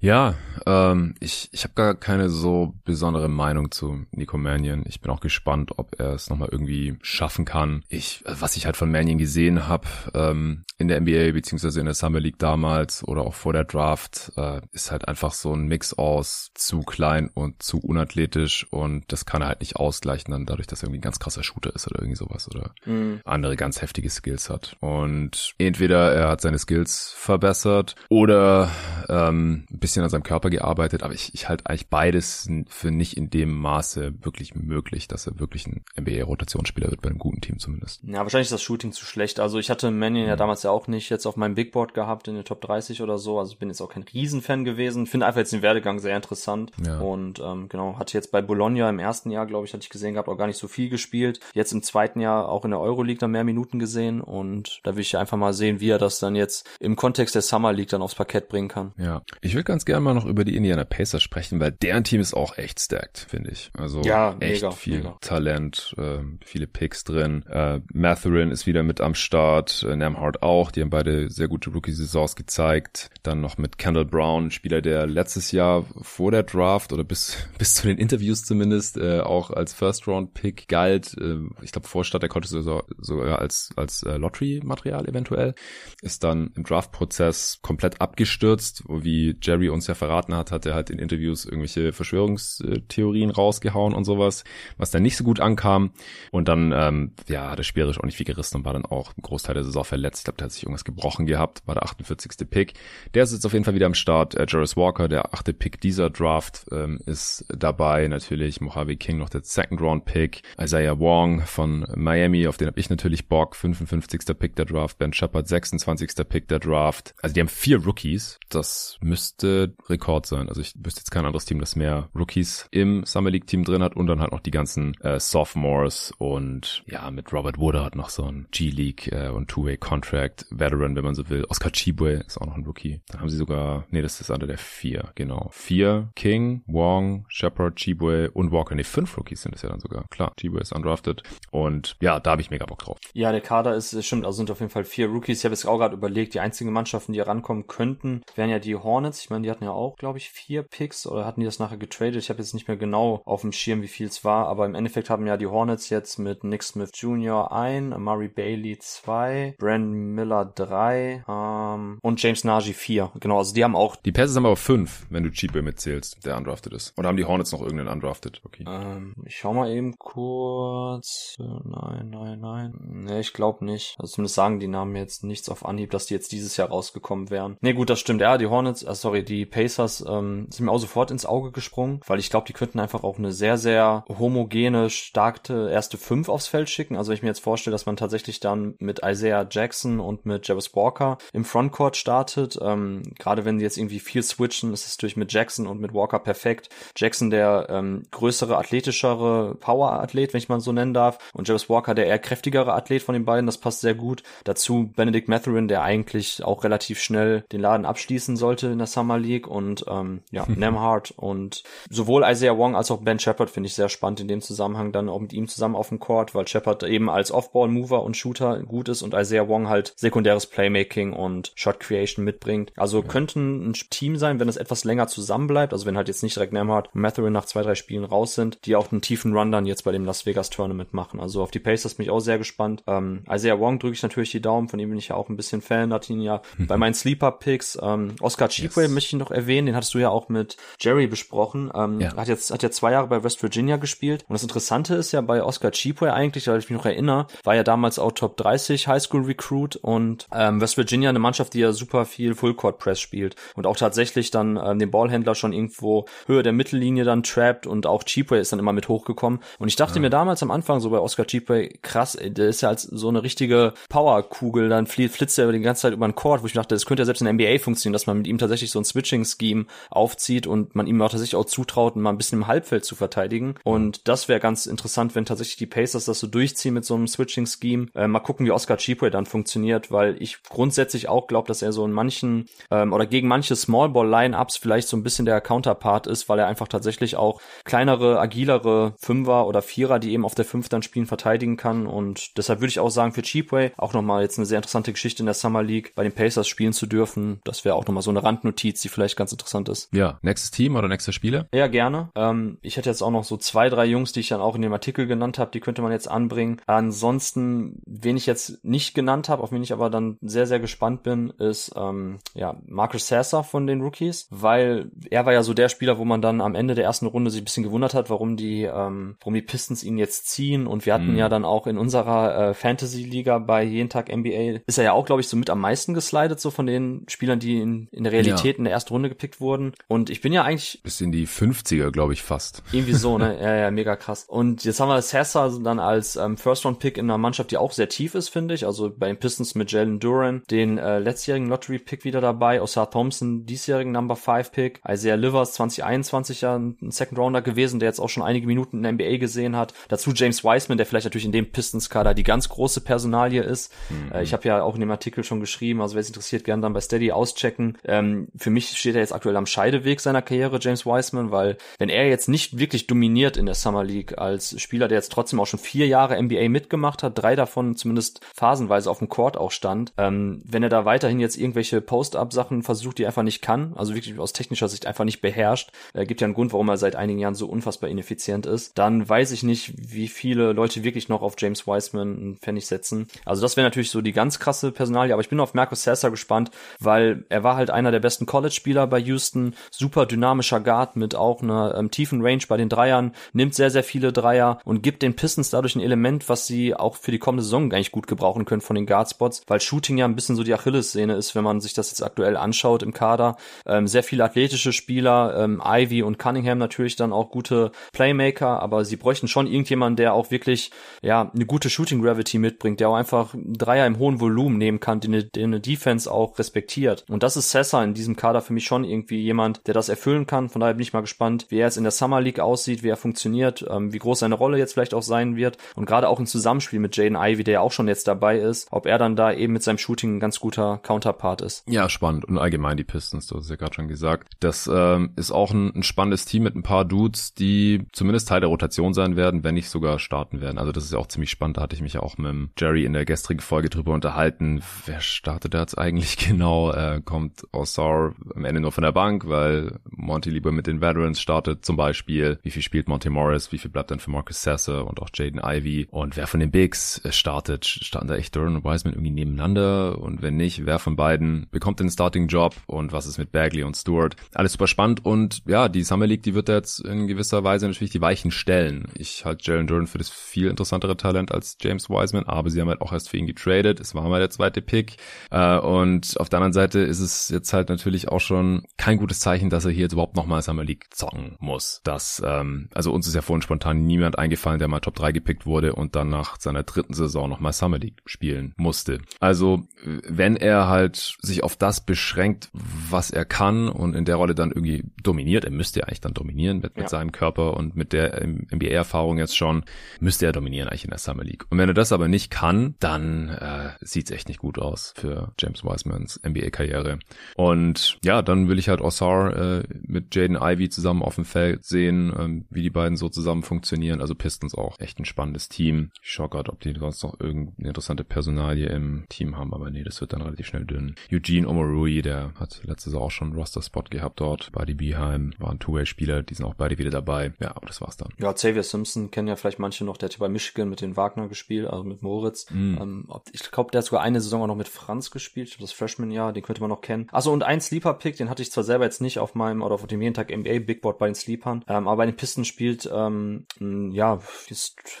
S1: Ja, ähm, ich, ich habe gar keine so besondere Meinung zu Nico Mannion. Ich bin auch gespannt, ob er es nochmal irgendwie schaffen kann. Ich, was ich halt von Mannion gesehen habe ähm, in der NBA beziehungsweise in der Summer League damals oder auch vor der Draft, äh, ist halt einfach so ein Mix aus zu klein und zu unathletisch und das kann er halt nicht ausgleichen dann dadurch, dass er irgendwie ein ganz krasser Shooter ist oder irgendwie sowas oder mhm. andere ganz heftige Skills hat. Und entweder er hat seine Skills verbessert oder ähm, bisschen an seinem Körper gearbeitet, aber ich, ich halte eigentlich beides für nicht in dem Maße wirklich möglich, dass er wirklich ein NBA-Rotationsspieler wird bei einem guten Team zumindest.
S2: Ja, wahrscheinlich ist das Shooting zu schlecht. Also ich hatte Mannion mhm. ja damals ja auch nicht jetzt auf meinem Big Board gehabt in den Top 30 oder so. Also ich bin jetzt auch kein Riesenfan gewesen. Finde einfach jetzt den Werdegang sehr interessant. Ja. Und ähm, genau, hatte jetzt bei Bologna im ersten Jahr, glaube ich, hatte ich gesehen gehabt, auch gar nicht so viel gespielt. Jetzt im zweiten Jahr auch in der Euroleague dann mehr Minuten gesehen. Und da will ich einfach mal sehen, wie er das dann jetzt im Kontext der Summer League dann aufs Parkett bringen kann.
S1: Ja, ich würde ganz gerne mal noch über die Indiana Pacers sprechen, weil deren Team ist auch echt stacked, finde ich. Also ja, echt mega, viel mega. Talent, äh, viele Picks drin. Äh, Matherin ist wieder mit am Start, äh, Nemhard auch. Die haben beide sehr gute Rookie-Saisons gezeigt. Dann noch mit Kendall Brown, Spieler, der letztes Jahr vor der Draft oder bis bis zu den Interviews zumindest äh, auch als First-Round-Pick galt. Äh, ich glaube, vor Start der konnte sogar, sogar als als äh, Lottery-Material eventuell. Ist dann im Draft-Prozess komplett abgestürzt, wie Jerry uns ja verraten hat, hat er halt in Interviews irgendwelche Verschwörungstheorien rausgehauen und sowas, was dann nicht so gut ankam. Und dann, ähm, ja, hat er spielerisch auch nicht viel gerissen und war dann auch ein Großteil der Saison verletzt. Ich glaube, der hat sich irgendwas gebrochen gehabt, war der 48. Pick. Der ist jetzt auf jeden Fall wieder am Start. Äh, Jarvis Walker, der achte Pick dieser Draft, ähm, ist dabei. Natürlich Mojave King noch der Second Round Pick. Isaiah Wong von Miami, auf den habe ich natürlich Bock. 55. Pick der Draft. Ben Shepard, 26. Pick der Draft. Also die haben vier Rookies. Das müsste Rekord sein. Also ich wüsste jetzt kein anderes Team, das mehr Rookies im Summer League Team drin hat und dann halt noch die ganzen äh, Sophomores und ja, mit Robert Woodard noch so ein G-League äh, und Two-Way Contract Veteran, wenn man so will. Oscar Chibwe ist auch noch ein Rookie. Da haben sie sogar, nee, das ist einer der vier, genau. Vier, King, Wong, Shepard, Chibwe und Walker. Nee, fünf Rookies sind es ja dann sogar. Klar, Chibwe ist undrafted und ja, da habe ich mega Bock drauf.
S2: Ja, der Kader ist, stimmt, also sind auf jeden Fall vier Rookies. Ich habe jetzt auch gerade überlegt, die einzigen Mannschaften, die rankommen könnten, wären ja die Hornets. Ich meine, die hatten ja auch, glaube ich, vier Picks oder hatten die das nachher getradet? Ich habe jetzt nicht mehr genau auf dem Schirm, wie viel es war, aber im Endeffekt haben ja die Hornets jetzt mit Nick Smith Jr. ein, Murray Bailey zwei, Brandon Miller drei ähm, und James Nagy vier. Genau, also die haben auch.
S1: Die Pacers haben aber fünf, wenn du Cheapway mitzählst, der undrafted ist. Oder haben die Hornets noch irgendeinen undrafted?
S2: Okay. Ähm, ich schau mal eben kurz. Nein, nein, nein. Nee, ich glaube nicht. Also zumindest sagen die Namen jetzt nichts auf Anhieb, dass die jetzt dieses Jahr rausgekommen wären. Nee, gut, das stimmt. Ja, die Hornets, äh, sorry, die Pacers ähm, sind mir auch sofort ins Auge gesprungen, weil ich glaube, die könnten einfach auch eine sehr, sehr homogene, starke erste Fünf aufs Feld schicken. Also wenn ich mir jetzt vorstelle, dass man tatsächlich dann mit Isaiah Jackson und mit Jarvis Walker im Frontcourt startet, ähm, gerade wenn die jetzt irgendwie viel switchen, ist es natürlich mit Jackson und mit Walker perfekt. Jackson der ähm, größere, athletischere Power-Athlet, wenn ich mal so nennen darf, und Jarvis Walker der eher kräftigere Athlet von den beiden, das passt sehr gut. Dazu Benedict Matherin, der eigentlich auch relativ schnell den Laden abschließen sollte in der Summer League und ähm, ja, Nemhard und sowohl Isaiah Wong als auch Ben Shepard finde ich sehr spannend in dem Zusammenhang dann auch mit ihm zusammen auf dem Court, weil Shepard eben als Off-Ball-Mover und Shooter gut ist und Isaiah Wong halt sekundäres Playmaking und Shot Creation mitbringt. Also ja. könnten ein Team sein, wenn es etwas länger zusammenbleibt, also wenn halt jetzt nicht direkt Nemhard und Matherin nach zwei, drei Spielen raus sind, die auch einen tiefen Run dann jetzt bei dem Las Vegas Tournament machen. Also auf die Pacers bin ich auch sehr gespannt. Ähm, Isaiah Wong drücke ich natürlich die Daumen, von ihm bin ich ja auch ein bisschen Fan, hat ihn ja bei meinen Sleeper-Picks. Ähm, Oscar Cheapway yes. möchte ich noch erwähnen, den hattest du ja auch mit Jerry besprochen. Ähm, ja. Hat jetzt hat ja zwei Jahre bei West Virginia gespielt. Und das Interessante ist ja bei Oscar Cheapway eigentlich, weil ich mich noch erinnere, war ja damals auch Top 30 Highschool Recruit und ähm, West Virginia eine Mannschaft, die ja super viel Full Court Press spielt und auch tatsächlich dann ähm, den Ballhändler schon irgendwo Höhe der Mittellinie dann trappt und auch Cheapway ist dann immer mit hochgekommen. Und ich dachte ja. mir damals am Anfang so bei Oscar Cheapway, krass, ey, der ist ja als so eine richtige Powerkugel, dann flitzt er die ganze Zeit über den Court, wo ich dachte, das könnte ja selbst in der NBA funktionieren, dass man mit ihm tatsächlich so ein Switching-Scheme aufzieht und man ihm auch tatsächlich auch zutraut, mal ein bisschen im Halbfeld zu verteidigen. Und das wäre ganz interessant, wenn tatsächlich die Pacers das so durchziehen mit so einem Switching-Scheme. Äh, mal gucken, wie Oscar Cheapway dann funktioniert, weil ich grundsätzlich auch glaube, dass er so in manchen ähm, oder gegen manche Small-Ball-Line-Ups vielleicht so ein bisschen der Counterpart ist, weil er einfach tatsächlich auch kleinere, agilere Fünfer oder Vierer, die eben auf der Fünf dann spielen, verteidigen kann. Und deshalb würde ich auch sagen, für Cheapway auch nochmal jetzt eine sehr interessante Geschichte in der Summer League bei den Pacers spielen zu dürfen. Das wäre auch nochmal so eine Randnotiz, die vielleicht ganz interessant ist.
S1: Ja, nächstes Team oder nächster Spieler?
S2: Ja, gerne. Ähm, ich hätte jetzt auch noch so zwei, drei Jungs, die ich dann auch in dem Artikel genannt habe, die könnte man jetzt anbringen. Ansonsten, wen ich jetzt nicht genannt habe, auf wen ich aber dann sehr, sehr gespannt bin, ist ähm, ja Marcus Sasser von den Rookies, weil er war ja so der Spieler, wo man dann am Ende der ersten Runde sich ein bisschen gewundert hat, warum die, ähm, warum die Pistons ihn jetzt ziehen. Und wir hatten mhm. ja dann auch in unserer äh, Fantasy-Liga bei jeden Tag NBA, ist er ja auch, glaube ich, so mit am meisten geslidet, so von den Spielern, die in, in der Realität ja. in der ersten Runde gepickt wurden. Und ich bin ja eigentlich.
S1: Bis in die 50er, glaube ich, fast.
S2: Irgendwie so, ne? ja, ja, mega krass. Und jetzt haben wir Sessa dann als ähm, First-Round-Pick in einer Mannschaft, die auch sehr tief ist, finde ich. Also bei den Pistons mit Jalen Duran, den äh, letztjährigen Lottery-Pick wieder dabei, Osar Thompson, diesjährigen Number 5-Pick, Isaiah Livers 2021 ja ein Second-Rounder gewesen, der jetzt auch schon einige Minuten in der NBA gesehen hat. Dazu James Wiseman, der vielleicht natürlich in dem Pistons-Kader die ganz große Personalie ist. Mhm. Äh, ich habe ja auch in dem Artikel schon geschrieben, also wer es interessiert, gerne dann bei Steady auschecken. Ähm, für mich steht er jetzt aktuell am Scheideweg seiner Karriere, James Wiseman, weil wenn er jetzt nicht wirklich dominiert in der Summer League als Spieler, der jetzt trotzdem auch schon vier Jahre NBA mitgemacht hat, drei davon zumindest phasenweise auf dem Court auch stand, ähm, wenn er da weiterhin jetzt irgendwelche Post-Up-Sachen versucht, die er einfach nicht kann, also wirklich aus technischer Sicht einfach nicht beherrscht, äh, gibt ja einen Grund, warum er seit einigen Jahren so unfassbar ineffizient ist, dann weiß ich nicht, wie viele Leute wirklich noch auf James Wiseman einen Pfennig setzen. Also das wäre natürlich so die ganz krasse Personalie, aber ich bin auf Marcus Sasser gespannt, weil er war halt einer der besten College-Spieler bei Houston, super dynamischer Guard mit auch einer ähm, tiefen Range bei den Dreiern, nimmt sehr, sehr viele Dreier und gibt den Pistons dadurch ein Element, was sie auch für die kommende Saison eigentlich gut gebrauchen können von den Guardspots, weil Shooting ja ein bisschen so die Achillessehne ist, wenn man sich das jetzt aktuell anschaut im Kader. Ähm, sehr viele athletische Spieler, ähm, Ivy und Cunningham natürlich dann auch gute Playmaker, aber sie bräuchten schon irgendjemanden, der auch wirklich ja eine gute Shooting Gravity mitbringt, der auch einfach Dreier im hohen Volumen nehmen kann, den, eine Defense auch respektiert. Und das ist Sessa in diesem Kader für mich schon irgendwie jemand, der das erfüllen kann. Von daher bin ich mal gespannt, wie er jetzt in der Summer League aussieht, wie er funktioniert, ähm, wie groß seine Rolle jetzt vielleicht auch sein wird und gerade auch im Zusammenspiel mit Jaden Ivey, der ja auch schon jetzt dabei ist, ob er dann da eben mit seinem Shooting ein ganz guter Counterpart ist.
S1: Ja, spannend und allgemein die Pistons, du hast ja gerade schon gesagt. Das ähm, ist auch ein, ein spannendes Team mit ein paar Dudes, die zumindest Teil der Rotation sein werden, wenn nicht sogar starten werden. Also das ist ja auch ziemlich spannend. Da hatte ich mich ja auch mit Jerry in der gestrigen Folge drüber unterhalten. Wer startet da jetzt eigentlich genau? Äh, kommt Osar am Ende nur von der Bank, weil Monty lieber mit den Veterans startet zum Beispiel. Wie viel spielt Monty Morris? Wie viel bleibt dann für Marcus Sasser und auch Jaden Ivey? Und wer von den Bigs äh, startet? Starten da echt Duran und Wiseman irgendwie nebeneinander? Und wenn nicht, wer von beiden bekommt den Starting-Job? Und was ist mit Bagley und Stewart? Alles super spannend und ja, die Summer League, die wird jetzt in gewisser Weise natürlich die Weichen stellen. Ich halte Jalen Duran für das viel interessantere Talent als James Wiseman, aber sie haben halt auch erst für ihn getradet. Es war mal der zweite Pick. Äh, und auf der anderen Seite ist es jetzt halt natürlich auch schon kein gutes Zeichen, dass er hier jetzt überhaupt nochmal Summer League zocken muss. Das, ähm, also uns ist ja vorhin spontan niemand eingefallen, der mal Top 3 gepickt wurde und dann nach seiner dritten Saison nochmal Summer League spielen musste. Also wenn er halt sich auf das beschränkt, was er kann und in der Rolle dann irgendwie dominiert, er müsste ja eigentlich dann dominieren mit, mit ja. seinem Körper und mit der NBA-Erfahrung jetzt schon, müsste er dominieren eigentlich in der Summer League. Und wenn er das aber nicht kann, dann äh, sieht es echt nicht gut aus für James Wisemans NBA-Karriere. Und ja, dann will ich halt Osar äh, mit Jaden Ivy zusammen auf dem Feld sehen, ähm, wie die beiden so zusammen funktionieren. Also Pistons auch echt ein spannendes Team. Ich schaue gerade, ob die sonst noch irgendeine interessante Personalie im Team haben, aber nee, das wird dann relativ schnell dünn. Eugene Omorui, der hat letztes Jahr auch schon einen Roster-Spot gehabt dort. Buddy Beheim waren Two-Way-Spieler, die sind auch beide wieder dabei. Ja, aber das war's dann.
S2: Ja, Xavier Simpson kennen ja vielleicht manche noch, der hat ja bei Michigan mit den Wagner gespielt, also mit Moritz. Mm. Ähm, ich glaube, der hat sogar eine Saison auch noch mit Franz gespielt, das Freshman-Jahr, den könnte man noch kennen. Also und ein Sleeper-Pick, den hatte ich zwar selber jetzt nicht auf meinem oder auf dem jeden Tag NBA Big Board bei den Sleepern, ähm, aber bei den Pisten spielt, ähm, ja,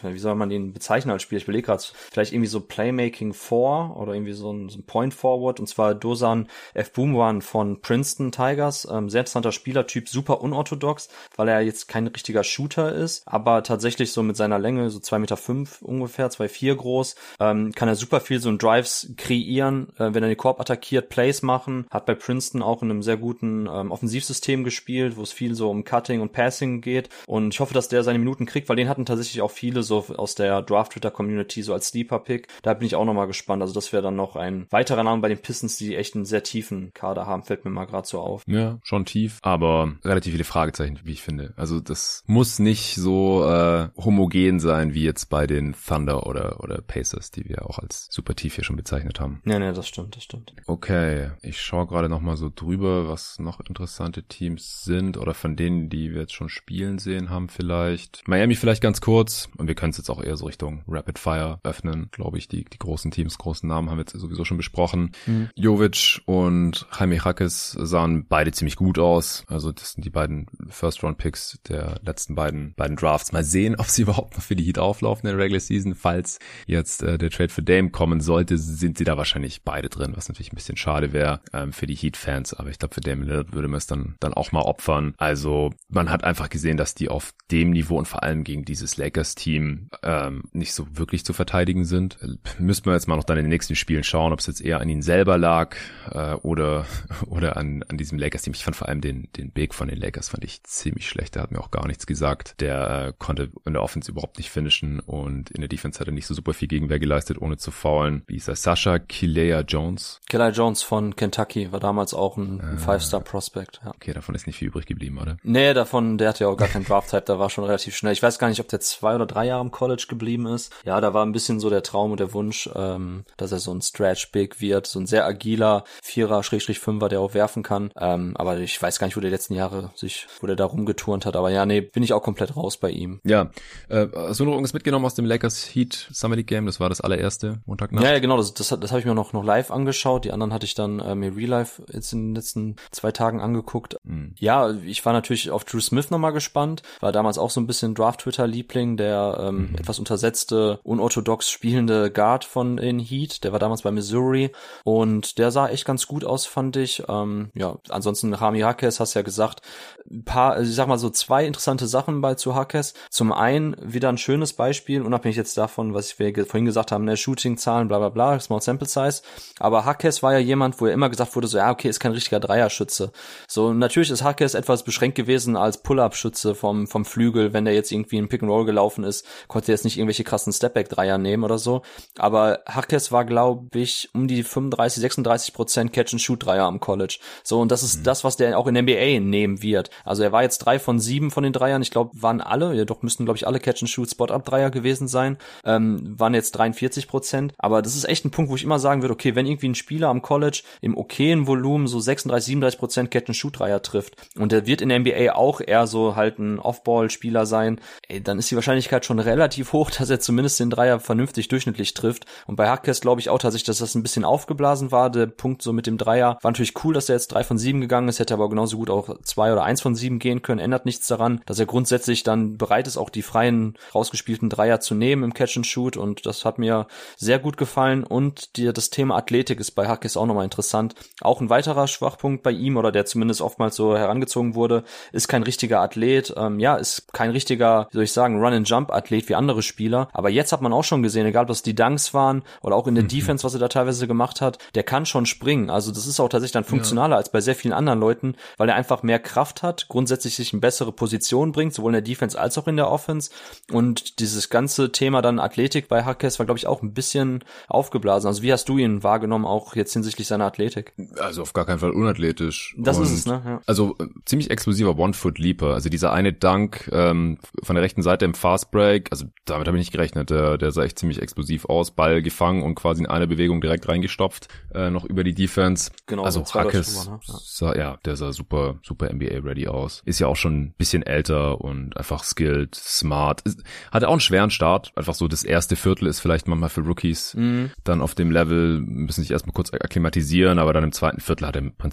S2: wie soll man den bezeichnen als Spieler? Ich überlege gerade, vielleicht irgendwie so Playmaking 4 oder irgendwie so ein, so ein Point Forward und zwar Dosan F. Boomwan von Princeton Tigers. Ähm, sehr interessanter Spielertyp, super unorthodox, weil er jetzt kein richtiger Shooter ist, aber tatsächlich so mit seiner Länge, so zwei Meter fünf ungefähr, zwei vier groß, ähm, kann er super viel so ein Drives kreieren, äh, wenn er den Korb attackiert, Plays machen, hat bei Princeton auch in einem sehr guten ähm, Offensivsystem gespielt, wo es viel so um Cutting und Passing geht und ich hoffe, dass der seine Minuten kriegt, weil den hatten tatsächlich auch viele so aus der Draft-Twitter-Community so als Sleeper-Pick. Da bin ich auch nochmal gespannt. Also das wäre dann noch ein weiterer Name bei den Pistons, die echt einen sehr tiefen Kader haben, fällt mir mal gerade so auf.
S1: Ja, schon tief, aber relativ viele Fragezeichen, wie ich finde. Also das muss nicht so äh, homogen sein wie jetzt bei den Thunder oder oder Pacers, die wir auch als super tief hier schon bezeichnet haben.
S2: Ja, nee, das stimmt, das stimmt.
S1: Okay, ich schaue gerade noch mal so drüber, was noch interessante Teams sind oder von denen, die wir jetzt schon spielen sehen haben vielleicht. Miami vielleicht ganz kurz und wir können es jetzt auch eher so Richtung Rapid Fire öffnen, glaube ich. Die, die großen Teams, großen Namen haben wir jetzt sowieso schon besprochen. Mhm. Jovic und Jaime Jaques sahen beide ziemlich gut aus. Also das sind die beiden First-Round-Picks der letzten beiden, beiden Drafts. Mal sehen, ob sie überhaupt noch für die Heat auflaufen in der Regular Season. Falls jetzt äh, der Trade für Dame kommen sollte, sind sie da wahrscheinlich beide drin, was natürlich ein bisschen schade wäre ähm, für die Heat-Fans. Aber ich glaube, für Dame Lillard würde man es dann, dann auch mal opfern. Also man hat einfach gesehen, dass die auf dem Niveau und vor allem gegen dieses Lakers-Team ähm, nicht so wirklich zu verteidigen sind. Müssten wir jetzt mal noch dann in den nächsten Spielen schauen, ob es jetzt eher an ihnen selber lag äh, oder oder an, an diesem Lakers-Team. Ich fand vor allem den, den Big von den Lakers fand ich ziemlich schlecht. Der hat mir auch gar nichts gesagt. Der äh, konnte in der Offense überhaupt nicht finishen und in der Defense hat er nicht so super viel Gegenwehr geleistet, ohne zu faulen. Wie ist er? Sasha Kilea Jones?
S2: Kilea Jones von Kentucky war damals auch ein, ein äh, Five-Star-Prospect. Ja.
S1: Okay, davon ist nicht viel übrig geblieben, oder?
S2: Nee, davon, der hatte ja auch gar keinen Draft-Type, da war schon relativ schnell. Ich weiß gar nicht, ob der zwei oder drei Jahre im College geblieben ist. Ja, da war ein bisschen so der Traum und der Wunsch, ähm, dass er so ein Stretch-Big wird, so ein sehr agiler Vierer, Schrägstrich Fünfer, der auch werfen kann. Ähm, aber ich weiß gar nicht, wo der letzten Jahre sich, wo der da rumgeturnt hat. Aber ja, nee, bin ich auch komplett raus bei ihm.
S1: Ja, äh, hast du noch irgendwas mitgenommen aus dem Lakers Heat Summer League Game? Das war das allererste Montagnacht.
S2: Ja, ja genau, das, das, das habe ich mir noch, noch live angeschaut. Die anderen hatte ich dann äh, mir Real Life jetzt in letzten zwei Tagen angeguckt. Mhm. Ja, ich war natürlich auf Drew Smith nochmal gespannt. War damals auch so ein bisschen Draft-Twitter-Liebling, der ähm, mhm. etwas untersetzte, unorthodox spielende Guard von in Heat. Der war damals bei Missouri und der sah echt ganz gut aus, fand ich. Ähm, ja, ansonsten Rami Hakes, hast ja gesagt, ein paar, also ich sag mal so zwei interessante Sachen bei zu Hakes. Zum einen wieder ein schönes Beispiel, unabhängig jetzt davon, was wir vorhin gesagt haben, ne, Shooting-Zahlen, bla bla bla, Small Sample Size. Aber Hakes war ja jemand, wo ja immer gesagt wurde, so ja, okay, ist kein richtiger richtiger Dreierschütze. So, natürlich ist Hackes etwas beschränkt gewesen als Pull-Up-Schütze vom, vom Flügel, wenn der jetzt irgendwie in Pick and Roll gelaufen ist, konnte er jetzt nicht irgendwelche krassen Stepback-Dreier nehmen oder so. Aber Hackes war, glaube ich, um die 35, 36 Prozent Catch-and-Shoot-Dreier am College. So, und das ist mhm. das, was der auch in NBA nehmen wird. Also er war jetzt drei von sieben von den Dreiern. Ich glaube, waren alle, ja doch müssten, glaube ich, alle Catch-and-Shoot-Spot-Up-Dreier gewesen sein. Ähm, waren jetzt 43 Prozent. Aber das ist echt ein Punkt, wo ich immer sagen würde, okay, wenn irgendwie ein Spieler am College im okayen Volumen so 36, 37 Prozent Catch-and-Shoot-Dreier trifft und der wird in der NBA auch eher so halt ein Off-Ball-Spieler sein, ey, dann ist die Wahrscheinlichkeit schon relativ hoch, dass er zumindest den Dreier vernünftig durchschnittlich trifft. Und bei Hackes glaube ich auch tatsächlich, dass das ein bisschen aufgeblasen war. Der Punkt so mit dem Dreier war natürlich cool, dass er jetzt drei von sieben gegangen ist, hätte aber genauso gut auch zwei oder eins von sieben gehen können, ändert nichts daran, dass er grundsätzlich dann bereit ist, auch die freien rausgespielten Dreier zu nehmen im Catch and Shoot und das hat mir sehr gut gefallen und die, das Thema Athletik ist bei Hackes auch nochmal interessant. Auch ein weiterer Schwachpunkt bei ihm oder der zumindest oftmals so herangezogen wurde, ist kein richtiger Athlet, ähm, ja, ist kein richtiger, wie soll ich sagen, Run-and-Jump-Athlet wie andere Spieler, aber jetzt hat man auch schon gesehen, egal ob das die Dunks waren oder auch in der mhm. Defense, was er da teilweise gemacht hat, der kann schon springen, also das ist auch tatsächlich dann funktionaler ja. als bei sehr vielen anderen Leuten, weil er einfach mehr Kraft hat, grundsätzlich sich in bessere Position bringt, sowohl in der Defense als auch in der Offense und dieses ganze Thema dann Athletik bei Hackes war, glaube ich, auch ein bisschen aufgeblasen. Also wie hast du ihn wahrgenommen, auch jetzt hinsichtlich seiner Athletik?
S1: Also auf gar keinen Fall unathletisch.
S2: Das und ist es, ne? Ja.
S1: Also äh, ziemlich explosiver One-Foot-Leaper. Also dieser eine Dunk ähm, von der rechten Seite im Fast Break, also damit habe ich nicht gerechnet. Der, der sah echt ziemlich explosiv aus. Ball gefangen und quasi in eine Bewegung direkt reingestopft, äh, noch über die Defense.
S2: Genau,
S1: also so Hackes, ne? ja. Sah, ja, der sah super, super NBA-ready aus. Ist ja auch schon ein bisschen älter und einfach skilled, smart. Hatte auch einen schweren Start. Einfach so das erste Viertel ist vielleicht manchmal für Rookies mhm. dann auf dem Level müssen sich erstmal kurz akklimatisieren, aber dann im zweiten Viertel hat er im Prinzip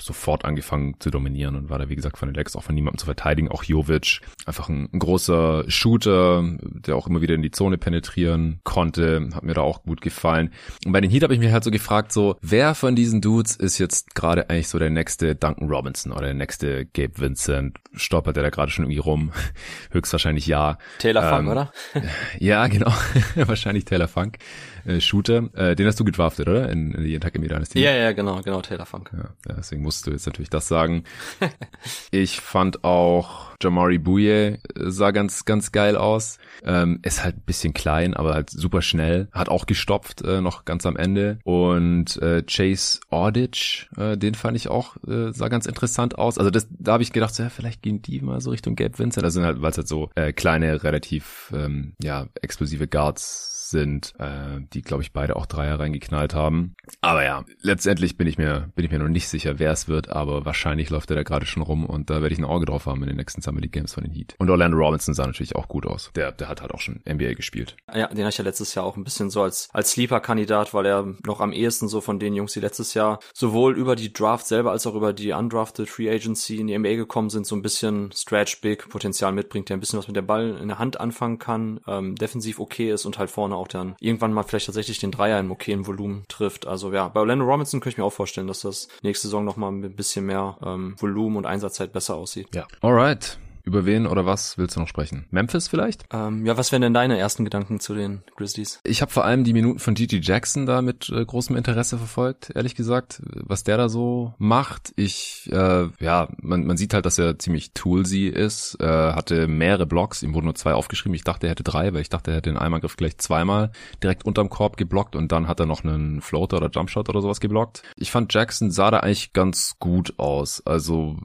S1: sofort angefangen zu dominieren und war da, wie gesagt, von den Legs auch von niemandem zu verteidigen. Auch Jovic, einfach ein, ein großer Shooter, der auch immer wieder in die Zone penetrieren konnte, hat mir da auch gut gefallen. Und bei den Heat habe ich mir halt so gefragt, so, wer von diesen Dudes ist jetzt gerade eigentlich so der nächste Duncan Robinson oder der nächste Gabe Vincent? Stoppert der da gerade schon irgendwie rum? Höchstwahrscheinlich ja.
S2: Taylor ähm, Funk, oder?
S1: Ja, genau. Wahrscheinlich Taylor Funk äh, Shooter. Äh, den hast du gedraftet, oder? In, in die Attack Dynasty.
S2: Ja, ja, genau, genau, Taylor Funk.
S1: Ja, deswegen musst du jetzt natürlich das sagen. ich fand auch Jamari Bouye äh, sah ganz, ganz geil aus. Ähm, ist halt ein bisschen klein, aber halt super schnell. Hat auch gestopft, äh, noch ganz am Ende. Und äh, Chase Audich, äh, den fand ich auch, äh, sah ganz interessant aus. Also das, da habe ich gedacht, so, ja, vielleicht gehen die mal so Richtung Gabe Vincent. Das sind halt, weil es halt so äh, kleine, relativ ähm, ja, explosive Guards sind, äh, die, glaube ich, beide auch Dreier reingeknallt haben. Aber ja, letztendlich bin ich mir, bin ich mir noch nicht sicher, wer es wird, aber wahrscheinlich läuft er da gerade schon rum und da werde ich ein Auge drauf haben in den nächsten Summer League Games von den Heat. Und Orlando Robinson sah natürlich auch gut aus. Der, der hat halt auch schon NBA gespielt.
S2: Ja, den habe ich ja letztes Jahr auch ein bisschen so als, als Sleeper-Kandidat, weil er noch am ehesten so von den Jungs, die letztes Jahr sowohl über die Draft selber als auch über die undrafted Free Agency in die NBA gekommen sind, so ein bisschen Stretch Big Potenzial mitbringt, der ein bisschen was mit der Ball in der Hand anfangen kann, ähm, defensiv okay ist und halt vorne auch dann irgendwann mal vielleicht tatsächlich den Dreier im okayen Volumen trifft. Also ja, bei Orlando Robinson könnte ich mir auch vorstellen, dass das nächste Saison nochmal ein bisschen mehr ähm, Volumen und Einsatzzeit besser aussieht.
S1: Ja. Alright. Über wen oder was willst du noch sprechen? Memphis vielleicht?
S2: Ähm, ja, was wären denn deine ersten Gedanken zu den Grizzlies?
S1: Ich habe vor allem die Minuten von Gigi Jackson da mit äh, großem Interesse verfolgt, ehrlich gesagt, was der da so macht. Ich, äh, ja, man, man sieht halt, dass er ziemlich toolsy ist, äh, hatte mehrere Blocks, ihm wurden nur zwei aufgeschrieben. Ich dachte, er hätte drei, weil ich dachte, er hätte den Einmalgriff gleich zweimal direkt unterm Korb geblockt und dann hat er noch einen Floater oder Jumpshot oder sowas geblockt. Ich fand Jackson sah da eigentlich ganz gut aus. Also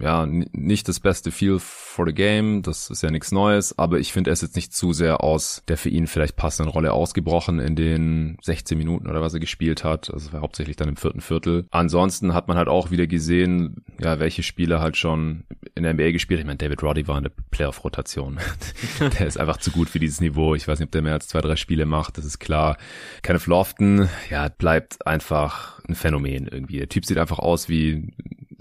S1: ja, nicht das beste Feel for the Game, das ist ja nichts Neues, aber ich finde, er ist jetzt nicht zu sehr aus der für ihn vielleicht passenden Rolle ausgebrochen in den 16 Minuten oder was er gespielt hat. Also war hauptsächlich dann im vierten Viertel. Ansonsten hat man halt auch wieder gesehen, ja, welche Spieler halt schon in der NBA gespielt. Ich meine, David Roddy war in der Playoff-Rotation. der ist einfach zu gut für dieses Niveau. Ich weiß nicht, ob der mehr als zwei, drei Spiele macht, das ist klar. Kenneth Lofton, ja, bleibt einfach ein Phänomen irgendwie. Der Typ sieht einfach aus wie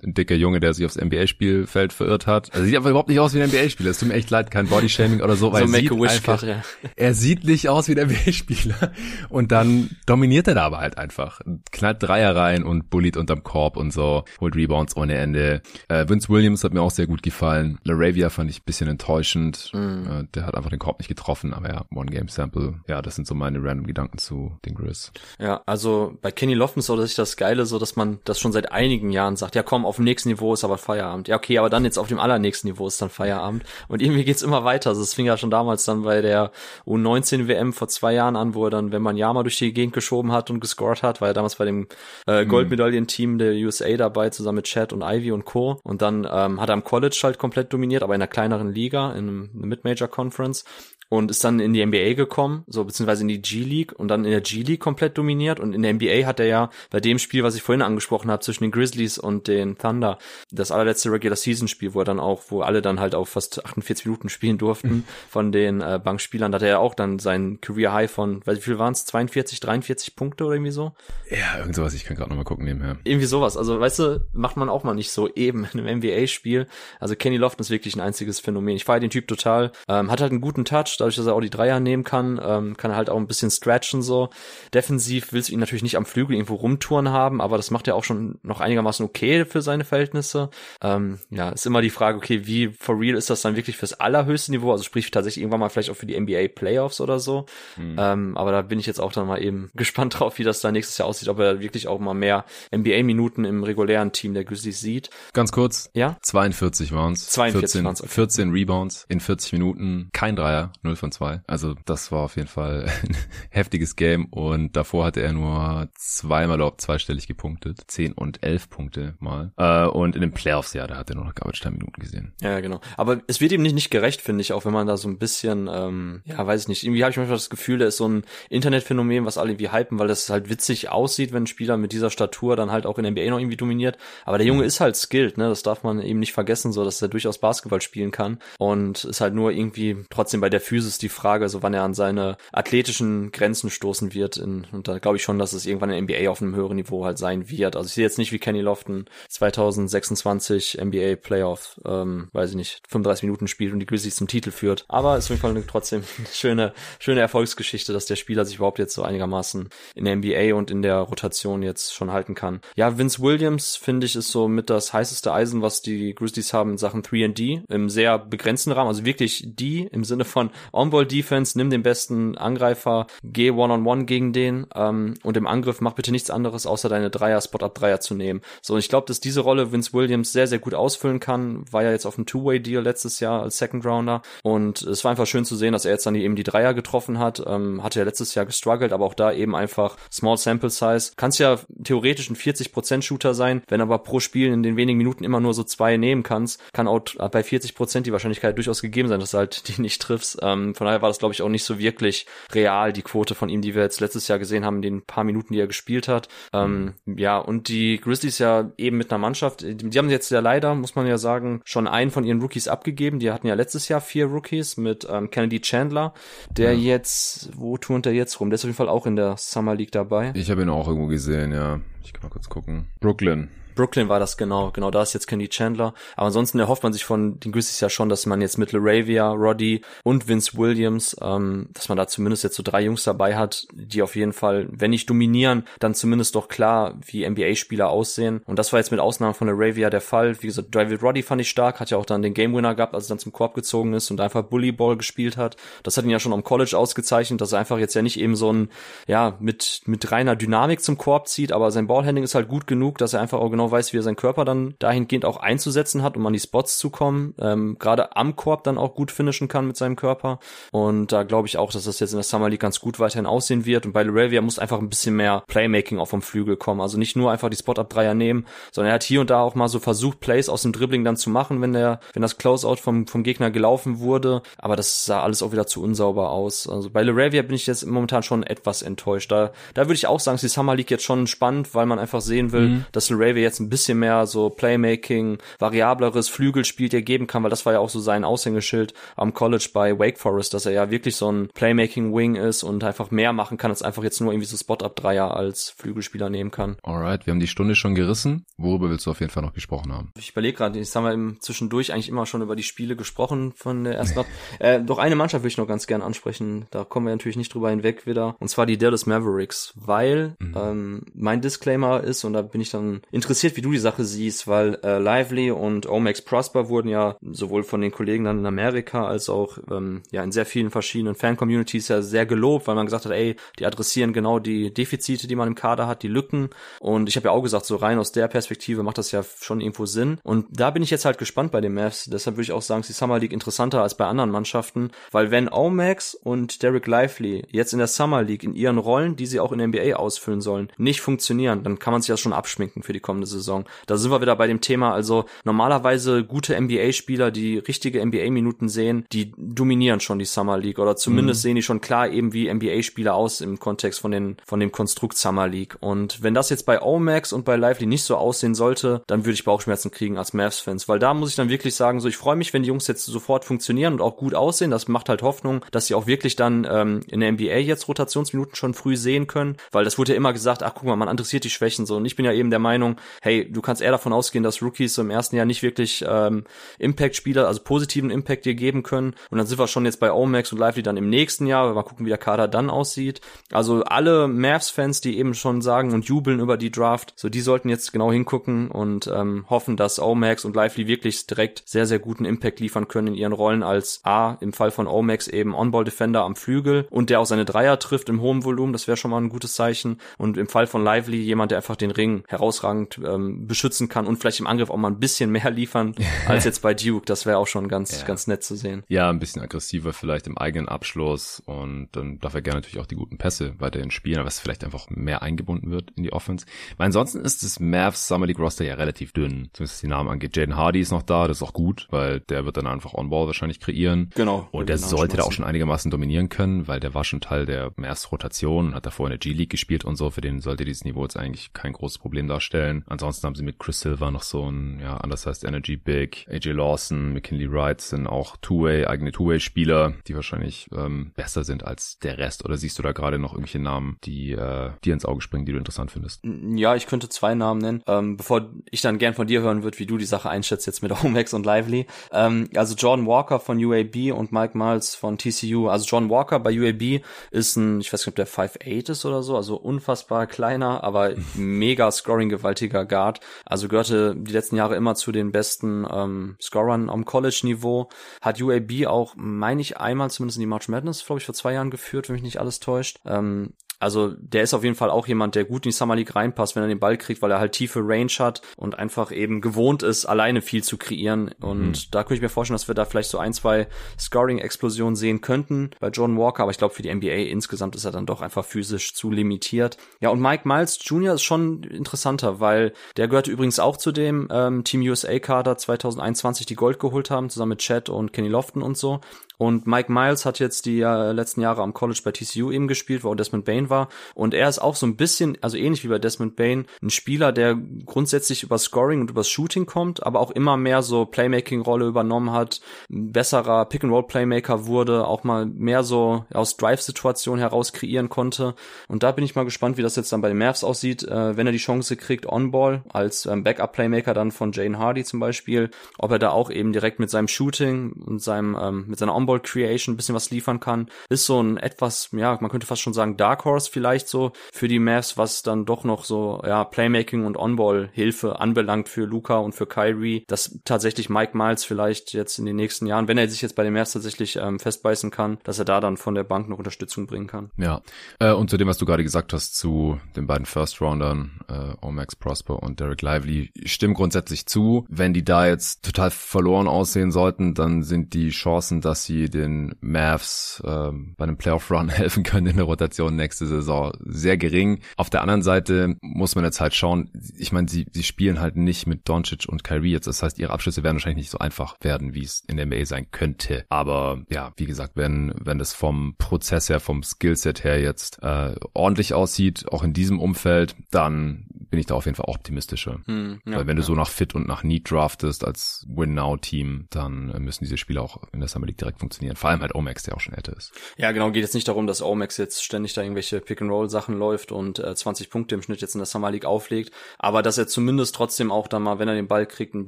S1: ein dicker Junge, der sich aufs NBA-Spielfeld verirrt hat. Also sieht aber überhaupt nicht aus wie ein NBA-Spieler. Es tut mir echt leid, kein Bodyshaming oder so, weil so er sieht einfach, ja. er sieht nicht aus wie ein NBA-Spieler. Und dann dominiert er da aber halt einfach. Knallt Dreier rein und bullied unterm Korb und so, holt Rebounds ohne Ende. Äh, Vince Williams hat mir auch sehr gut gefallen. LaRavia fand ich ein bisschen enttäuschend. Mm. Äh, der hat einfach den Korb nicht getroffen, aber ja, One-Game-Sample. Ja, das sind so meine random Gedanken zu den Grizz.
S2: Ja, also bei Kenny ist so, dass ich das Geile so, dass man das schon seit einigen Jahren sagt, ja komm, auf dem nächsten Niveau ist aber Feierabend. Ja, okay, aber dann jetzt auf dem allernächsten Niveau ist dann Feierabend. Und irgendwie geht's immer weiter. Also es fing ja schon damals dann bei der U19 WM vor zwei Jahren an, wo er dann, wenn man Yama durch die Gegend geschoben hat und gescored hat, war er damals bei dem äh, mhm. Goldmedaillenteam der USA dabei, zusammen mit Chad und Ivy und Co. Und dann ähm, hat er am College halt komplett dominiert, aber in einer kleineren Liga, in einem Mid-Major Conference und ist dann in die NBA gekommen, so beziehungsweise in die G-League und dann in der G-League komplett dominiert und in der NBA hat er ja bei dem Spiel, was ich vorhin angesprochen habe, zwischen den Grizzlies und den Thunder, das allerletzte Regular Season Spiel, wo er dann auch, wo alle dann halt auf fast 48 Minuten spielen durften von den äh, Bankspielern, da hat er ja auch dann sein Career High von, weiß wie viel waren es, 42, 43 Punkte oder irgendwie so?
S1: Ja, irgend sowas, ich kann gerade nochmal gucken nebenher.
S2: Irgendwie sowas, also weißt du, macht man auch mal nicht so eben in einem NBA-Spiel. Also Kenny Lofton ist wirklich ein einziges Phänomen. Ich feiere den Typ total, ähm, hat halt einen guten Touch, dadurch, dass er auch die Dreier nehmen kann, ähm, kann er halt auch ein bisschen stretchen so. Defensiv willst du ihn natürlich nicht am Flügel irgendwo rumtouren haben, aber das macht er auch schon noch einigermaßen okay für seine Verhältnisse. Ähm, ja, ist immer die Frage, okay, wie for real ist das dann wirklich fürs allerhöchste Niveau? Also sprich tatsächlich irgendwann mal vielleicht auch für die NBA Playoffs oder so. Mhm. Ähm, aber da bin ich jetzt auch dann mal eben gespannt drauf, wie das da nächstes Jahr aussieht, ob er wirklich auch mal mehr NBA-Minuten im regulären Team der Grizzlies sieht.
S1: Ganz kurz. Ja? 42 waren es.
S2: 42 14,
S1: okay. 14 Rebounds in 40 Minuten. Kein Dreier, 0 von 2. Also das war auf jeden Fall ein heftiges Game und davor hatte er nur zweimal überhaupt zweistellig gepunktet. 10 und 11 Punkte mal. Äh, und in den Playoffs, ja, da hat er nur noch Garbage Time Minuten gesehen.
S2: Ja, genau. Aber es wird ihm nicht, nicht gerecht, finde ich, auch wenn man da so ein bisschen, ähm, ja, weiß ich nicht, irgendwie habe ich manchmal das Gefühl, der ist so ein Internetphänomen, was alle irgendwie hypen, weil das halt witzig aussieht, wenn ein Spieler mit dieser Statur dann halt auch in der NBA noch irgendwie dominiert. Aber der Junge mhm. ist halt skilled, ne? Das darf man eben nicht vergessen, so dass er durchaus Basketball spielen kann. Und ist halt nur irgendwie trotzdem bei der Physis die Frage, so wann er an seine athletischen Grenzen stoßen wird. In, und da glaube ich schon, dass es irgendwann in NBA auf einem höheren Niveau halt sein wird. Also ich sehe jetzt nicht wie Kenny Lofton 2026 NBA Playoff, ähm, weiß ich nicht, 35 Minuten spielt und die Grizzlies zum Titel führt. Aber ist auf jeden Fall trotzdem eine schöne, schöne Erfolgsgeschichte, dass der Spieler sich überhaupt jetzt so einigermaßen in der NBA und in der Rotation jetzt schon halten kann. Ja, Vince Williams finde ich ist so mit das heißeste Eisen, was die Grizzlies haben in Sachen 3D im sehr begrenzten Rahmen, also wirklich die im Sinne von On-Ball Defense, nimm den besten Angreifer, geh One-on-One gegen den ähm, und im Angriff mach bitte nichts anderes, außer deine Dreier, Spot-Up-Dreier zu nehmen. So, und ich glaube, dass diese Rolle Vince Williams sehr, sehr gut ausfüllen kann. War ja jetzt auf einem Two-Way-Deal letztes Jahr als Second Rounder und es war einfach schön zu sehen, dass er jetzt dann eben die Dreier getroffen hat. Ähm, hatte ja letztes Jahr gestruggelt, aber auch da eben einfach Small Sample Size. Kannst ja theoretisch ein 40% Shooter sein, wenn aber pro Spiel in den wenigen Minuten immer nur so zwei nehmen kannst, kann auch bei 40% die Wahrscheinlichkeit durchaus gegeben sein, dass du halt die nicht triffst. Ähm, von daher war das, glaube ich, auch nicht so wirklich real, die Quote von ihm, die wir jetzt letztes Jahr gesehen haben, in den paar Minuten, die er gespielt hat. Ähm, ja, und die Grizzlies ja eben mit einer Mannschaft, die haben jetzt ja leider, muss man ja sagen, schon einen von ihren Rookies abgegeben. Die hatten ja letztes Jahr vier Rookies mit ähm, Kennedy Chandler, der ja. jetzt, wo turnt er jetzt rum? Der ist auf jeden Fall auch in der Summer League dabei.
S1: Ich habe ihn auch irgendwo gesehen, ja. Ich kann mal kurz gucken. Brooklyn.
S2: Brooklyn war das genau, genau da ist jetzt Kenny Chandler. Aber ansonsten erhofft man sich von den Grizzlies ja schon, dass man jetzt mit LaRavia, Roddy und Vince Williams, ähm, dass man da zumindest jetzt so drei Jungs dabei hat, die auf jeden Fall, wenn nicht dominieren, dann zumindest doch klar wie NBA-Spieler aussehen. Und das war jetzt mit Ausnahme von LaRavia der Fall. Wie gesagt, David Roddy fand ich stark, hat ja auch dann den Game Winner gehabt, als er dann zum Korb gezogen ist und einfach Bullyball gespielt hat. Das hat ihn ja schon am College ausgezeichnet, dass er einfach jetzt ja nicht eben so ein, ja, mit, mit reiner Dynamik zum Korb zieht, aber sein Ballhandling ist halt gut genug, dass er einfach auch genau genau weiß, wie er seinen Körper dann dahingehend auch einzusetzen hat, um an die Spots zu kommen. Ähm, Gerade am Korb dann auch gut finishen kann mit seinem Körper. Und da glaube ich auch, dass das jetzt in der Summer League ganz gut weiterhin aussehen wird. Und bei Laravia muss einfach ein bisschen mehr Playmaking auch vom Flügel kommen. Also nicht nur einfach die Spot-Up-Dreier nehmen, sondern er hat hier und da auch mal so versucht, Plays aus dem Dribbling dann zu machen, wenn der, wenn das Closeout vom, vom Gegner gelaufen wurde. Aber das sah alles auch wieder zu unsauber aus. Also bei Laravia bin ich jetzt momentan schon etwas enttäuscht. Da, da würde ich auch sagen, ist die Summer League jetzt schon spannend, weil man einfach sehen will, mhm. dass Laravia jetzt jetzt ein bisschen mehr so Playmaking, variableres Flügelspiel dir geben kann, weil das war ja auch so sein Aushängeschild am College bei Wake Forest, dass er ja wirklich so ein Playmaking-Wing ist und einfach mehr machen kann, als einfach jetzt nur irgendwie so Spot-Up-Dreier als Flügelspieler nehmen kann.
S1: Alright, wir haben die Stunde schon gerissen. Worüber willst du auf jeden Fall noch gesprochen haben?
S2: Ich überlege gerade, jetzt haben wir im zwischendurch eigentlich immer schon über die Spiele gesprochen von der ersten äh, Doch eine Mannschaft will ich noch ganz gern ansprechen. Da kommen wir natürlich nicht drüber hinweg wieder. Und zwar die Dallas Mavericks, weil mhm. ähm, mein Disclaimer ist, und da bin ich dann interessiert, wie du die Sache siehst, weil äh, Lively und Omax Prosper wurden ja sowohl von den Kollegen dann in Amerika als auch ähm, ja in sehr vielen verschiedenen Fan-Communities ja sehr gelobt, weil man gesagt hat, ey, die adressieren genau die Defizite, die man im Kader hat, die Lücken. Und ich habe ja auch gesagt, so rein aus der Perspektive macht das ja schon irgendwo Sinn. Und da bin ich jetzt halt gespannt bei den Mavs. Deshalb würde ich auch sagen, ist die Summer League interessanter als bei anderen Mannschaften, weil wenn Omax und Derek Lively jetzt in der Summer League in ihren Rollen, die sie auch in der NBA ausfüllen sollen, nicht funktionieren, dann kann man sich das schon abschminken für die kommende Saison. Da sind wir wieder bei dem Thema, also normalerweise gute NBA-Spieler, die richtige NBA-Minuten sehen, die dominieren schon die Summer League oder zumindest mhm. sehen die schon klar eben wie NBA-Spieler aus im Kontext von den von dem Konstrukt Summer League. Und wenn das jetzt bei Omax und bei Lively nicht so aussehen sollte, dann würde ich Bauchschmerzen kriegen als Mavs-Fans, weil da muss ich dann wirklich sagen, so ich freue mich, wenn die Jungs jetzt sofort funktionieren und auch gut aussehen. Das macht halt Hoffnung, dass sie auch wirklich dann ähm, in der NBA jetzt Rotationsminuten schon früh sehen können, weil das wurde ja immer gesagt, ach guck mal, man adressiert die Schwächen so. Und ich bin ja eben der Meinung, hey, du kannst eher davon ausgehen, dass Rookies im ersten Jahr nicht wirklich ähm, Impact-Spieler, also positiven Impact dir geben können. Und dann sind wir schon jetzt bei Omax und Lively dann im nächsten Jahr, mal gucken, wie der Kader dann aussieht. Also alle Mavs-Fans, die eben schon sagen und jubeln über die Draft, so die sollten jetzt genau hingucken und ähm, hoffen, dass Omax und Lively wirklich direkt sehr, sehr guten Impact liefern können in ihren Rollen als A, im Fall von Omax eben On-Ball-Defender am Flügel und der auch seine Dreier trifft im hohen Volumen, das wäre schon mal ein gutes Zeichen. Und im Fall von Lively jemand, der einfach den Ring herausragend ähm, beschützen kann und vielleicht im Angriff auch mal ein bisschen mehr liefern als jetzt bei Duke. Das wäre auch schon ganz, ja. ganz nett zu sehen.
S1: Ja, ein bisschen aggressiver vielleicht im eigenen Abschluss und dann darf er gerne natürlich auch die guten Pässe weiterhin spielen, aber es vielleicht einfach mehr eingebunden wird in die Offense. Weil ansonsten ist das Mavs Summer League Roster ja relativ dünn, zumindest was die Namen angeht. Jaden Hardy ist noch da, das ist auch gut, weil der wird dann einfach On-Ball wahrscheinlich kreieren.
S2: Genau.
S1: Und der sollte da auch schon einigermaßen dominieren können, weil der war schon Teil der Mavs Rotation, hat davor in der G-League gespielt und so. Für den sollte dieses Niveau jetzt eigentlich kein großes Problem darstellen. Ansonsten haben sie mit Chris Silver noch so ein, ja, anders heißt Energy Big. AJ Lawson, McKinley Wright sind auch Two-Way, eigene Two-Way-Spieler, die wahrscheinlich ähm, besser sind als der Rest. Oder siehst du da gerade noch irgendwelche Namen, die äh, dir ins Auge springen, die du interessant findest?
S2: Ja, ich könnte zwei Namen nennen. Ähm, bevor ich dann gern von dir hören würde, wie du die Sache einschätzt jetzt mit Omex und Lively. Ähm, also Jordan Walker von UAB und Mike Miles von TCU. Also John Walker bei UAB ist ein, ich weiß nicht, ob der 5'8 ist oder so, also unfassbar kleiner, aber mega scoring-gewaltiger Guard. Also gehörte die letzten Jahre immer zu den besten ähm, Scorern am College-Niveau. Hat UAB auch, meine ich, einmal zumindest in die March Madness, glaube ich, vor zwei Jahren geführt, wenn mich nicht alles täuscht. Ähm, also der ist auf jeden Fall auch jemand, der gut in die Summer League reinpasst, wenn er den Ball kriegt, weil er halt tiefe Range hat und einfach eben gewohnt ist, alleine viel zu kreieren. Und mhm. da könnte ich mir vorstellen, dass wir da vielleicht so ein, zwei Scoring-Explosionen sehen könnten bei Jordan Walker. Aber ich glaube, für die NBA insgesamt ist er dann doch einfach physisch zu limitiert. Ja, und Mike Miles Jr. ist schon interessanter, weil der gehört übrigens auch zu dem ähm, Team USA-Kader 2021, die Gold geholt haben, zusammen mit Chad und Kenny Lofton und so. Und Mike Miles hat jetzt die äh, letzten Jahre am College bei TCU eben gespielt, wo auch Desmond Bain war. Und er ist auch so ein bisschen, also ähnlich wie bei Desmond Bain, ein Spieler, der grundsätzlich über Scoring und über Shooting kommt, aber auch immer mehr so Playmaking-Rolle übernommen hat, besserer Pick-and-Roll-Playmaker wurde, auch mal mehr so aus Drive-Situationen heraus kreieren konnte. Und da bin ich mal gespannt, wie das jetzt dann bei den Mavs aussieht, äh, wenn er die Chance kriegt, On-Ball als ähm, Backup-Playmaker dann von Jane Hardy zum Beispiel, ob er da auch eben direkt mit seinem Shooting und seinem, ähm, mit seiner On-Ball Creation ein bisschen was liefern kann. Ist so ein etwas, ja, man könnte fast schon sagen Dark Horse vielleicht so für die Mavs, was dann doch noch so, ja, Playmaking und On-Ball Hilfe anbelangt für Luca und für Kyrie, dass tatsächlich Mike Miles vielleicht jetzt in den nächsten Jahren, wenn er sich jetzt bei den Mavs tatsächlich ähm, festbeißen kann, dass er da dann von der Bank noch Unterstützung bringen kann.
S1: Ja, äh, und zu dem, was du gerade gesagt hast, zu den beiden First-Roundern, äh, Omax Prosper und Derek Lively, stimmt grundsätzlich zu. Wenn die da jetzt total verloren aussehen sollten, dann sind die Chancen, dass sie den Mavs ähm, bei einem Playoff-Run helfen können in der Rotation nächste Saison sehr gering. Auf der anderen Seite muss man jetzt halt schauen, ich meine, sie, sie spielen halt nicht mit Doncic und Kyrie jetzt. Das heißt, ihre Abschlüsse werden wahrscheinlich nicht so einfach werden, wie es in der NBA sein könnte. Aber ja, wie gesagt, wenn, wenn das vom Prozess her, vom Skillset her jetzt äh, ordentlich aussieht, auch in diesem Umfeld, dann bin ich da auf jeden Fall optimistischer. Hm, ja, Weil wenn du so nach Fit und nach Need draftest als Win-Now-Team, dann äh, müssen diese Spiele auch in der Summer League direkt funktionieren. Vor allem halt Omax, der auch schon älter ist.
S2: Ja, genau. Geht jetzt nicht darum, dass Omax jetzt ständig da irgendwelche Pick-and-Roll-Sachen läuft und äh, 20 Punkte im Schnitt jetzt in der Summer League auflegt. Aber dass er zumindest trotzdem auch dann mal, wenn er den Ball kriegt, ein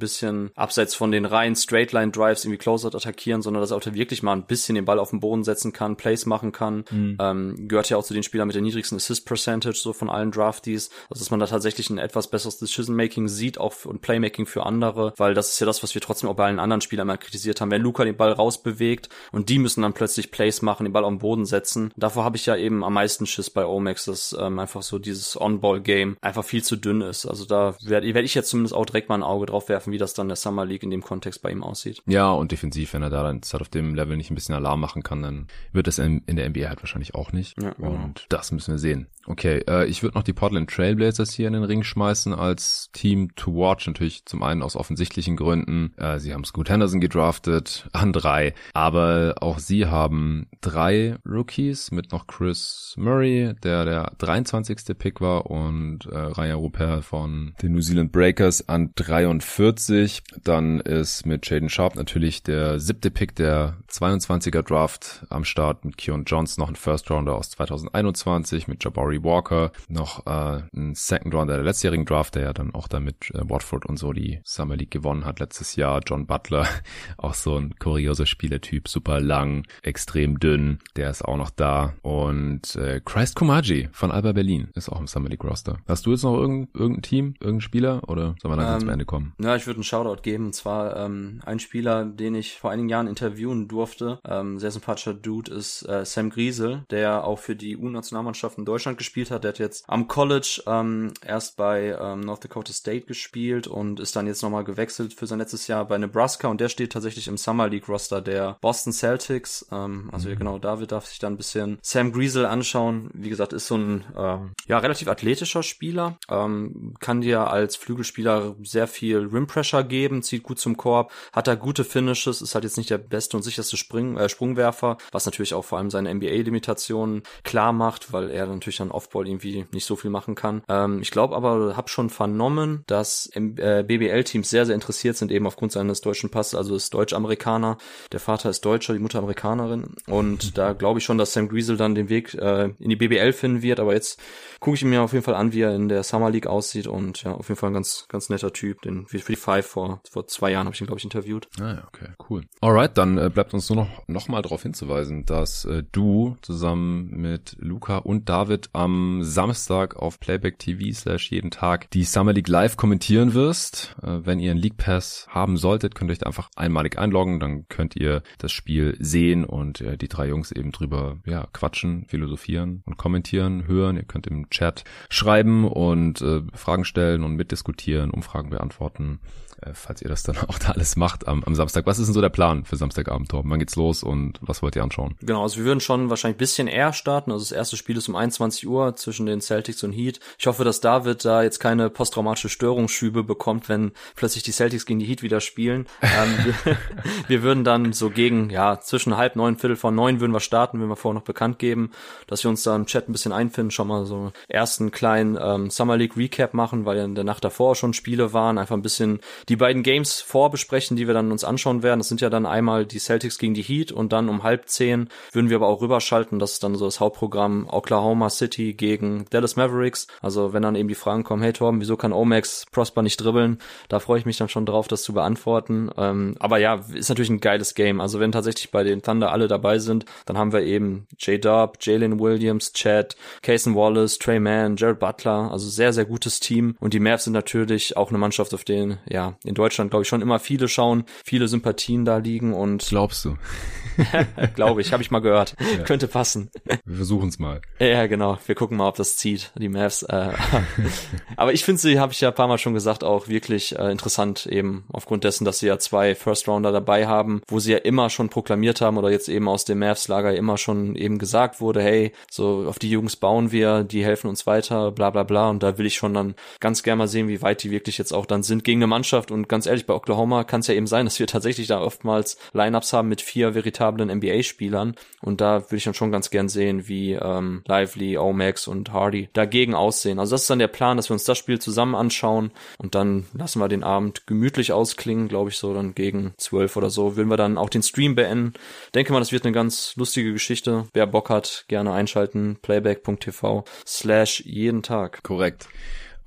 S2: bisschen abseits von den reinen Straight-Line-Drives irgendwie Closeout attackieren, sondern dass er auch wirklich mal ein bisschen den Ball auf den Boden setzen kann, Plays machen kann. Mhm. Ähm, gehört ja auch zu den Spielern mit der niedrigsten Assist-Percentage so von allen Draftees. Also dass man da tatsächlich ein etwas besseres Decision-Making sieht auch und Playmaking für andere, weil das ist ja das, was wir trotzdem auch bei allen anderen Spielern mal kritisiert haben. Wenn Luca den Ball rausbewegt und die müssen dann plötzlich Plays machen, den Ball auf den Boden setzen. Davor habe ich ja eben am meisten Schiss bei Omax, dass ähm, einfach so dieses On-Ball-Game einfach viel zu dünn ist. Also da werde werd ich jetzt zumindest auch direkt mal ein Auge drauf werfen, wie das dann der Summer League in dem Kontext bei ihm aussieht.
S1: Ja, und defensiv, wenn er da dann halt auf dem Level nicht ein bisschen Alarm machen kann, dann wird das in, in der NBA halt wahrscheinlich auch nicht. Ja, genau. Und das müssen wir sehen. Okay, äh, ich würde noch die Portland Trailblazers hier in den Ring schmeißen als Team to watch. Natürlich zum einen aus offensichtlichen Gründen. Äh, sie haben Scoot Henderson gedraftet an drei, aber auch sie haben drei Rookies mit noch Chris Murray, der der 23. Pick war und äh, Ryan Rupert von den New Zealand Breakers an 43. Dann ist mit Jaden Sharp natürlich der siebte Pick der 22er Draft am Start mit Keon Johnson noch ein First Rounder aus 2021 mit Jabari Walker, noch äh, ein Second Rounder der letztjährigen Draft, der ja dann auch damit äh, Watford und so die Summer League gewonnen hat letztes Jahr. John Butler, auch so ein kurioser Spielertyp, super lang, extrem dünn, der ist auch noch da. Und äh, Christ Kumaji von Alba Berlin ist auch im Summer League Roster. Hast du jetzt noch irgendein, irgendein Team, irgendein Spieler oder sollen wir dann ähm, zum Ende kommen?
S2: Ja, ich würde einen Shoutout geben und zwar ähm, ein Spieler, den ich vor einigen Jahren interviewen durfte, ähm, sehr sympathischer Dude ist äh, Sam Griesel, der auch für die U-Nationalmannschaft in Deutschland gespielt hat. Der hat jetzt am College ähm, erst bei ähm, North Dakota State gespielt und ist dann jetzt nochmal gewechselt für sein letztes Jahr bei Nebraska und der steht tatsächlich im Summer League Roster der Boston Celtics. Ähm, also mhm. genau, David darf sich da ein bisschen Sam Griesel anschauen. Wie gesagt, ist so ein ähm, ja relativ athletischer Spieler, ähm, kann dir als Flügelspieler sehr viel Rim Pressure geben, zieht gut zum Korb, hat da gute Finishes, ist halt jetzt nicht der beste und sicherste Spring, äh, Sprungwerfer, was natürlich auch vor allem seine NBA-Limitationen klar macht, weil er natürlich dann Offball irgendwie nicht so viel machen kann. Ähm, ich glaube aber, habe schon vernommen, dass äh, BBL-Teams sehr, sehr interessiert sind, eben aufgrund seines deutschen Passes, also ist Deutsch-Amerikaner. Der Vater ist Deutscher, die Mutter Amerikanerin. Und da glaube ich schon, dass Sam Griesel dann den Weg äh, in die BBL finden wird. Aber jetzt gucke ich mir auf jeden Fall an, wie er in der Summer League aussieht. Und ja, auf jeden Fall ein ganz, ganz netter Typ. Den für die Five vor, vor zwei Jahren habe ich ihn, glaube ich, interviewt.
S1: Ah ja, okay, cool. Alright, dann äh, bleibt uns nur noch, noch mal darauf hinzuweisen, dass äh, du zusammen mit Luca und David am am Samstag auf Playback TV slash jeden Tag die Summer League live kommentieren wirst. Äh, wenn ihr einen League Pass haben solltet, könnt ihr euch einfach einmalig einloggen, dann könnt ihr das Spiel sehen und äh, die drei Jungs eben drüber ja, quatschen, philosophieren und kommentieren, hören. Ihr könnt im Chat schreiben und äh, Fragen stellen und mitdiskutieren, Umfragen beantworten. Äh, falls ihr das dann auch da alles macht am, am Samstag. Was ist denn so der Plan für Samstagabend, Torben? Wann geht's los und was wollt ihr anschauen?
S2: Genau, also wir würden schon wahrscheinlich ein bisschen eher starten. Also das erste Spiel ist um 21 Uhr zwischen den Celtics und Heat. Ich hoffe, dass David da jetzt keine posttraumatische Störungsschübe bekommt, wenn plötzlich die Celtics gegen die Heat wieder spielen. ähm, wir, wir, würden dann so gegen, ja, zwischen halb neun, Viertel vor neun würden wir starten, würden wir vorher noch bekannt geben, dass wir uns da im Chat ein bisschen einfinden, schon mal so ersten kleinen ähm, Summer League Recap machen, weil ja in der Nacht davor schon Spiele waren, einfach ein bisschen die beiden Games vorbesprechen, die wir dann uns anschauen werden. Das sind ja dann einmal die Celtics gegen die Heat und dann um halb zehn würden wir aber auch rüberschalten. Das ist dann so das Hauptprogramm Oklahoma City gegen Dallas Mavericks. Also wenn dann eben die Fragen kommen, hey Torben, wieso kann Omax Prosper nicht dribbeln? Da freue ich mich dann schon drauf, das zu beantworten. Ähm, aber ja, ist natürlich ein geiles Game. Also wenn tatsächlich bei den Thunder alle dabei sind, dann haben wir eben J-Dub, Jalen Williams, Chad, Cason Wallace, Trey Mann, Jared Butler. Also sehr, sehr gutes Team. Und die Mavs sind natürlich auch eine Mannschaft, auf denen, ja, in Deutschland glaube ich, schon immer viele schauen, viele Sympathien da liegen und.
S1: Glaubst du?
S2: glaube ich, habe ich mal gehört. Ja. Könnte passen.
S1: Wir versuchen es mal.
S2: Ja, genau. Wir gucken mal, ob das zieht, die Mavs. Äh, aber ich finde sie, habe ich ja ein paar Mal schon gesagt, auch wirklich äh, interessant, eben aufgrund dessen, dass sie ja zwei First Rounder dabei haben, wo sie ja immer schon proklamiert haben oder jetzt eben aus dem Mavs-Lager immer schon eben gesagt wurde, hey, so auf die Jungs bauen wir, die helfen uns weiter, bla bla bla. Und da will ich schon dann ganz gerne mal sehen, wie weit die wirklich jetzt auch dann sind gegen eine Mannschaft. Und ganz ehrlich, bei Oklahoma kann es ja eben sein, dass wir tatsächlich da oftmals Lineups haben, mit vier veritablen NBA-Spielern. Und da würde ich dann schon ganz gern sehen, wie ähm, Lively, Omax und Hardy dagegen aussehen. Also das ist dann der Plan, dass wir uns das Spiel zusammen anschauen und dann lassen wir den Abend gemütlich ausklingen, glaube ich, so dann gegen zwölf oder so. Würden wir dann auch den Stream beenden. Denke mal, das wird eine ganz lustige Geschichte. Wer Bock hat, gerne einschalten. Playback.tv slash jeden Tag.
S1: Korrekt.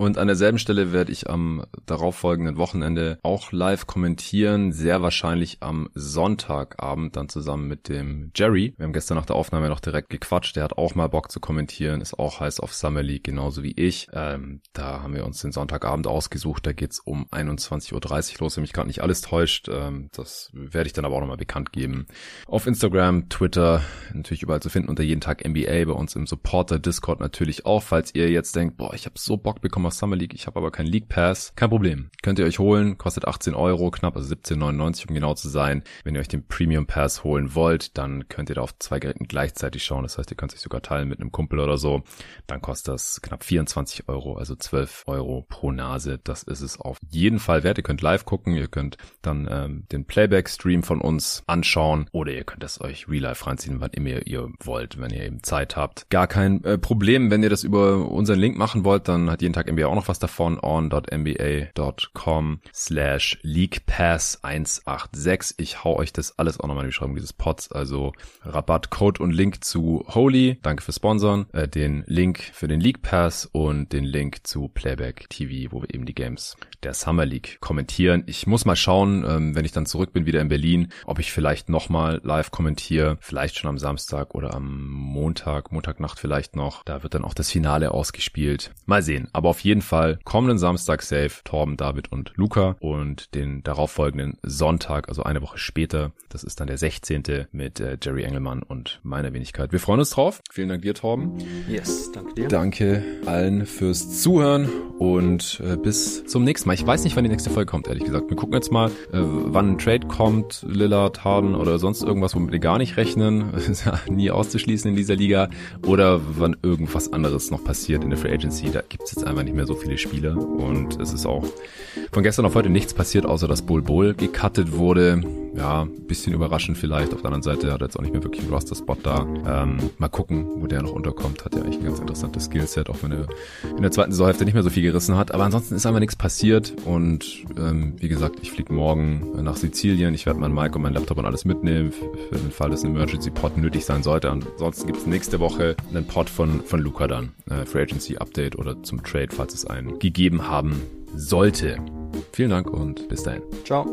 S1: Und an derselben Stelle werde ich am darauffolgenden Wochenende auch live kommentieren, sehr wahrscheinlich am Sonntagabend dann zusammen mit dem Jerry. Wir haben gestern nach der Aufnahme noch direkt gequatscht, der hat auch mal Bock zu kommentieren, ist auch heiß auf Summer League, genauso wie ich. Ähm, da haben wir uns den Sonntagabend ausgesucht, da geht's um 21.30 Uhr los, wenn mich gerade nicht alles täuscht. Ähm, das werde ich dann aber auch nochmal bekannt geben. Auf Instagram, Twitter, natürlich überall zu finden unter jeden Tag NBA, bei uns im Supporter Discord natürlich auch, falls ihr jetzt denkt, boah, ich habe so Bock bekommen auf Summer League, ich habe aber keinen League Pass. Kein Problem. Könnt ihr euch holen, kostet 18 Euro, knapp, also 17,99 um genau zu sein. Wenn ihr euch den Premium Pass holen wollt, dann könnt ihr da auf zwei Geräten gleichzeitig schauen. Das heißt, ihr könnt sich sogar teilen mit einem Kumpel oder so. Dann kostet das knapp 24 Euro, also 12 Euro pro Nase. Das ist es auf jeden Fall wert. Ihr könnt live gucken, ihr könnt dann ähm, den Playback-Stream von uns anschauen oder ihr könnt es euch real life reinziehen, wann immer ihr wollt, wenn ihr eben Zeit habt. Gar kein äh, Problem, wenn ihr das über unseren Link machen wollt, dann hat jeden Tag NBA auch noch was davon, on.nba.com slash leaguepass186. Ich hau euch das alles auch nochmal in die Beschreibung dieses Pods, also Rabatt, Code und Link zu Holy, danke für Sponsoren, äh, den Link für den League Pass und den Link zu Playback TV, wo wir eben die Games der Summer League kommentieren. Ich muss mal schauen, ähm, wenn ich dann zurück bin wieder in Berlin, ob ich vielleicht nochmal live kommentiere, vielleicht schon am Samstag oder am Montag, Montagnacht vielleicht noch. Da wird dann auch das Finale ausgespielt. Mal sehen. Aber auf jeden Fall kommenden Samstag safe Torben, David und Luca und den darauffolgenden Sonntag, also eine Woche später, das ist dann der 16. mit äh, Jerry Engelmann und meiner Wenigkeit. Wir freuen uns drauf. Vielen Dank dir, Torben.
S2: Yes, danke dir.
S1: Danke allen fürs Zuhören und äh, bis zum nächsten Mal. Ich weiß nicht, wann die nächste Folge kommt, ehrlich gesagt. Wir gucken jetzt mal, äh, wann ein Trade kommt, Lillard, Harden oder sonst irgendwas, womit wir gar nicht rechnen. nie auszuschließen in dieser Liga. Oder wann irgendwas anderes noch passiert in der Free Agency. Da gibt's jetzt einfach nicht mehr so viele Spiele. Und es ist auch von gestern auf heute nichts passiert, außer dass Bull Bull gecuttet wurde. Ja, bisschen überraschend vielleicht. Auf der anderen Seite hat er jetzt auch nicht mehr wirklich einen Roster-Spot da. Ähm, mal gucken, wo der noch unterkommt. Hat ja eigentlich ein ganz interessantes Skillset, auch wenn er in der zweiten Saisonhälfte nicht mehr so viel gerissen hat. Aber ansonsten ist einfach nichts passiert. Und ähm, wie gesagt, ich fliege morgen nach Sizilien. Ich werde meinen Mic und meinen Laptop und alles mitnehmen, für den Fall, dass ein Emergency-Pod nötig sein sollte. Ansonsten gibt es nächste Woche einen Pod von, von Luca dann. Äh, Free Agency Update oder zum Trade, falls es einen gegeben haben sollte. Vielen Dank und bis dahin.
S2: Ciao.